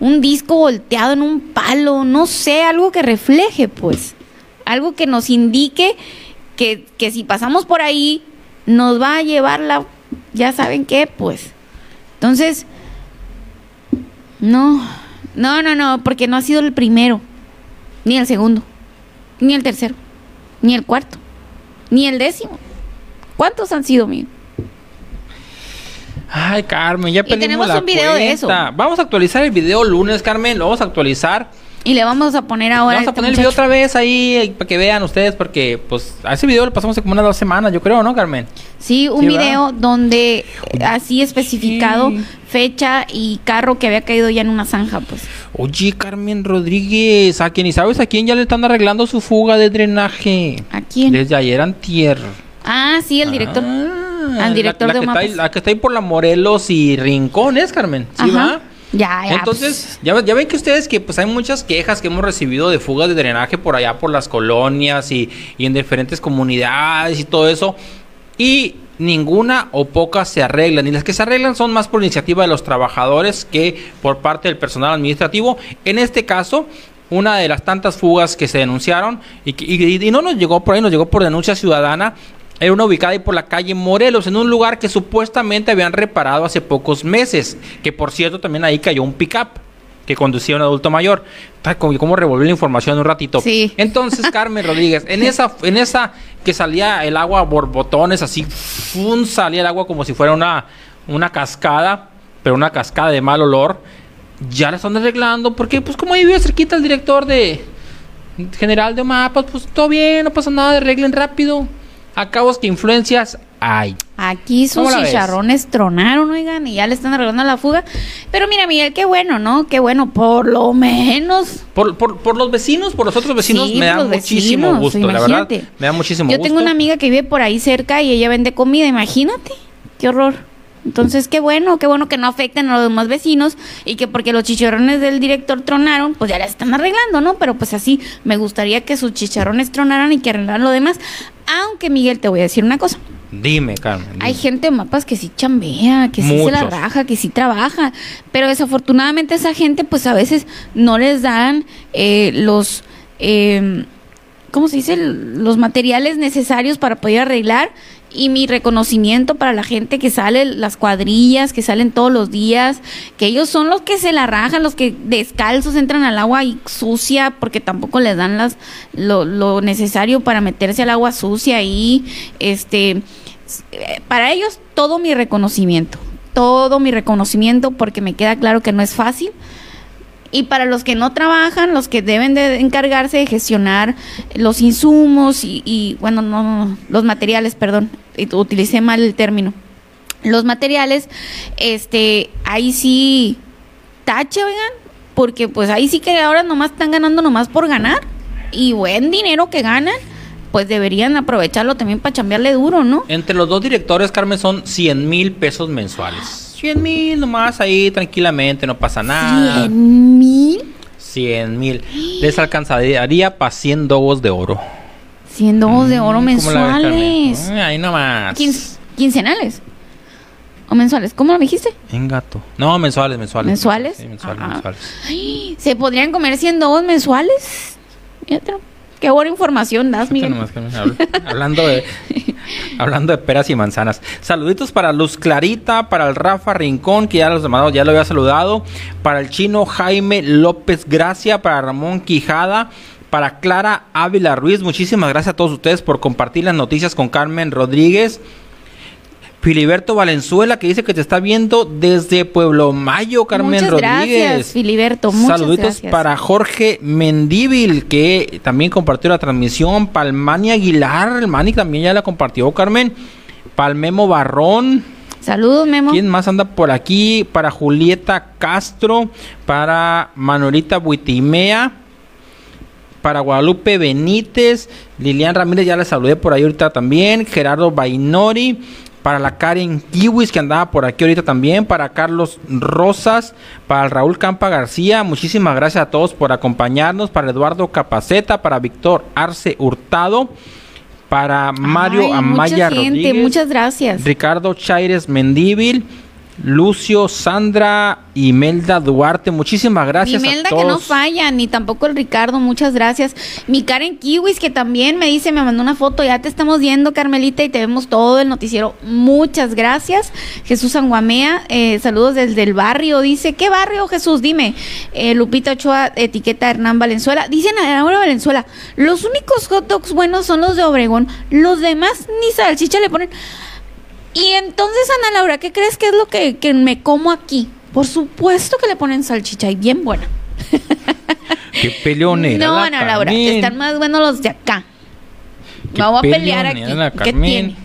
un disco volteado en un palo, no sé, algo que refleje, pues, algo que nos indique que, que si pasamos por ahí nos va a llevar la, ya saben qué, pues. Entonces, no, no, no, no, porque no ha sido el primero, ni el segundo, ni el tercero, ni el cuarto, ni el décimo. ¿Cuántos han sido míos? Ay, Carmen, ya y tenemos un video de eso. Vamos a actualizar el video lunes, Carmen, lo vamos a actualizar. Y le vamos a poner ahora. Vamos a este poner el video otra vez ahí eh, para que vean ustedes, porque pues a ese video lo pasamos como unas dos semanas, yo creo, ¿no, Carmen? Sí, un video donde así especificado fecha y carro que había caído ya en una zanja, pues. Oye, Carmen Rodríguez, a quién y sabes a quién ya le están arreglando su fuga de drenaje. ¿A quién? Desde ayer antier. Ah, sí, el director. Ah, director la, que está ahí, la, que está ahí, por la Morelos y Rincones, Carmen. ¿Sí va? Ya, ya. Entonces, pues. ya, ven que ustedes que pues hay muchas quejas que hemos recibido de fugas de drenaje por allá por las colonias y, y en diferentes comunidades y todo eso. Y ninguna o pocas se arreglan. Y las que se arreglan son más por iniciativa de los trabajadores que por parte del personal administrativo. En este caso, una de las tantas fugas que se denunciaron y, y, no nos llegó por ahí, nos llegó por denuncia ciudadana. Era una ubicada ahí por la calle Morelos, en un lugar que supuestamente habían reparado hace pocos meses. Que por cierto, también ahí cayó un pickup que conducía un adulto mayor. ¿Cómo revolver la información un ratito? Sí. Entonces, Carmen Rodríguez, en esa, en esa que salía el agua borbotones, así, ¡fum! salía el agua como si fuera una, una cascada, pero una cascada de mal olor ya la están arreglando, porque pues como ahí vive cerquita el director de general de mapas, pues todo bien, no pasa nada, arreglen rápido. Acabos que influencias hay. Aquí sus chicharrones tronaron, oigan, y ya le están arreglando la fuga. Pero mira, Miguel, qué bueno, ¿no? Qué bueno, por lo menos. Por, por, los vecinos, por los otros vecinos, me da muchísimo gusto, la verdad. Me da muchísimo gusto. Yo tengo una amiga que vive por ahí cerca y ella vende comida, imagínate. Qué horror. Entonces, qué bueno, qué bueno que no afecten a los demás vecinos y que porque los chicharrones del director tronaron, pues ya las están arreglando, ¿no? Pero pues así me gustaría que sus chicharrones tronaran y que arreglaran lo demás. Aunque, Miguel, te voy a decir una cosa. Dime, Carmen. Hay gente mapas que sí chambea, que sí se la raja, que sí trabaja, pero desafortunadamente esa gente pues a veces no les dan eh, los... Eh, ¿Cómo se dice? Los materiales necesarios para poder arreglar y mi reconocimiento para la gente que sale, las cuadrillas que salen todos los días, que ellos son los que se la rajan, los que descalzos entran al agua y sucia porque tampoco les dan las lo, lo necesario para meterse al agua sucia y este para ellos todo mi reconocimiento, todo mi reconocimiento porque me queda claro que no es fácil y para los que no trabajan, los que deben de encargarse de gestionar los insumos y, bueno, no, los materiales, perdón, utilicé mal el término. Los materiales, este, ahí sí, tache, oigan, porque pues ahí sí que ahora nomás están ganando nomás por ganar y buen dinero que ganan pues deberían aprovecharlo también para chambearle duro, ¿no? Entre los dos directores, Carmen, son 100 mil pesos mensuales. 100 mil nomás ahí tranquilamente, no pasa nada. ¿100 mil? 100 mil. Les alcanzaría para 100 dogos de oro. 100 dogos de oro mm, mensuales. ahí nomás. quincenales. ¿O mensuales? ¿Cómo lo dijiste? En gato. No, mensuales, mensuales. ¿Mensuales? Sí, mensuales, mensuales. ¿Se podrían comer 100 dogos mensuales? Qué buena información das, Miguel. hablando de hablando de peras y manzanas. Saluditos para Luz Clarita, para el Rafa Rincón, que ya los demás ya lo había saludado, para el chino Jaime López Gracia, para Ramón Quijada, para Clara Ávila Ruiz. Muchísimas gracias a todos ustedes por compartir las noticias con Carmen Rodríguez. Filiberto Valenzuela, que dice que te está viendo desde Pueblo Mayo, Carmen muchas Rodríguez. Gracias, Filiberto. Muchas Saluditos para Jorge Mendíbil, que también compartió la transmisión. Palmani Aguilar, el Mani también ya la compartió, Carmen. Palmemo Barrón. Saludos, Memo. ¿Quién más anda por aquí? Para Julieta Castro, para Manuelita Buitimea, para Guadalupe Benítez, Lilian Ramírez, ya la saludé por ahí ahorita también, Gerardo Bainori, para la Karen Kiwis que andaba por aquí ahorita también, para Carlos Rosas, para el Raúl Campa García, muchísimas gracias a todos por acompañarnos, para Eduardo Capaceta, para Víctor Arce Hurtado, para Mario Amaya Rodríguez, muchas gracias. Ricardo Chaires Mendíbil, Lucio, Sandra, Imelda Duarte, muchísimas gracias. Imelda que no falla, ni tampoco el Ricardo, muchas gracias. Mi Karen Kiwis que también me dice, me mandó una foto, ya te estamos viendo Carmelita y te vemos todo el noticiero, muchas gracias. Jesús Anguamea, eh, saludos desde el barrio, dice, ¿qué barrio Jesús? Dime. Eh, Lupita Ochoa, etiqueta Hernán Valenzuela. Dicen ahora Valenzuela, los únicos hot dogs buenos son los de Obregón, los demás ni salchicha le ponen. Y entonces, Ana Laura, ¿qué crees que es lo que, me como aquí? Por supuesto que le ponen salchicha y bien buena. Qué peleonera. No, Ana Laura, están más buenos los de acá. Vamos a pelear aquí. ¿Qué tiene?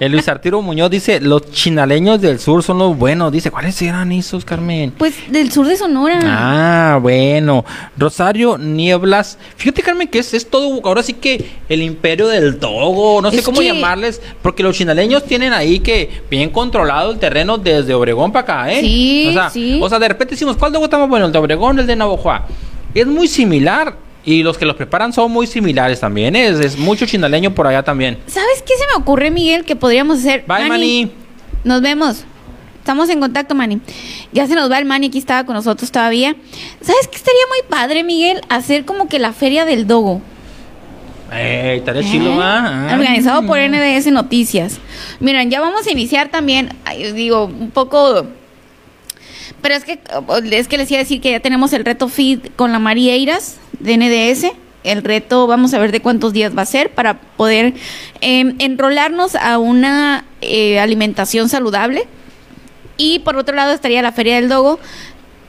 El Luis Arturo Muñoz dice, los chinaleños del sur son los buenos. Dice, ¿cuáles eran esos, Carmen? Pues del sur de Sonora. Ah, bueno. Rosario Nieblas. Fíjate, Carmen, que es, es todo, ahora sí que el imperio del togo, no sé cómo llamarles, porque los chinaleños tienen ahí que bien controlado el terreno desde Obregón para acá, ¿eh? Sí, o sea, sí. O sea, de repente decimos, ¿cuál está más bueno? ¿El de Obregón el de Navajoa? Es muy similar y los que los preparan son muy similares también. Es, es mucho chinaleño por allá también. ¿Sabes qué se me ocurre, Miguel, que podríamos hacer? Bye, Manny. Nos vemos. Estamos en contacto, Manny. Ya se nos va el Manny, aquí estaba con nosotros todavía. ¿Sabes qué estaría muy padre, Miguel? Hacer como que la feria del dogo. Eh, estaría chido, ¿ah? Organizado por NDS Noticias. Miren, ya vamos a iniciar también, digo, un poco... Pero es que, es que les iba a decir que ya tenemos el reto feed con la María de NDS. El reto, vamos a ver de cuántos días va a ser para poder eh, enrolarnos a una eh, alimentación saludable. Y por otro lado estaría la Feria del Dogo,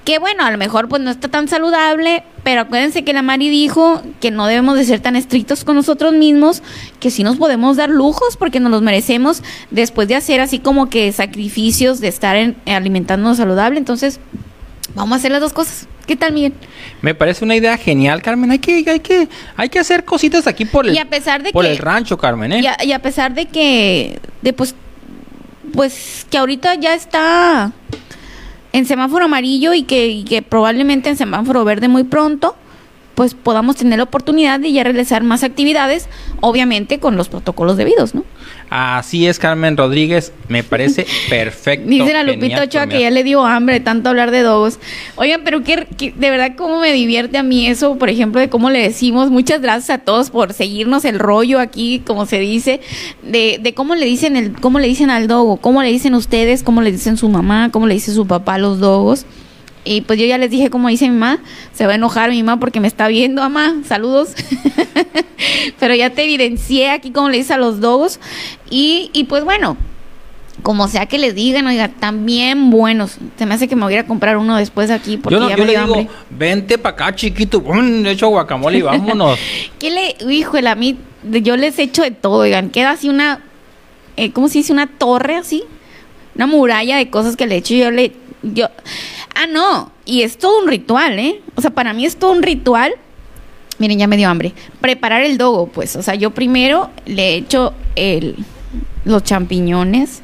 que bueno, a lo mejor pues no está tan saludable, pero acuérdense que la Mari dijo que no debemos de ser tan estrictos con nosotros mismos, que sí nos podemos dar lujos porque nos los merecemos después de hacer así como que sacrificios de estar en, alimentándonos saludable. Entonces, vamos a hacer las dos cosas. ¿Qué tal, Miguel? Me parece una idea genial, Carmen. Hay que, hay que, hay que hacer cositas aquí por el, y a pesar de por que, el rancho, Carmen, ¿eh? Y a, y a pesar de que, de pues, pues que ahorita ya está en semáforo amarillo y que, y que probablemente en semáforo verde muy pronto, pues podamos tener la oportunidad de ya realizar más actividades, obviamente con los protocolos debidos, ¿no? Así es, Carmen Rodríguez, me parece perfecto. Dice la Lupita Ochoa que ya le dio hambre tanto hablar de dogos. Oigan, pero que, de verdad cómo me divierte a mí eso, por ejemplo, de cómo le decimos. Muchas gracias a todos por seguirnos el rollo aquí, como se dice, de, de cómo le dicen el, cómo le dicen al dogo, cómo le dicen ustedes, cómo le dicen su mamá, cómo le dice su papá a los dogos. Y pues yo ya les dije como dice mi mamá, se va a enojar mi mamá porque me está viendo, mamá, saludos. Pero ya te evidencié aquí como le dice a los dogos. Y, y pues bueno, como sea que les digan, oiga, también buenos. Se me hace que me voy a ir a comprar uno después aquí porque yo no, ya yo me le dio digo, hambre. vente para acá, chiquito, ¡Bum! hecho guacamole y vámonos. ¿Qué le, híjole, a mí, yo les echo de todo, oigan, queda así una, eh, ¿cómo se dice? Una torre así, una muralla de cosas que le echo. Yo le, yo, ah, no, y es todo un ritual, ¿eh? O sea, para mí es todo un ritual. Miren, ya me dio hambre. Preparar el dogo, pues, o sea, yo primero le echo el, los champiñones,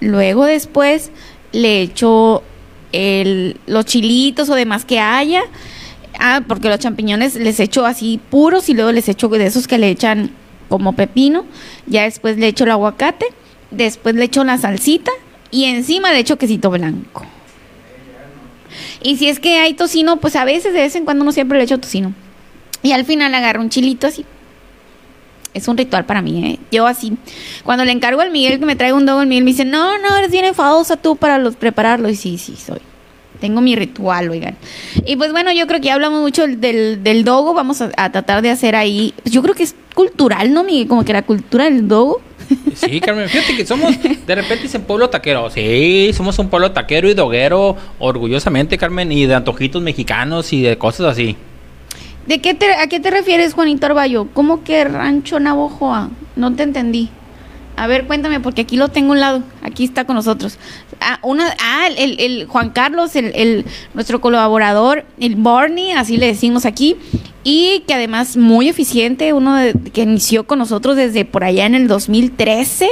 luego después le echo el, los chilitos o demás que haya. Ah, porque los champiñones les echo así puros y luego les echo de esos que le echan como pepino. Ya después le echo el aguacate, después le echo la salsita y encima le echo quesito blanco. Y si es que hay tocino, pues a veces de vez en cuando no siempre le echo tocino. Y al final agarro un chilito así. Es un ritual para mí, ¿eh? Yo así. Cuando le encargo al Miguel que me traiga un dogo, el Miguel me dice, no, no, eres bien enfadosa tú para los prepararlo. Y sí, sí, soy. Tengo mi ritual, oigan. Y pues bueno, yo creo que ya hablamos mucho del, del dogo. Vamos a, a, tratar de hacer ahí. Yo creo que es cultural, ¿no, Miguel? Como que la cultura del dogo. Sí, Carmen, fíjate que somos, de repente dicen pueblo taquero. Sí, somos un pueblo taquero y doguero, orgullosamente, Carmen, y de antojitos mexicanos y de cosas así. ¿De qué te, a qué te refieres, Juanito Arballo? ¿Cómo que rancho Navojoa? No te entendí. A ver, cuéntame, porque aquí lo tengo a un lado. Aquí está con nosotros. Ah, una, ah el, el Juan Carlos, el, el, nuestro colaborador, el Barney, así le decimos aquí. Y que además muy eficiente, uno de, que inició con nosotros desde por allá en el 2013.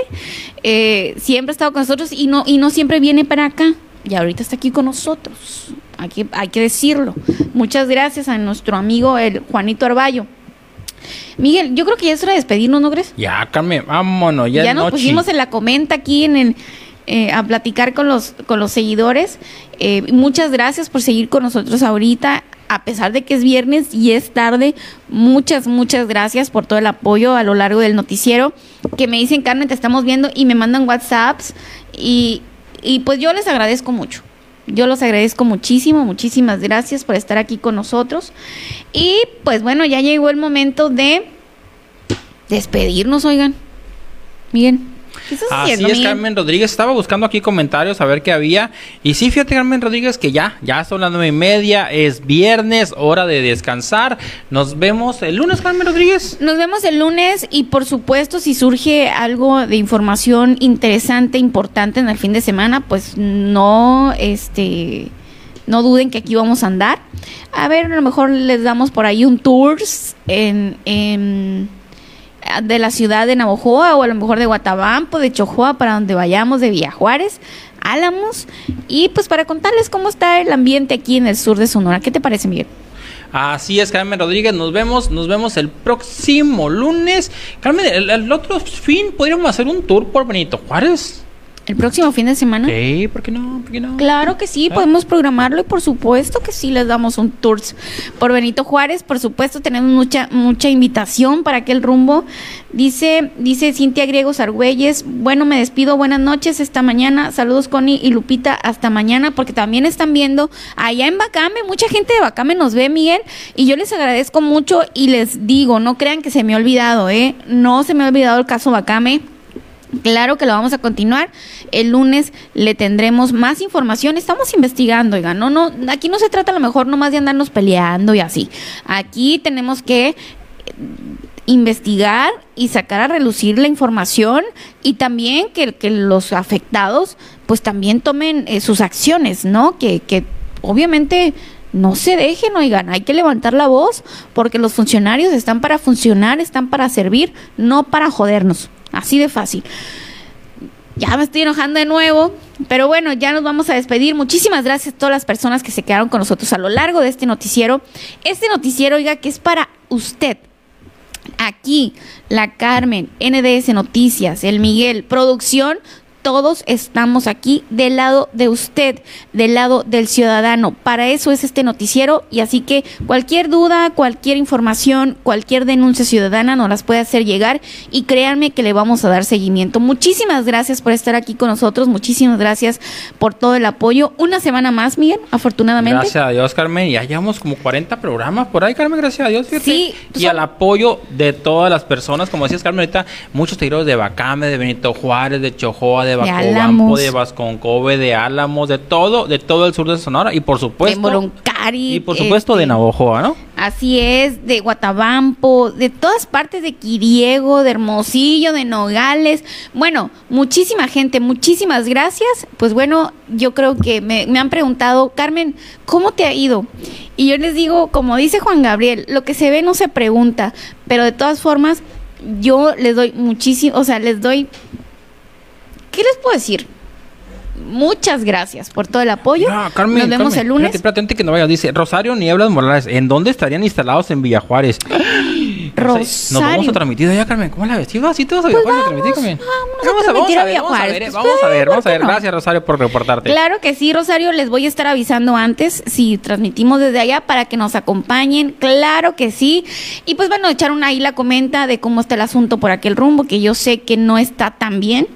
Eh, siempre ha estado con nosotros y no, y no siempre viene para acá. Y ahorita está aquí con nosotros. Aquí, hay que decirlo. Muchas gracias a nuestro amigo, el Juanito Arballo. Miguel, yo creo que ya es hora de despedirnos, ¿no crees? Ya, Carmen, vámonos, ya, ya nos noche. pusimos en la comenta aquí en el, eh, a platicar con los, con los seguidores. Eh, muchas gracias por seguir con nosotros ahorita, a pesar de que es viernes y es tarde. Muchas, muchas gracias por todo el apoyo a lo largo del noticiero. Que me dicen, Carmen, te estamos viendo y me mandan WhatsApps. Y, y pues yo les agradezco mucho. Yo los agradezco muchísimo, muchísimas gracias por estar aquí con nosotros. Y pues bueno, ya llegó el momento de despedirnos, oigan. Miren. Así es, Carmen Rodríguez. Estaba buscando aquí comentarios a ver qué había. Y sí, fíjate, Carmen Rodríguez, que ya, ya son las nueve y media, es viernes, hora de descansar. Nos vemos el lunes, Carmen Rodríguez. Nos vemos el lunes y por supuesto, si surge algo de información interesante, importante en el fin de semana, pues no, este, no duden que aquí vamos a andar. A ver, a lo mejor les damos por ahí un tours en, en de la ciudad de Navojoa o a lo mejor de Guatabampo, de Chojoa, para donde vayamos, de Villajuárez, Álamos, y pues para contarles cómo está el ambiente aquí en el sur de Sonora. ¿Qué te parece, Miguel? Así es, Carmen Rodríguez, nos vemos, nos vemos el próximo lunes. Carmen, el, el otro fin podríamos hacer un tour por Benito Juárez. ¿El próximo fin de semana? Sí, ¿por qué no? ¿Por qué no? Claro que sí, ah. podemos programarlo y por supuesto que sí les damos un tour por Benito Juárez. Por supuesto, tenemos mucha mucha invitación para aquel rumbo. Dice dice Cintia Griegos Argüelles, bueno, me despido, buenas noches esta mañana. Saludos Connie y Lupita, hasta mañana, porque también están viendo allá en Bacame, mucha gente de Bacame nos ve, Miguel, y yo les agradezco mucho y les digo, no crean que se me ha olvidado, ¿eh? No se me ha olvidado el caso Bacame Claro que lo vamos a continuar. El lunes le tendremos más información. Estamos investigando, oiga, no, no, aquí no se trata a lo mejor nomás de andarnos peleando y así. Aquí tenemos que eh, investigar y sacar a relucir la información y también que, los afectados pues también tomen eh, sus acciones, ¿no? Que, que obviamente no se dejen, oigan, hay que levantar la voz porque los funcionarios están para funcionar, están para servir, no para jodernos. Así de fácil. Ya me estoy enojando de nuevo, pero bueno, ya nos vamos a despedir. Muchísimas gracias a todas las personas que se quedaron con nosotros a lo largo de este noticiero. Este noticiero, oiga, que es para usted. Aquí, la Carmen, NDS Noticias, el Miguel, producción, todos estamos aquí del lado de usted, del lado del ciudadano. Para eso es este noticiero y así que cualquier duda, cualquier información, cualquier denuncia ciudadana nos las puede hacer llegar y créanme que le vamos a dar seguimiento. Muchísimas gracias por estar aquí con nosotros, muchísimas gracias por todo el apoyo. Una semana más, Miguel, afortunadamente. Gracias a Dios, Carmen. Ya llevamos como 40 programas por ahí, Carmen, gracias a Dios. Sí. Y al apoyo de todas las personas, como decías, Carmen, ahorita muchos seguidores de Bacame, de Benito Juárez, de Chojoa, de de Bacobampo, de Vasconcove, de Álamos, de todo, de todo el sur de Sonora y por supuesto de Moroncari y por supuesto de este, Navojoa, ¿no? Así es, de Guatabampo, de todas partes de Quiriego, de Hermosillo, de Nogales. Bueno, muchísima gente, muchísimas gracias. Pues bueno, yo creo que me, me han preguntado, Carmen, ¿cómo te ha ido? Y yo les digo, como dice Juan Gabriel, lo que se ve no se pregunta, pero de todas formas, yo les doy muchísimo, o sea, les doy ¿qué les puedo decir? Muchas gracias por todo el apoyo. Carmen, Nos vemos el lunes. Espérate, que no vaya. Dice Rosario Nieblas Morales. ¿En dónde estarían instalados en Villajuárez? Rosario. Nos vamos a transmitir ya, Carmen. ¿Cómo la ves? ¿Sí, ¿Sí te vas a pues vamos, transmitir, Carmen? Vamos, a, ver, vamos a ver, vamos a ver, vamos a ver. Gracias, Rosario, por reportarte. Claro que sí, Rosario. Les voy a estar avisando antes si transmitimos desde allá para que nos acompañen. Claro que sí. Y pues bueno, echar una ahí la comenta de cómo está el asunto por aquel rumbo, que yo sé que no está tan bien.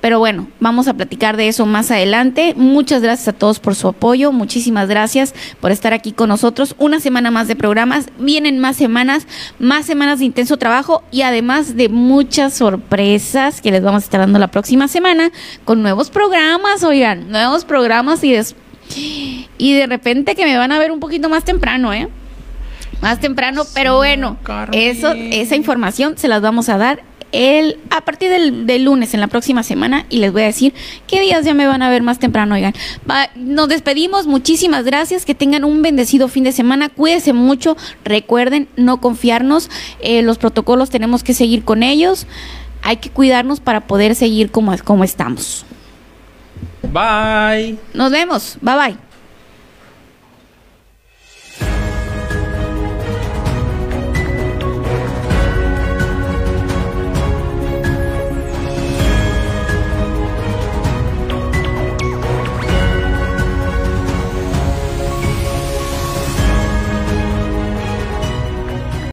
Pero bueno, vamos a platicar de eso más adelante. Muchas gracias a todos por su apoyo. Muchísimas gracias por estar aquí con nosotros. Una semana más de programas. Vienen más semanas, más semanas de intenso trabajo y además de muchas sorpresas que les vamos a estar dando la próxima semana con nuevos programas, oigan, nuevos programas y, y de repente que me van a ver un poquito más temprano, ¿eh? Más temprano, pero bueno, eso, esa información se las vamos a dar el, a partir del, lunes, en la próxima semana, y les voy a decir qué días ya me van a ver más temprano, oigan. nos despedimos, muchísimas gracias, que tengan un bendecido fin de semana, cuídense mucho, recuerden no confiarnos, eh, los protocolos tenemos que seguir con ellos, hay que cuidarnos para poder seguir como, como estamos. Bye. Nos vemos, bye bye.